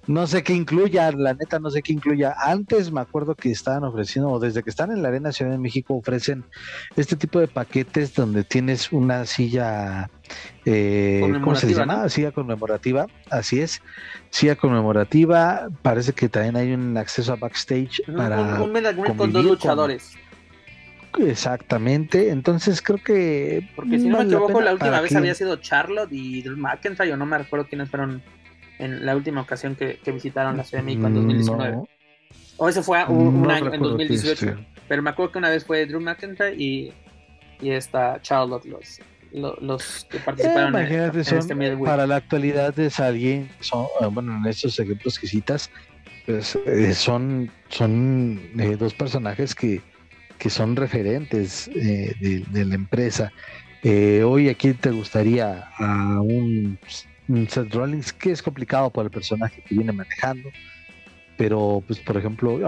no sé qué incluya, la neta no sé qué incluya. Antes me acuerdo que estaban ofreciendo, o desde que están en la Arena Ciudad de México, ofrecen este tipo de paquetes donde tienes una silla, eh, ¿cómo se llama? Silla conmemorativa, así es, silla conmemorativa. Parece que también hay un acceso a backstage para un, con dos luchadores. Exactamente, entonces creo que. Porque si no me equivoco, la última vez había sido Charlotte y Drew McIntyre, yo no me recuerdo quiénes fueron en la última ocasión que, visitaron la Ciudad de México en 2019. O ese fue un, año, en 2018. Pero me acuerdo que una vez fue Drew McIntyre y, y esta Charlotte, los, los, que participaron en, este Para la actualidad es alguien, son, eh, bueno, en estos ejemplos que citas, pues eh, son, son eh, dos personajes que que son referentes eh, de, la empresa. Eh, hoy aquí te gustaría a un, Seth Rollins que es complicado por el personaje que viene manejando, pero pues por ejemplo,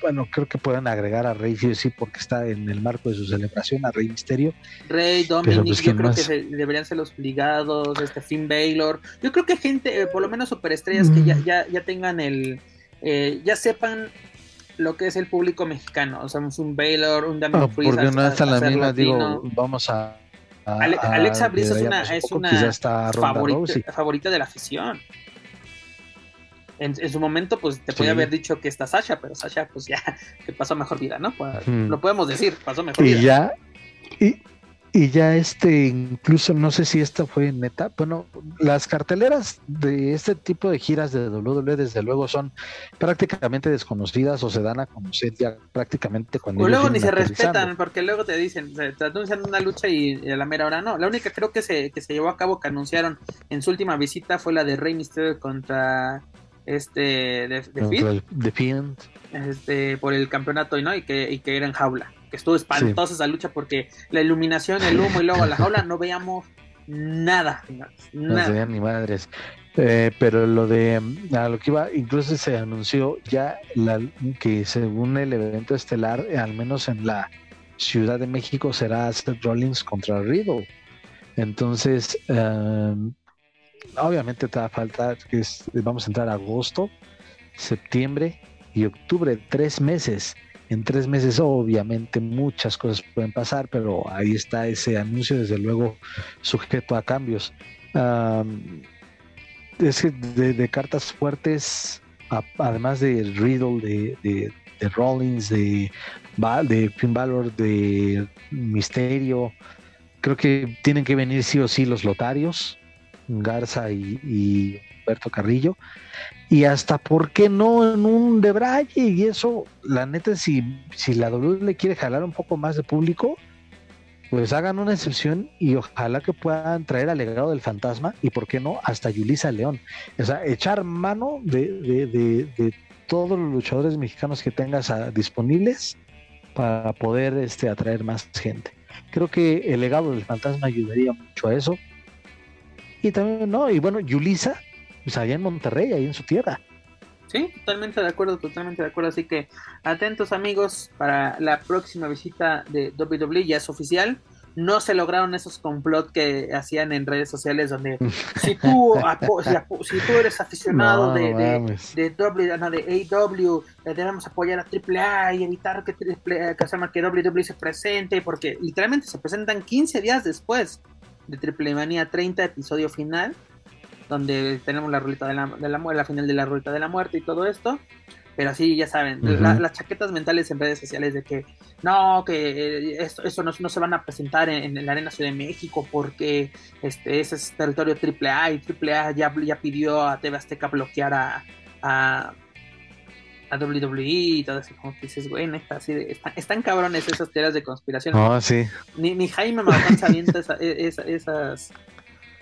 bueno, creo que pueden agregar a Rey sí, sí porque está en el marco de su celebración a Rey Misterio. Rey, Dominic, pues, yo creo que deberían ser los obligados, este Finn Baylor. Yo creo que gente, eh, por lo menos superestrellas que ya, mm. ya, ya tengan el, ya sepan lo que es el público mexicano. O sea, un Baylor, un Damian no, Porque no está la misma, digo, vamos a. Alexa Bliss es una, es una favorita, favorita, de la afición. En, su momento, pues te podía haber dicho que está Sasha, pero Sasha, pues ya, que pasó mejor vida, ¿no? Pues, Lo podemos decir, pasó mejor y vida. Ya, y, y ya este, incluso no sé si esta fue neta, bueno, las carteleras de este tipo de giras de WWE desde luego son prácticamente desconocidas o se dan a conocer ya prácticamente cuando... O luego ni se respetan porque luego te dicen, te anuncian una lucha y, a la mera hora no. La única creo que se, que se llevó a cabo que anunciaron en su última visita fue la de Rey Mysterio contra este de, de, este, por el campeonato ¿no? y, que, y que era en jaula que estuvo espantosa esa lucha porque la iluminación, el humo y luego la jaula no veíamos nada, No se veían ni madres. Eh, pero lo de a lo que iba, incluso se anunció ya la, que según el evento estelar, al menos en la Ciudad de México, será Seth Rollins contra Riddle. Entonces, em, obviamente te va a faltar que vamos a entrar a agosto, septiembre y octubre, tres meses en tres meses obviamente muchas cosas pueden pasar, pero ahí está ese anuncio, desde luego sujeto a cambios. es que de, cartas fuertes, además de Riddle, de, de, Rollins, de, de de Misterio, creo que tienen que venir sí o sí los lotarios, Garza y, y Humberto Carrillo, y hasta por qué no en un de Braille y eso, la neta, si, si la W le quiere jalar un poco más de público, pues hagan una excepción y ojalá que puedan traer al legado del fantasma y por qué no hasta Yulisa León. O sea, echar mano de, de, de, todos los luchadores mexicanos que tengas disponibles para poder este, atraer más gente. Creo que el legado del fantasma ayudaría mucho a eso. Y también, ¿no? Y bueno, Yulisa, pues allá en Monterrey, ahí en su tierra. Sí, totalmente de acuerdo, totalmente de acuerdo. Así que atentos amigos para la próxima visita de WWE, ya es oficial. No se lograron esos complot que hacían en redes sociales donde si tú, si, tú eres aficionado de, de, de, w, no, de AW, eh, debemos apoyar a AAA y evitar que, que, que WWE se presente, porque literalmente se presentan 15 días después de Triple Manía 30, episodio final donde tenemos la ruleta de la, de la, la final de la ruleta de la muerte y todo esto. Pero sí, ya saben, las chaquetas mentales en redes sociales de que no, que eh, esto, eso no, no, se van a presentar en, la Arena Ciudad de México porque este, ese es territorio AAA y AAA ya, ya pidió a TV Azteca bloquear a, a, a WWE y todo eso. Como que dices, güey, neta, así están, cabrones esas teorías de conspiración. No, sí. Ni, ni Jaime Maussan sabiendo e, esas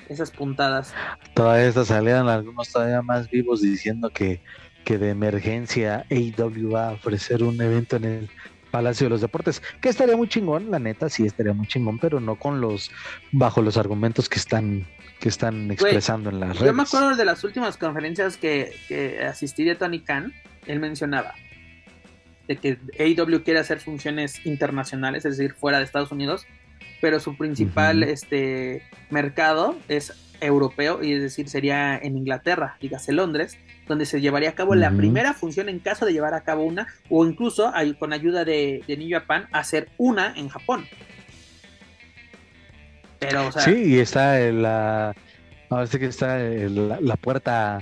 esas puntadas. Todas estas salieron algunos todavía más vivos diciendo que, que de emergencia AEW va a ofrecer un evento en el Palacio de los Deportes, que estaría muy chingón, la neta, sí estaría muy chingón, pero no con los, bajo los argumentos que están, que están expresando en las redes. Yo me acuerdo de las últimas conferencias que, que asistí de Tony Khan, él mencionaba de que AEW quiere hacer funciones internacionales, es decir, fuera de Estados Unidos, pero su principal este, mercado es europeo, y es decir, sería en Inglaterra, dígase Londres, donde se llevaría a cabo la primera función en caso de llevar a cabo una, o incluso con ayuda de, de New Japan, hacer una en Japón. Pero, o sea, sí, y está la. Ahora sí que está la, puerta,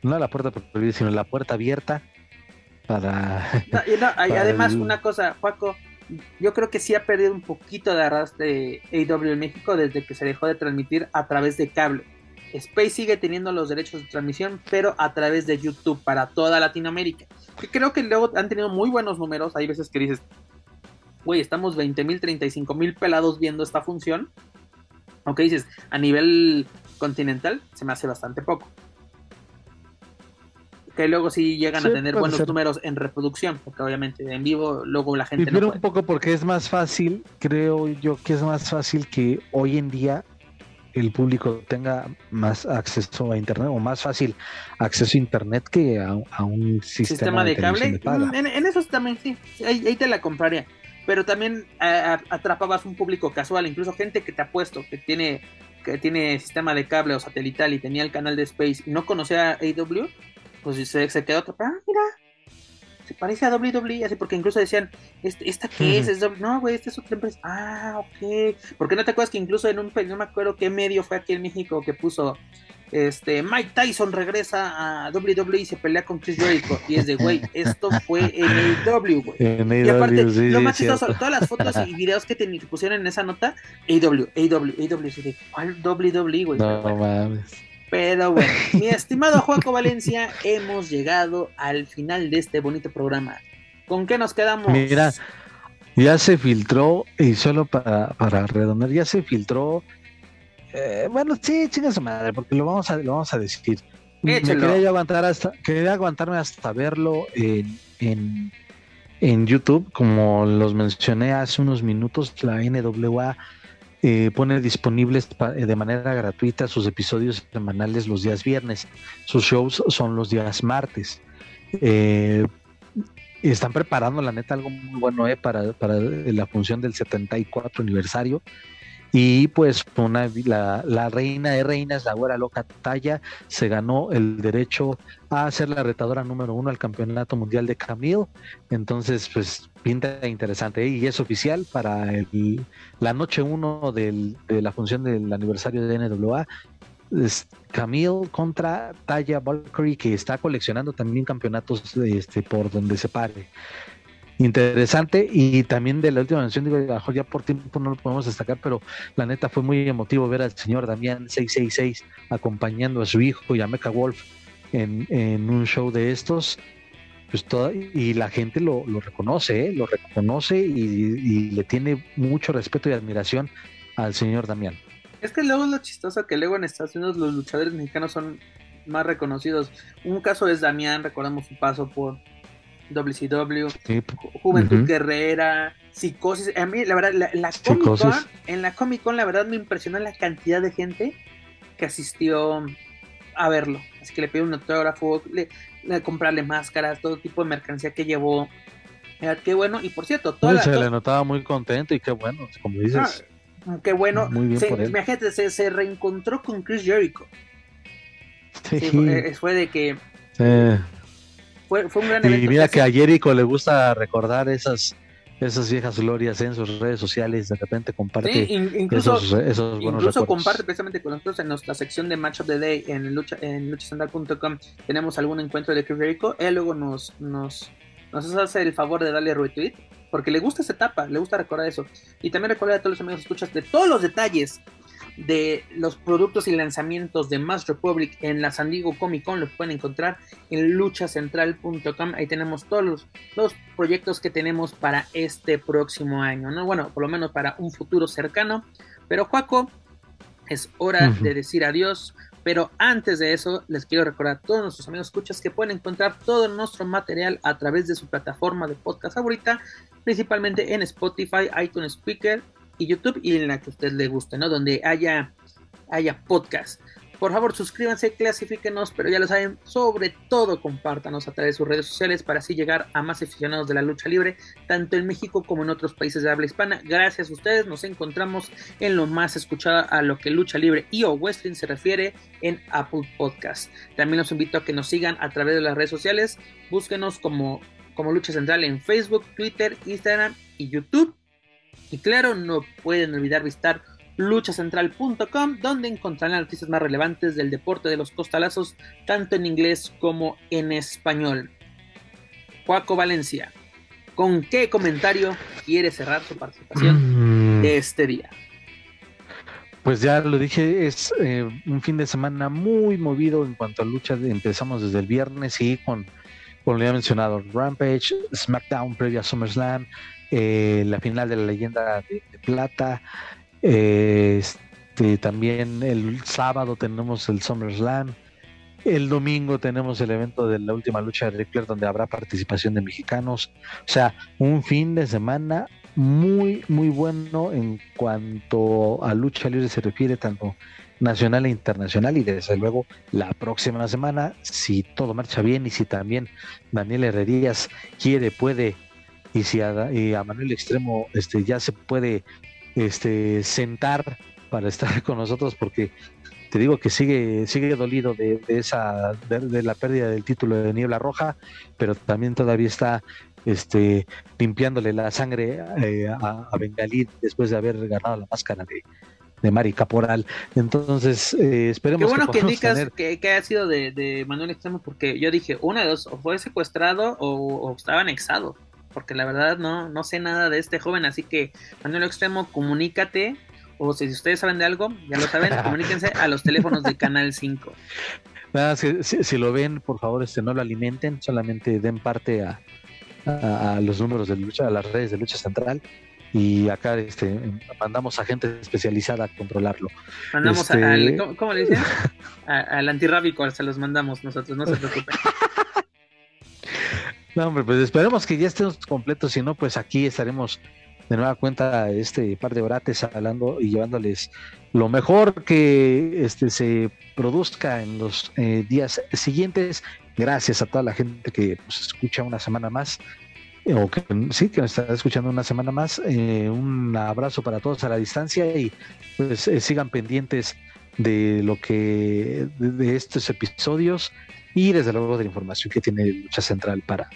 no la puerta prohibida, sino la puerta abierta para. y además, una cosa, Juaco, yo creo que sí ha perdido un poquito de arrastre AW en México desde que se dejó de transmitir a través de cable. Space sigue teniendo los derechos de transmisión, pero a través de YouTube para toda Latinoamérica. Que creo que luego han tenido muy buenos números. Hay veces que dices, güey, estamos 20 mil, 35 mil pelados viendo esta función. Aunque dices, a nivel continental se me hace bastante poco que luego sí llegan a tener buenos números en reproducción, porque obviamente en vivo luego la gente... Pero un poco porque es más fácil, creo yo que es más fácil que hoy en día el público tenga más acceso a internet o más fácil acceso a internet que a, un sistema, de, cable. Mm, en, eso también sí, ahí, te la compraría. Pero también atrapabas un público casual, incluso gente que te ha puesto, que tiene que tiene sistema de cable o satelital y tenía el canal de Space y no conocía AW, pues se, se quedó otro, ah, mira, se parece a WWE, así porque incluso decían, este, ¿esta qué es? No, güey, esta es otra empresa. Ah, ok. Porque no te acuerdas que incluso en un, no me acuerdo qué medio fue aquí en México que puso, este, Mike Tyson regresa a WWE y se pelea con Chris Jericho. Y es de, güey, esto fue en AEW, güey. y aparte, lo más chistoso, todas las fotos y videos que, te, pusieron en esa nota, AEW, AEW, AEW, ¿cuál WWE, güey? No mames. Pero bueno, mi estimado Juanco Valencia, hemos llegado al final de este bonito programa. ¿Con qué nos quedamos? Mira, ya se filtró, y solo para, para redondar, ya se filtró. Eh, bueno, sí, chinga su madre, porque lo vamos a, lo vamos a decir. Me quería aguantar hasta, quería aguantarme hasta verlo en, en, en YouTube, como los mencioné hace unos minutos, la NWA eh, pone disponibles eh, de manera gratuita sus episodios semanales los días viernes. Sus shows son los días martes. Eh, están preparando, la neta, algo muy bueno para, para la función del 74 aniversario. Y pues una, la, la, reina de reinas, la güera loca Talla, se ganó el derecho a ser la retadora número uno al campeonato mundial de Camille. Entonces, pues pinta interesante. ¿eh? Y es oficial para el, la noche uno del, de la función del aniversario de NWA. Es Camille contra Taya Valkyrie, que está coleccionando también campeonatos este, por donde se pare. Interesante y también de la última mención, digo, a lo mejor ya por tiempo no lo podemos destacar, pero la neta fue muy emotivo ver al señor Damián 666 acompañando a su hijo y a Mecha Wolf en, en un show de estos. Pues y la gente lo, reconoce, ¿eh? lo reconoce y, y, le tiene mucho respeto y admiración al señor Damián. Es que luego es lo chistoso que luego en Estados Unidos los luchadores mexicanos son más reconocidos. Un caso es Damián, recordamos su paso por WCW, Juventud Guerrera, Psicosis. A mí, la verdad, la, la Comic Con, en la Comic Con, la verdad me impresionó la cantidad de gente que asistió a verlo. Así que le pidió un autógrafo, le, le comprarle máscaras, todo tipo de mercancía que llevó. qué bueno, y por cierto, toda la, se le notaba muy contento y qué bueno, como dices. Ah, qué bueno. Muy bien se, por él. Imagínate, se, se, reencontró con Chris Jericho. Sí. sí fue, fue, de que. Fue, un gran evento. Y mira que, a Jericho le gusta recordar esas esas viejas glorias en sus redes sociales, de repente comparte incluso, esos, esos Incluso comparte precisamente con nosotros en nuestra sección de Match of the Day en, lucha, en luchasandal.com tenemos algún encuentro de Jericho, él luego nos, nos, nos hace el favor de darle retweet, porque le gusta esa etapa, le gusta recordar eso. Y también recordar a todos los amigos que escuchas de todos los detalles de los productos y lanzamientos de Mass Republic en la San Diego Comic Con los pueden encontrar en luchacentral.com. Ahí tenemos todos los, proyectos que tenemos para este próximo año, ¿no? Bueno, por lo menos para un futuro cercano. Pero Juaco, es hora de decir adiós. Pero antes de eso, les quiero recordar a todos nuestros amigos escuchas que pueden encontrar todo nuestro material a través de su plataforma de podcast favorita, principalmente en Spotify, iTunes Speaker y YouTube y en la que a usted le guste, ¿no? Donde haya, haya podcast. Por favor, suscríbanse, clasifíquenos, pero ya lo saben, sobre todo compártanos a través de sus redes sociales para así llegar a más aficionados de la lucha libre, tanto en México como en otros países de habla hispana. Gracias a ustedes nos encontramos en lo más escuchado a lo que lucha libre y o wrestling se refiere en Apple Podcast. También los invito a que nos sigan a través de las redes sociales. Búsquenos como, como Lucha Central en Facebook, Twitter, Instagram y YouTube. Y claro, no pueden olvidar visitar luchacentral.com, donde encontrarán las noticias más relevantes del deporte de los costalazos, tanto en inglés como en español. Juaco Valencia, ¿con qué comentario quiere cerrar su participación mm. este día? Pues ya lo dije, es eh, un fin de semana muy movido en cuanto a lucha. Empezamos desde el viernes y con, como le he mencionado, Rampage, SmackDown previa a SummerSlam, eh, la final de la leyenda de, plata. Eh, este, también el sábado tenemos el SummerSlam. El domingo tenemos el evento de la última lucha de Ric donde habrá participación de mexicanos. O sea, un fin de semana muy, muy bueno en cuanto a lucha libre se refiere, tanto nacional e internacional. Y desde luego, la próxima semana, si todo marcha bien y si también Daniel Herrerías quiere, puede y si a, Manuel Extremo este, ya se puede este, sentar para estar con nosotros porque te digo que sigue sigue dolido de, esa de, la pérdida del título de Niebla Roja, pero también todavía está este limpiándole la sangre eh, a, Bengalí después de haber ganado la máscara de, de Mari Caporal. Entonces, eh, esperemos Qué bueno que, indicas que, que, ha sido de, Manuel Extremo, porque yo dije, una de dos, o fue secuestrado o, o estaba anexado porque la verdad no, no sé nada de este joven, así que Manuel Extremo, comunícate, o si ustedes saben de algo, ya lo saben, comuníquense a los teléfonos de Canal 5. Nada, si, lo ven, por favor, este, no lo alimenten, solamente den parte a, a, los números de lucha, a las redes de lucha central y acá este mandamos a gente especializada a controlarlo. Mandamos este... al, ¿cómo, le dicen? al antirrábico, se los mandamos nosotros, no se preocupen. No, hombre, pues esperemos que ya estemos completos, si no, pues aquí estaremos de nueva cuenta este par de orates hablando y llevándoles lo mejor que este se produzca en los eh, días siguientes. Gracias a toda la gente que nos escucha una semana más o que sí que nos está escuchando una semana más. Eh, un abrazo para todos a la distancia y pues eh, sigan pendientes de lo que de estos episodios y desde luego de la información que tiene Lucha Central para,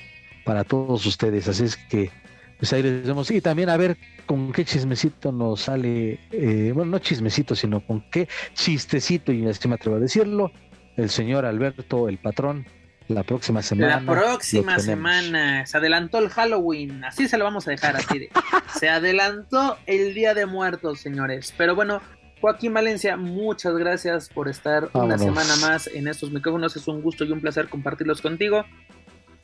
para todos ustedes. Así es que pues ahí les vemos. Y también a ver con qué chismecito nos sale, eh, bueno, no chismecito, sino con qué chistecito, y así me atrevo a decirlo, el señor Alberto, el patrón, La próxima semana. La próxima semana. Se adelantó el Halloween. Así se lo vamos a dejar así. se adelantó el Día de Muertos, señores. Pero bueno, Joaquín Valencia, muchas gracias por estar una semana más en estos micrófonos. Es un gusto y un placer compartirlos contigo.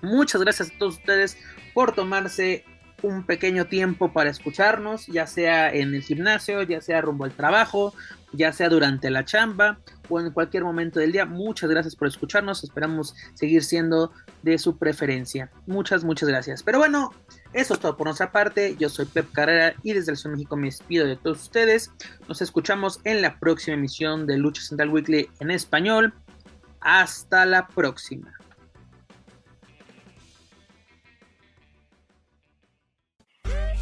Muchas gracias a todos ustedes por tomarse un pequeño tiempo para escucharnos, ya sea en el gimnasio, ya sea rumbo al trabajo, ya sea durante la chamba o en cualquier momento del día. Muchas gracias por escucharnos, esperamos seguir siendo de su preferencia. Muchas, muchas gracias. Pero bueno, eso es todo por nuestra parte. Yo soy Pep Carrera y desde el Sur México me despido de todos ustedes. Nos escuchamos en la próxima emisión de Lucha Central Weekly en español. Hasta la próxima.